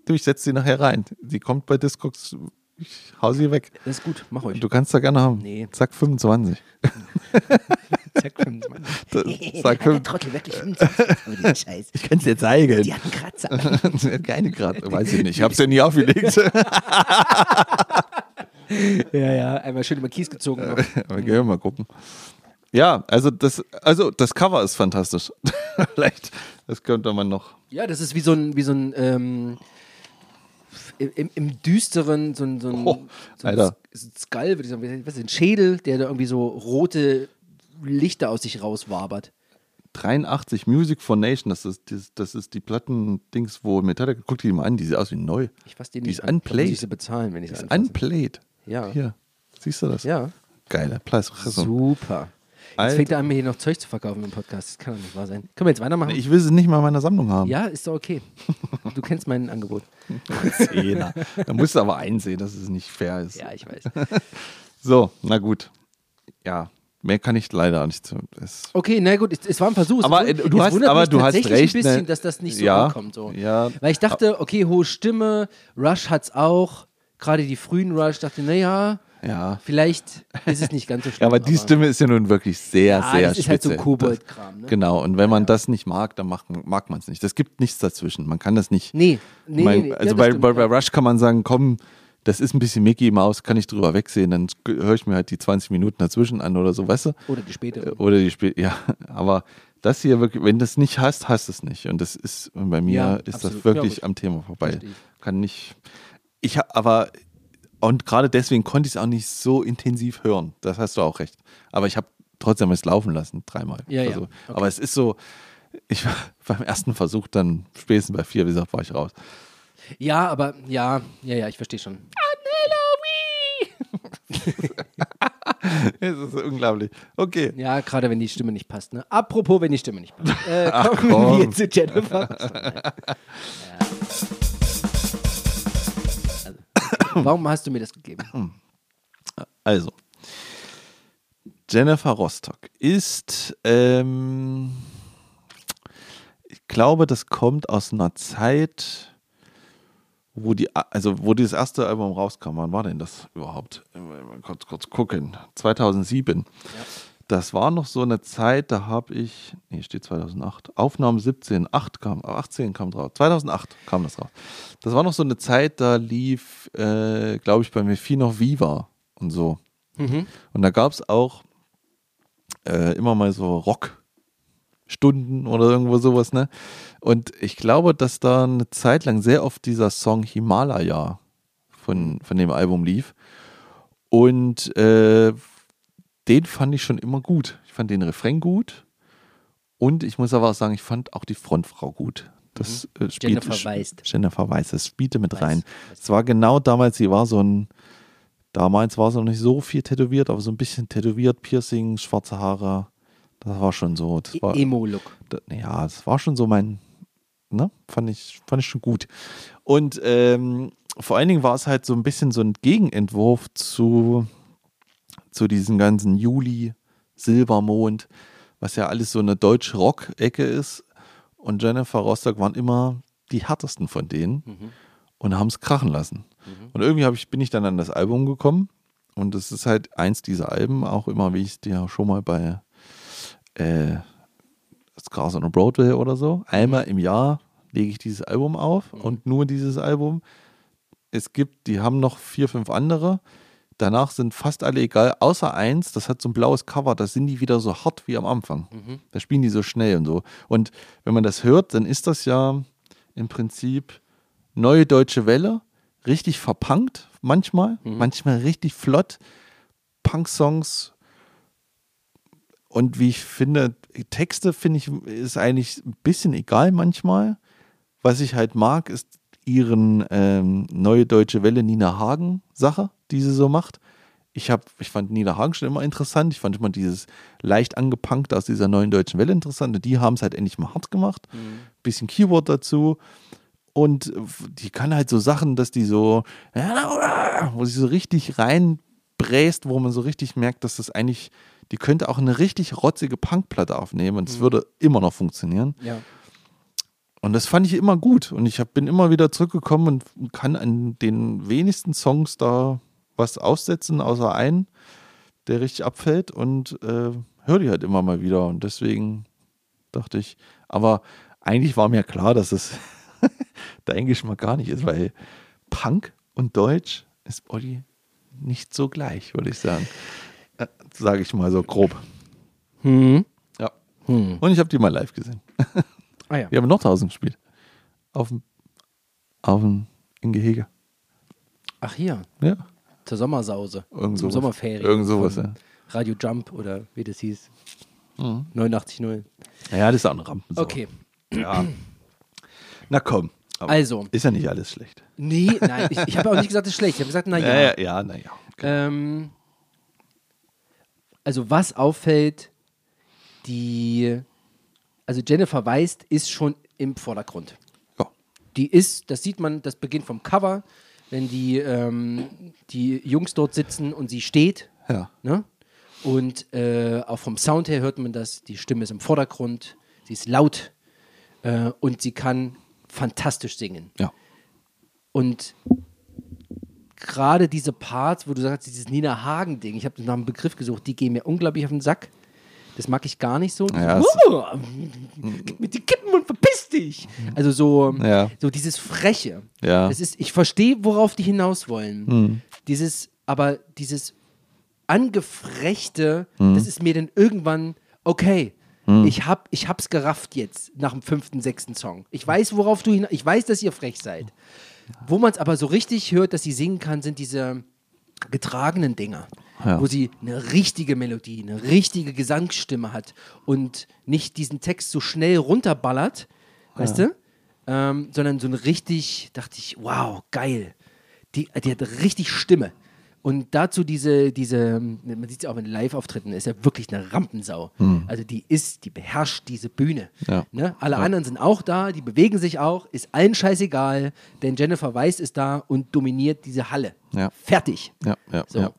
du, ich setze sie nachher rein. Sie kommt bei Discogs. Ich hau sie weg. Das ist gut, mach euch. Du kannst da gerne haben. Nee. Zack, 25. *laughs* Zack, 25. Das- Sag Hat der 5. Trottel wirklich 25 Euro, den Scheiß. Ich kann es dir zeigen. Die hat einen Kratzer. Sie *laughs* keine gerade. Weiß ich nicht. Ich habe es ja nie aufgelegt. *laughs* Ja, ja, einmal schön über Kies gezogen. Aber gehen wir mal gucken. Ja, also das, also das Cover ist fantastisch. *laughs* Vielleicht, das könnte man noch. Ja, das ist wie so ein, wie so ein ähm, im, im Düsteren, so ein, so ein, Oh, so ein Skull, würde ich sagen, was ist ein Schädel, der da irgendwie so rote Lichter aus sich rauswabert. 83 Music for Nation, das ist, das, das ist die Platten-Dings, wo Metallica, guck die mal an, die sieht aus wie neu. Ich fasse den Die nicht ist an. Unplayed. ich sie bezahlen, wenn ich Die sie ist unplayed. Ja. Hier, siehst du das? Ja. Geiler Preis. Super. Alter. fängt er an, mir hier noch Zeug zu verkaufen im Podcast. Das kann doch nicht wahr sein. Können wir jetzt weitermachen? Ich will sie nicht mal in meiner Sammlung haben. ja, ist doch okay. Du kennst mein Angebot. Zehner. Da musst du aber einsehen, dass es nicht fair ist. Ja, ich weiß. *laughs* So, na gut. Ja, mehr kann ich leider nicht. zu- Okay, na gut, es, es war ein Versuch. Aber, äh, du es hast- wundert aber du hast recht, ein bisschen, ne? dass das nicht so Ja, ankommt. So. ja. Weil ich dachte, okay, hohe Stimme, Rush hat's auch. Gerade die frühen Rush, dachte, naja, ja. vielleicht ist es nicht ganz so *laughs* schlimm. Ja, aber die Stimme ist ja nun wirklich sehr, Ja, sehr das ist halt so. Kobold-Kram, ne? Genau, und wenn man das nicht mag, dann mag, mag man es nicht. Das gibt nichts dazwischen. Man kann das nicht. Nee, nee, mein, nee, also ja, bei, stimmt, bei, bei ja. Rush kann man sagen, komm, das ist ein bisschen Mickey Maus, kann ich drüber wegsehen, dann höre ich mir halt die 20 Minuten dazwischen an oder so, weißt du? Oder die spätere. Oder die Spiel, *laughs* ja, aber das hier wirklich, wenn das nicht hast, hast es nicht. Und das ist bei mir Ja, ist absolut. das wirklich Ja, am Thema vorbei. Verstehe. Kann nicht. Ich habe aber und gerade deswegen konnte ich es auch nicht so intensiv hören. Das hast du auch recht. Aber ich habe trotzdem es laufen lassen, dreimal. Ja, ja. Also, Okay. Aber es ist so, ich war *laughs* beim ersten Versuch dann spätestens bei vier, wie gesagt, war ich raus. Ja, aber ja, ja, ja, ich verstehe schon. *laughs* Es ist unglaublich. Okay. Ja, gerade wenn die Stimme nicht passt. Ne? Apropos, wenn die Stimme nicht passt. Äh, Ach, kommen komm. wir zu Jennifer. *laughs* ja. Warum hast du mir das gegeben? *clears throat* Also, Jennifer Rostock ist, ähm, ich glaube, das kommt aus einer Zeit, wo die, also wo dieses erste Album rauskam. Wann war denn das überhaupt? Mal Kurz, kurz gucken. 2007. Das war noch so eine Zeit, da habe ich, nee, steht 2008, Aufnahmen 17, 8 kam, 18 kam drauf, 2008 kam das raus. Das war noch so eine Zeit, da lief, äh, glaube ich, bei mir viel noch Viva und so. Und da gab es auch äh, immer mal so Rockstunden oder irgendwo sowas, ne? Und ich glaube, dass da eine Zeit lang sehr oft dieser Song Himalaya von, von dem Album lief. Und äh, den fand ich schon immer gut. Ich fand den Refrain gut. Und ich muss aber auch sagen, ich fand auch die Frontfrau gut. Das äh, spielt, Mhm. Jennifer Weist. Jennifer Weiss, das spielte mit Weiß, rein. Es war genau damals, sie war so ein, damals war sie noch nicht so viel tätowiert, aber so ein bisschen tätowiert, Piercing, schwarze Haare. Das war schon so. Das war, E- Emo-Look. da- ja, das war schon so mein, ne, fand ich, fand ich schon gut. Und ähm, vor allen Dingen war es halt so ein bisschen so ein Gegenentwurf zu, zu diesen ganzen Juli, Silbermond, was ja alles so eine deutsche Rock-Ecke ist. Und Jennifer Rostock waren immer die härtesten von denen und haben es krachen lassen. Und irgendwie ich, bin ich dann an das Album gekommen. Und es ist halt eins dieser Alben, auch immer, wie ich es dir schon mal bei äh, Scars on a Broadway oder so. Einmal im Jahr lege ich dieses Album auf und nur dieses Album. Es gibt, die haben noch vier, fünf andere. Danach sind fast alle egal, außer eins, das hat so ein blaues Cover, da sind die wieder so hart wie am Anfang. Da spielen die so schnell und so. Und wenn man das hört, dann ist das ja im Prinzip neue deutsche Welle, richtig verpunkt manchmal, manchmal richtig flott. Punk-Songs und wie ich finde, Texte finde ich, ist eigentlich ein bisschen egal manchmal. Was ich halt mag, ist ihren ähm, Neue Deutsche Welle Nina Hagen Sache, die sie so macht. Ich, hab, ich fand Nina Hagen schon immer interessant. Ich fand immer dieses leicht angepunkte aus dieser neuen deutschen Welle interessant. Und die haben es halt endlich mal hart gemacht. Bisschen Keyword dazu. Und die kann halt so Sachen, dass die so, wo sie so richtig reinbräst, wo man so richtig merkt, dass das eigentlich, die könnte auch eine richtig rotzige Punkplatte aufnehmen und es würde immer noch funktionieren. Ja. Und das fand ich immer gut. Und ich hab, bin immer wieder zurückgekommen und kann an den wenigsten Songs da was aussetzen, außer einen, der richtig abfällt und äh, höre die halt immer mal wieder. Und deswegen dachte ich, aber eigentlich war mir klar, dass es *laughs* dein Geschmack gar nicht ist, weil Punk und Deutsch ist Olli nicht so gleich, würde ich sagen. Äh, Sage ich mal so grob. Hm. Ja. Hm. Und ich habe die mal live gesehen. *laughs* Ah ja. Wir haben in Nordhausen gespielt. Auf dem, auf dem, in Gehege. Ach hier, Ja. zur Sommersause. Irgend zum sowas. Sommerferien. Irgend sowas, ja. Radio Jump oder wie das hieß. Mhm. 89.0 Ja, das ist auch eine Rampensau. Okay. Ja. Na komm. Aber Also. Ist ja nicht alles schlecht. Nee, nein, ich, ich habe auch nicht gesagt, es ist schlecht. Ich habe gesagt, naja. *laughs* Ja, ja, ja naja. Ähm, also was auffällt, die, also Jennifer Weist ist schon im Vordergrund. Ja. Die ist, das sieht man, das beginnt vom Cover, wenn die, ähm, die Jungs dort sitzen und sie steht. Ja. Ne? Und äh, auch vom Sound her hört man das, die Stimme ist im Vordergrund, sie ist laut äh, und sie kann fantastisch singen. Ja. Und gerade diese Parts, wo du sagst, dieses Nina Hagen-Ding, ich habe nach einem Begriff gesucht, die gehen mir unglaublich auf den Sack. Das mag ich gar nicht so. Ja, so es- "Uh, gib mir die Kippen und verpiss dich. Also so, Ja. so dieses Freche. Ja. Das ist, ich verstehe, worauf die hinaus wollen. Dieses, aber dieses angefrechte, das ist mir dann irgendwann, okay, ich, hab, ich hab's gerafft jetzt nach dem fünften, sechsten Song. Ich weiß, worauf du hinaus, ich weiß, dass ihr frech seid. Wo man es aber so richtig hört, dass sie singen kann, sind diese getragenen Dinger, Ja. wo sie eine richtige Melodie, eine richtige Gesangsstimme hat und nicht diesen Text so schnell runterballert, weißt du? Ähm, sondern so ein richtig, dachte ich, wow, geil. Die, die hat richtig Stimme. Und dazu diese, diese, man sieht es auch in Live-Auftritten, ist ja wirklich eine Rampensau. Also die ist, die beherrscht diese Bühne. Ja. Ne? Alle anderen sind auch da, die bewegen sich auch, ist allen scheißegal, denn Jennifer Weiss ist da und dominiert diese Halle. Ja. Fertig. Ja, ja, So.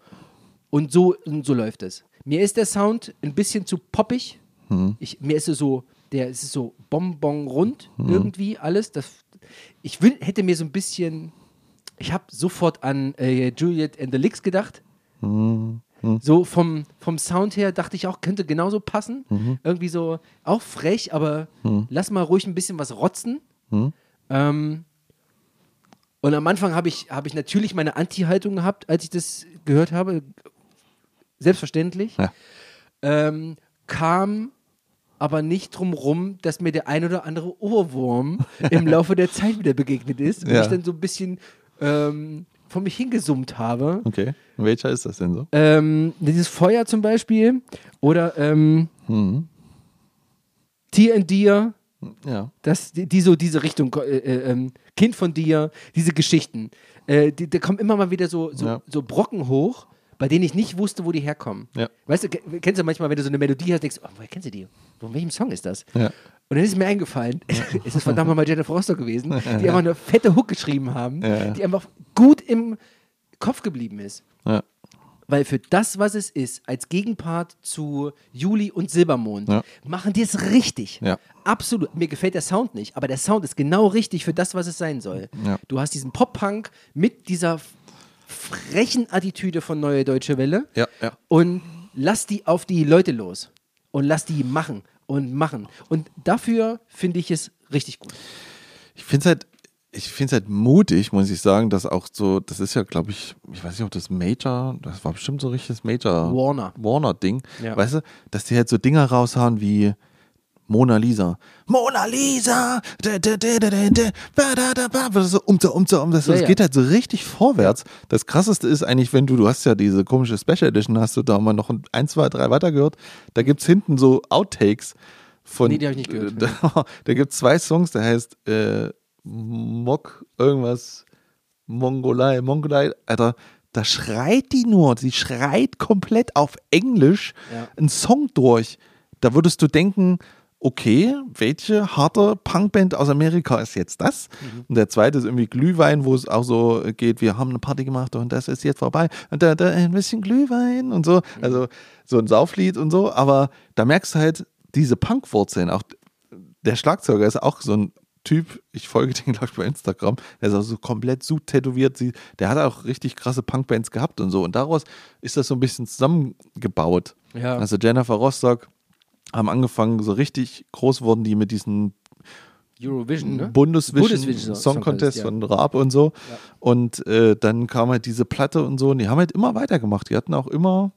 Und so, und so läuft es. Mir ist der Sound ein bisschen zu poppig. Mhm. Ich, mir ist es so, der ist so bonbon rund Mhm. irgendwie alles. Das, ich will, hätte mir so ein bisschen, ich habe sofort an äh, Juliet and the Licks gedacht. Mhm. So vom, vom Sound her dachte ich auch, könnte genauso passen. Mhm. Irgendwie so, auch frech, aber lass mal ruhig ein bisschen was rotzen. Mhm. Ähm, und am Anfang habe ich, hab ich natürlich meine Anti-Haltung gehabt, als ich das gehört habe. Selbstverständlich. Ja. Ähm, kam aber nicht drum rum, dass mir der ein oder andere Ohrwurm *laughs* im Laufe der Zeit wieder begegnet ist. Und Ja. ich dann so ein bisschen ähm, von mich hingesummt habe. Okay. Welcher ist das denn so? Ähm, dieses Feuer zum Beispiel. Oder ähm, Mhm. Tier in dir. Ja. Das, die, die so diese Richtung, äh, äh, ähm, Kind von dir, diese Geschichten. Äh, die, da kommen immer mal wieder so, so, Ja. so Brocken hoch, bei denen ich nicht wusste, wo die herkommen. Ja. Weißt du, ke- kennst du manchmal, wenn du so eine Melodie hast, denkst du, oh, woher kennst du die? Von welchem Song ist das? Ja. Und dann ist mir eingefallen, *laughs* es ist verdammt mal Jennifer Rostock gewesen, *laughs* die einfach eine fette Hook geschrieben haben, die einfach gut im Kopf geblieben ist. Ja. Weil für das, was es ist, als Gegenpart zu Juli und Silbermond, Ja. machen die es richtig. Ja. Absolut. Mir gefällt der Sound nicht, aber der Sound ist genau richtig für das, was es sein soll. Ja. Du hast diesen Pop-Punk mit dieser frechen Attitüde von Neue Deutsche Welle Ja, ja. und lass die auf die Leute los und lass die machen und machen. Und dafür finde ich es richtig gut. Ich finde es halt, ich finde es halt mutig, muss ich sagen, dass auch so, das ist ja, glaube ich, ich weiß nicht, ob das Major, das war bestimmt so richtiges Major Warner. Warner-Ding, Ja. weißt du, dass die halt so Dinger raushauen wie Mona Lisa. Mona Lisa! Da, da, da, da, da, da, ba, da, da, ba, das ist so um, so, um, so, um, das, Ja, geht halt so richtig vorwärts. Das krasseste ist eigentlich, wenn du, du hast ja diese komische Special Edition, hast du da mal noch ein, zwei, drei weitergehört, da gibt es hinten so Outtakes von. Nee, die hab ich nicht gehört. *laughs* Da, da gibt es zwei Songs, der heißt äh, Mok irgendwas Mongolei, Mongolei, Alter, da schreit die nur, sie schreit komplett auf Englisch Ja. einen Song durch. Da würdest du denken, okay, welche harte Punkband aus Amerika ist jetzt das? Mhm. Und der zweite ist irgendwie Glühwein, wo es auch so geht, wir haben eine Party gemacht und das ist jetzt vorbei. Und da, da ein bisschen Glühwein und so. Mhm. Also so ein Sauflied und so. Aber da merkst du halt diese Punkwurzeln. Auch der Schlagzeuger ist auch so ein Typ, ich folge *laughs* den, glaube ich, bei Instagram, der ist auch so komplett so tätowiert. Der hat auch richtig krasse Punkbands gehabt und so. Und daraus ist das so ein bisschen zusammengebaut. Ja. Also Jennifer Rostock haben angefangen, so richtig groß wurden die mit diesen Eurovision, ne? Bundesvision, Bundesvision Song Song Contest ja. von Raab und so. Ja. Und äh, dann kam halt diese Platte und so. Und die haben halt immer weitergemacht. Die hatten auch immer.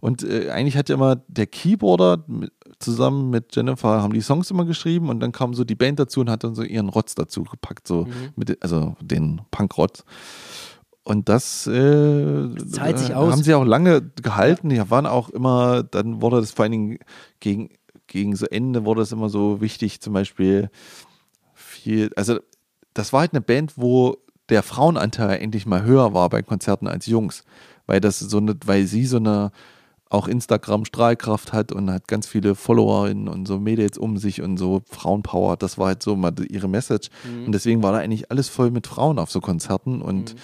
Und äh, eigentlich hat ja immer der Keyboarder mit, zusammen mit Jennifer haben die Songs immer geschrieben und dann kam so die Band dazu und hat dann so ihren Rotz dazu gepackt, so Mhm. mit, also den Punkrotz. Und das, äh, sich äh, haben sie auch lange gehalten. Die waren auch immer, dann wurde das vor allen Dingen gegen, gegen so Ende wurde es immer so wichtig, zum Beispiel viel, also das war halt eine Band, wo der Frauenanteil endlich mal höher war bei Konzerten als Jungs, weil das so eine, weil sie so eine auch Instagram Strahlkraft hat und hat ganz viele Followerinnen und so Mädels um sich und so Frauenpower. Das war halt so mal ihre Message. Und deswegen war da eigentlich alles voll mit Frauen auf so Konzerten und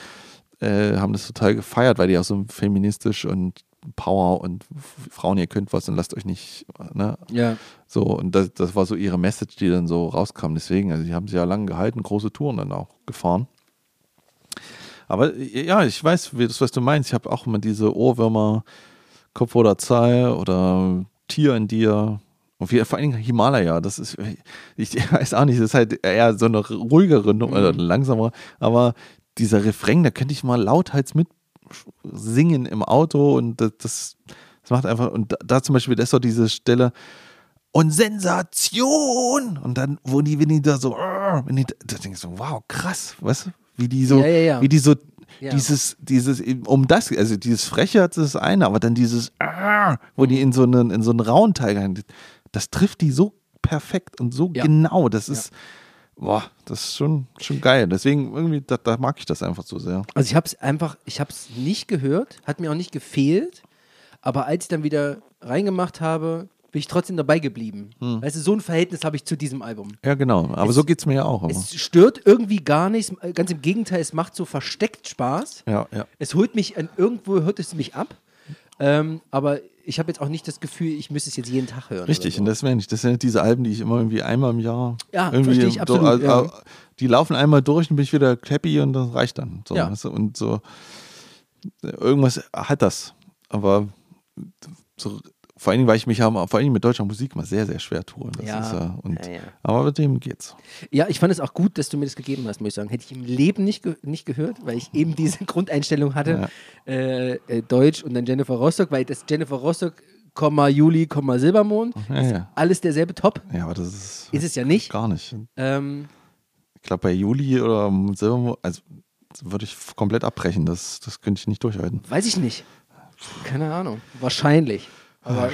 äh, haben das total gefeiert, weil die auch so feministisch und Power und Frauen, ihr könnt was und lasst euch nicht, ne? Ja. So, und das, das war so ihre Message, die dann so rauskam. Deswegen, also die haben sie ja lange gehalten, große Touren dann auch gefahren. Aber äh, ja, ich weiß, wie das, was du meinst. Ich habe auch immer diese Ohrwürmer, Kopf oder Zahl oder Tier in dir. Und wie, vor allen Dingen Himalaya, das ist, ich weiß auch nicht, das ist halt eher so eine ruhigere Nummer, oder langsamere, aber dieser Refrain, da könnte ich mal lauthals mit singen im Auto und das, das, das macht einfach, und da, da zum Beispiel, das ist so diese Stelle, und Sensation! Und dann, wo die, wenn die da so, wenn die, da denke ich so, wow, krass, weißt du? Wie die so, Ja, ja, ja. wie die so, dieses, dieses, um das, also dieses Freche hat das eine, aber dann dieses, wo die in so einen, in so einen rauen Teil das trifft die so perfekt und so genau. Das ist, boah, das ist schon, schon geil. Deswegen irgendwie, da, da mag ich das einfach so sehr. Also ich habe es einfach, ich habe es nicht gehört, hat mir auch nicht gefehlt, aber als ich dann wieder reingemacht habe, bin ich trotzdem dabei geblieben. Hm. Weißt du, so ein Verhältnis habe ich zu diesem Album. Ja, genau. Aber Es- so geht es mir ja auch. Aber. Es stört irgendwie gar nichts, ganz im Gegenteil, es macht so versteckt Spaß. Ja, ja. Es holt mich, an, irgendwo hört es mich ab, ähm, aber ich habe jetzt auch nicht das Gefühl, ich müsste es jetzt jeden Tag hören. Richtig, oder und so. das wären nicht, das sind diese Alben, die ich immer irgendwie einmal im Jahr Ja, irgendwie verstehe ich absolut, also, ja. äh, die laufen einmal durch und bin ich wieder happy und das reicht dann. So, Ja. und so irgendwas hat das. Aber so, vor allen Dingen, weil ich mich ja mal- vor allen Dingen mit deutscher Musik mal sehr, sehr schwer tue. Ja, ist, ja, und, ja, ja. Aber mit dem geht's. Ja, ich fand es auch gut, dass du mir das gegeben hast, muss ich sagen. Hätte ich im Leben nicht, ge nicht gehört, weil ich eben diese *laughs* Grundeinstellung hatte, äh, äh, Deutsch und dann Jennifer Rostock, weil das Jennifer Rostock, Komma Juli, Komma Silbermond, alles derselbe Top. Ja, aber das ist, Ist es ja nicht. gar nicht. Ähm, Ich glaube, bei Juli oder Silbermo, also würde ich komplett abbrechen. Das, das könnte ich nicht durchhalten. weiß ich nicht. Keine Ahnung. Wahrscheinlich. Aber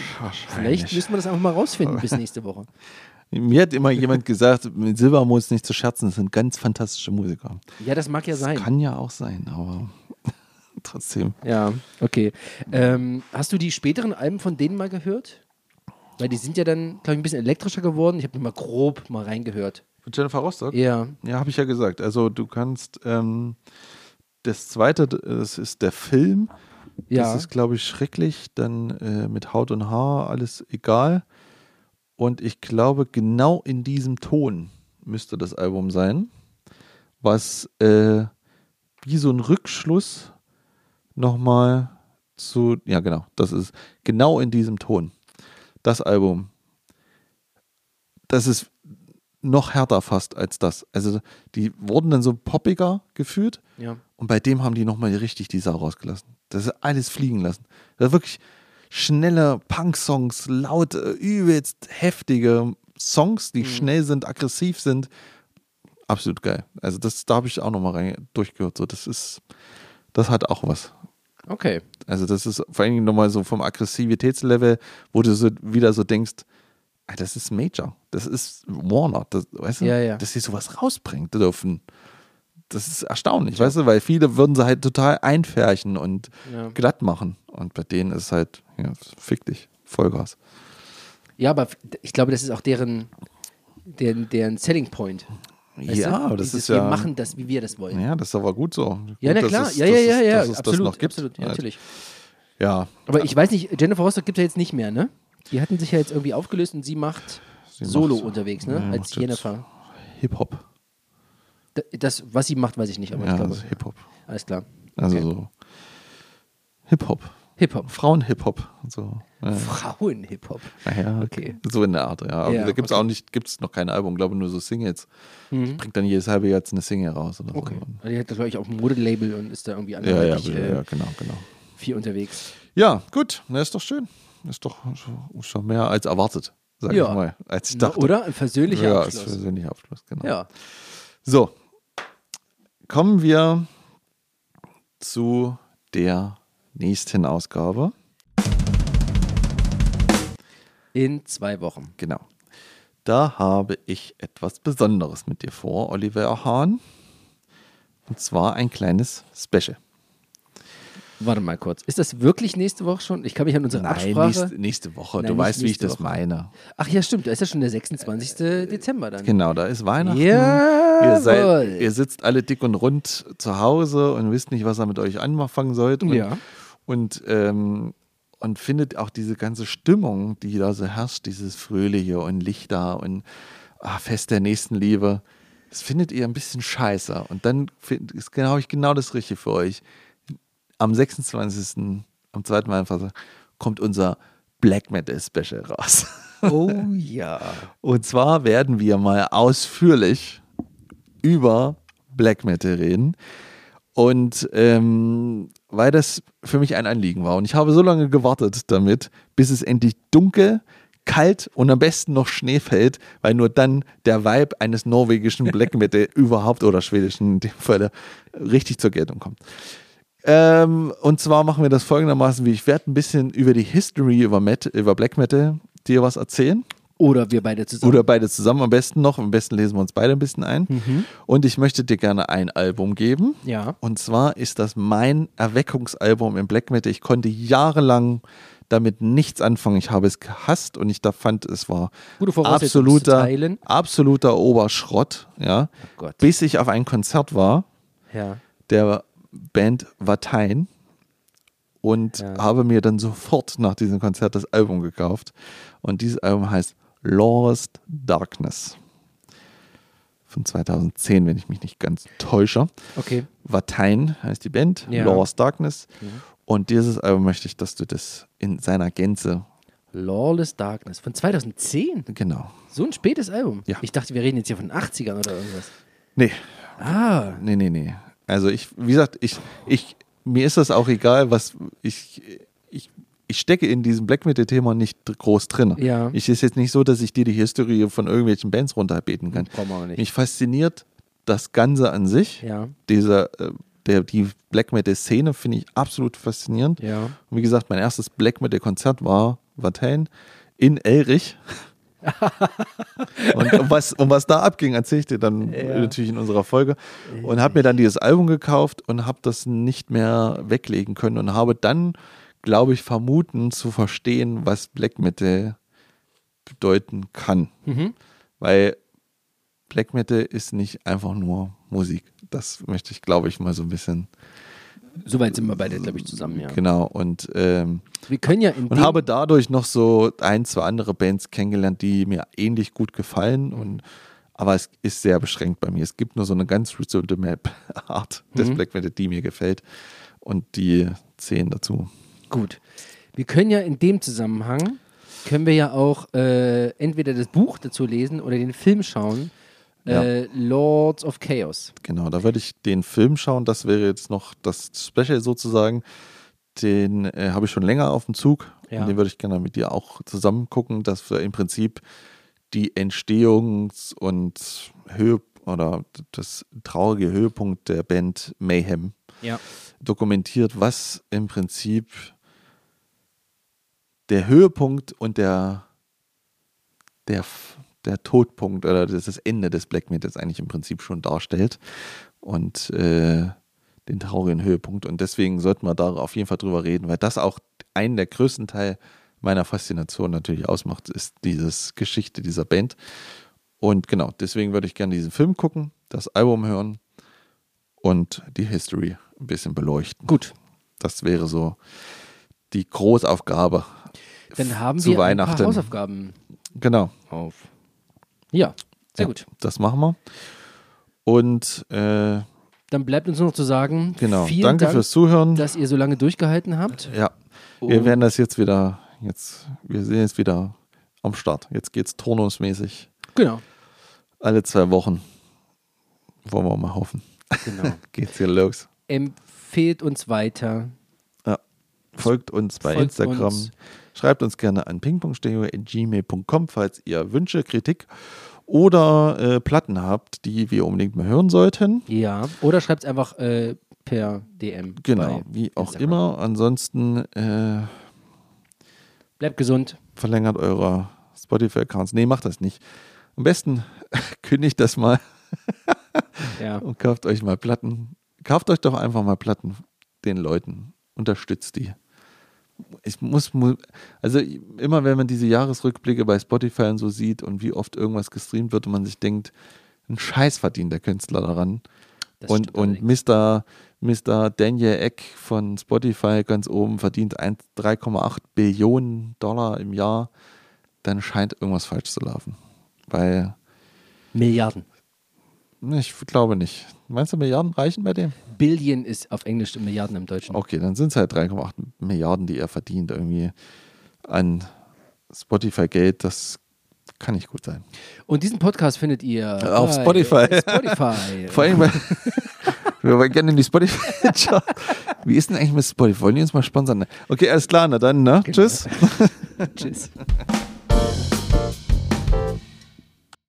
vielleicht müssen wir das einfach mal rausfinden bis nächste Woche. *laughs* Mir hat immer jemand gesagt, mit Silbermo ist nicht zu scherzen, das sind ganz fantastische Musiker. Ja, das mag ja sein. Kann ja auch sein, aber *laughs* trotzdem. Ja, okay. Ähm, hast du die späteren Alben von denen mal gehört? Weil die sind ja dann, glaube ich, ein bisschen elektrischer geworden. Ich habe nur mal grob mal reingehört. Mit Jennifer Rostock? Ja. Ja, habe ich ja gesagt. Also du kannst, ähm, das zweite, das ist der Film. Ja. Das ist, glaube ich, schrecklich. Dann äh, mit Haut und Haar, alles egal. Und ich glaube, genau in diesem Ton müsste das Album sein, was äh, wie so ein Rückschluss nochmal zu, ja genau, das ist genau in diesem Ton. Das Album. Das ist noch härter fast als das. Also die wurden dann so poppiger gefühlt Ja. Und bei dem haben die nochmal richtig die Sau rausgelassen. Das ist alles fliegen lassen. Das ist wirklich schnelle Punk-Songs, laute, übelst heftige Songs, die schnell sind, aggressiv sind. Absolut geil. Also das, da habe ich auch nochmal rein durchgehört. So, das ist, das hat auch was. Okay. Also das ist vor allen Dingen nochmal so vom Aggressivitätslevel, wo du so wieder so denkst, ah, das ist Major, das ist Warner, das, weißt du, Ja, ja. dass sie sowas rausbringen dürfen. Das ist erstaunlich, weißt du, weil viele würden sie halt total einfärchen und Ja. glatt machen. Und bei denen ist es halt, ja, fick dich, Vollgas. Ja, aber ich glaube, das ist auch deren, deren, deren Selling Point. Weißt ja, du? das Dieses, ist ja. Wir machen das, wie wir das wollen. Ja, das ist aber gut so. Ja, gut, na klar. es- ja, ja, ja, ja, dass es absolut. das noch gibt. absolut. Ja, Halt. natürlich. Ja, Aber ich weiß nicht, Jennifer Rostock gibt es ja jetzt nicht mehr, ne? Die hatten sich ja jetzt irgendwie aufgelöst und sie macht Sie Solo macht- unterwegs, ne? ja, Als Jennifer. Hip-Hop. Da- Das, was sie macht, weiß ich nicht, aber Ja, ich glaube, Hip-Hop. alles klar. Also Okay. so Hip-Hop. Hip-Hop. Frauen-Hip-Hop. So. Ja. Frauen-Hip-Hop. Naja, Okay. So in der Art, ja. Aber Ja, da gibt es okay. auch nicht, gibt es noch kein Album, glaube nur so Singles. Mhm. Bringt dann jedes halbe Jahr jetzt eine Single raus oder Okay. so. Also die hat, glaube ich, auch ein Modelabel und ist da irgendwie Ja, ja, ja, äh, ja, genau, genau. viel unterwegs. Ja, gut, na, ist doch schön. Ist doch schon- mehr als erwartet, sag Ja. ich mal. Als ich Na, dachte. oder? Ein versöhnlicher ja, als Abschluss. persönlicher Abschluss, genau. Ja. So, kommen wir zu der nächsten Ausgabe. In zwei Wochen. Genau. Da habe ich etwas Besonderes mit dir vor, Oliver Hahn. Und zwar ein kleines Special. Warte mal kurz. Ist das wirklich nächste Woche schon? Ich kann mich an unsere Nein, Absprache. nächste, nächste Woche. Nein, du weißt, wie ich das Woche. meine. Ach ja, stimmt. Da ist ja schon der 26. Dezember dann. Genau, da ist Weihnachten. Jawohl. Ihr, seid, ihr sitzt alle dick und rund zu Hause und wisst nicht, was ihr mit euch anfangen sollt. Und, Ja. und, ähm, und findet auch diese ganze Stimmung, die da so herrscht, dieses Fröhliche und Lichter und ah, Fest der Nächstenliebe, das findet ihr ein bisschen scheiße. Und dann ist genau, ich genau das Richtige für euch. Am 26. am zweiten Weihnachtstag kommt unser Black Metal Special raus. Oh *laughs* ja. Und zwar werden wir mal ausführlich über Black Metal reden. Und ähm, weil das für mich ein Anliegen war. Und ich habe so lange gewartet damit, bis es endlich dunkel, kalt und am besten noch Schnee fällt, weil nur dann der Vibe eines norwegischen *laughs* Black Metal überhaupt oder schwedischen in dem Fall richtig zur Geltung kommt. Ähm, und zwar machen wir das folgendermaßen, wie ich werde ein bisschen über die History über, Met über Black Metal dir was erzählen. Oder wir beide zusammen. Oder beide zusammen am besten noch. Am besten lesen wir uns beide ein bisschen ein. Und ich möchte dir gerne ein Album geben. Ja. Und zwar ist das mein Erweckungsalbum im Black Metal. Ich konnte jahrelang damit nichts anfangen. Ich habe es gehasst und ich da fand, es war absoluter, absoluter Oberschrott. Ja. Gott. Bis ich auf ein Konzert war Ja. der Band Vatein und Ja. habe mir dann sofort nach diesem Konzert das Album gekauft. Und dieses Album heißt Lost Darkness. Von 2010, wenn ich mich nicht ganz täusche. Okay. Vatein heißt die Band, Ja. Lost Darkness. Und dieses Album möchte ich, dass du das in seiner Gänze, Lawless Darkness von 2010. genau. So ein spätes Album. Ja. Ich dachte, wir reden jetzt hier von 80ern oder irgendwas. Nee, Ah. Nee, nee, nee. Also ich, wie gesagt, ich, ich, mir ist das auch egal, was ich, ich, stecke in diesem Black Metal Thema nicht groß drin. Ja. Ich ist jetzt nicht so, dass ich dir die Historie von irgendwelchen Bands runterbeten kann. Nicht. Mich fasziniert das Ganze an sich. Ja. Dieser, äh, der, die Black Metal Szene finde ich absolut faszinierend. Ja. Und wie gesagt, mein erstes Black Metal Konzert war Vatain in Elrich. *laughs* und um was, um was da abging, erzähle ich dir dann Ja. natürlich in unserer Folge. Und habe mir dann dieses Album gekauft und habe das nicht mehr weglegen können und habe dann, glaube ich, vermuten zu verstehen, was Black Metal bedeuten kann. Mhm. Weil Black Metal ist nicht einfach nur Musik. Das möchte ich, glaube ich, mal so ein bisschen Soweit sind wir beide, glaube ich, zusammen, ja. genau. Und ähm, Wir können ja und habe dadurch noch so ein, zwei andere Bands kennengelernt, die mir ähnlich gut gefallen. Und, aber es ist sehr beschränkt bei mir. Es gibt nur so eine ganz bestimmte Map-Art des Black Metal, die mir gefällt. Und die zählen dazu. Gut. Wir können ja in dem Zusammenhang, können wir ja auch äh, entweder das Buch dazu lesen oder den Film schauen. Äh, Lords of Chaos. Genau, da würde ich den Film schauen. Das wäre jetzt noch das Special sozusagen. Den äh, habe ich schon länger auf dem Zug. Ja. Und den würde ich gerne mit dir auch zusammen gucken, dass wir im Prinzip die Entstehungs- und Höhe oder das traurige Höhepunkt der Band Mayhem Ja. dokumentiert, was im Prinzip der Höhepunkt und der, der, der Todpunkt oder das das Ende des Black Metals eigentlich im Prinzip schon darstellt und äh, den traurigen Höhepunkt. Und deswegen sollten wir da auf jeden Fall drüber reden, weil das auch einen der größten Teil meiner Faszination natürlich ausmacht, ist dieses Geschichte dieser Band. Und genau, deswegen würde ich gerne diesen Film gucken, das Album hören und die History ein bisschen beleuchten. Gut. Das wäre so die Großaufgabe Dann haben zu wir Weihnachten. ein paar Hausaufgaben Genau, auf. Ja, sehr Ja, gut. das machen wir. Und äh, Dann bleibt uns nur noch zu sagen, genau, vielen danke Dank, fürs Zuhören. dass ihr so lange durchgehalten habt. ja, wir Und- werden das jetzt wieder, jetzt, wir sind jetzt wieder am Start. Jetzt geht's turnusmäßig Genau. alle zwei Wochen. Wollen wir mal hoffen. genau. *laughs* Geht's hier los. Empfehlt uns weiter. Ja. Folgt uns bei Folgt Instagram. uns. Schreibt uns gerne an pingpongstereo.gmail.com, falls ihr Wünsche, Kritik oder äh, Platten habt, die wir unbedingt mal hören sollten. Ja. Oder schreibt es einfach äh, per DM. Genau, wie auch Instagram. immer. Ansonsten äh, Bleibt gesund. verlängert eure Spotify-Accounts. Nee, macht das nicht. Am besten *laughs* kündigt das mal *laughs* Ja. und kauft euch mal Platten. Kauft euch doch einfach mal Platten den Leuten unterstützt die. Ich muss, mu- also immer wenn man diese Jahresrückblicke bei Spotify und so sieht und wie oft irgendwas gestreamt wird und man sich denkt, ein Scheiß verdient der Künstler daran. Das und und. Mr. Mr. Daniel Eck von Spotify ganz oben verdient ein- 3,8 Billionen Dollar im Jahr, dann scheint irgendwas falsch zu laufen. Weil, Milliarden. ich glaube nicht. Meinst du, Milliarden reichen bei dem? Billion ist auf Englisch Milliarden im Deutschen. Okay, dann sind es halt 3,8 Milliarden, die er verdient irgendwie an Spotify-Geld. Das kann nicht gut sein. Und diesen Podcast findet ihr Auf bei Spotify. Spotify. *laughs* Vor allem, weil *laughs* wir wollen gerne in die Spotify. Wie ist denn eigentlich mit Spotify? Wollen die uns mal sponsern? Okay, alles klar, na dann, ne? Tschüss. *laughs* Tschüss.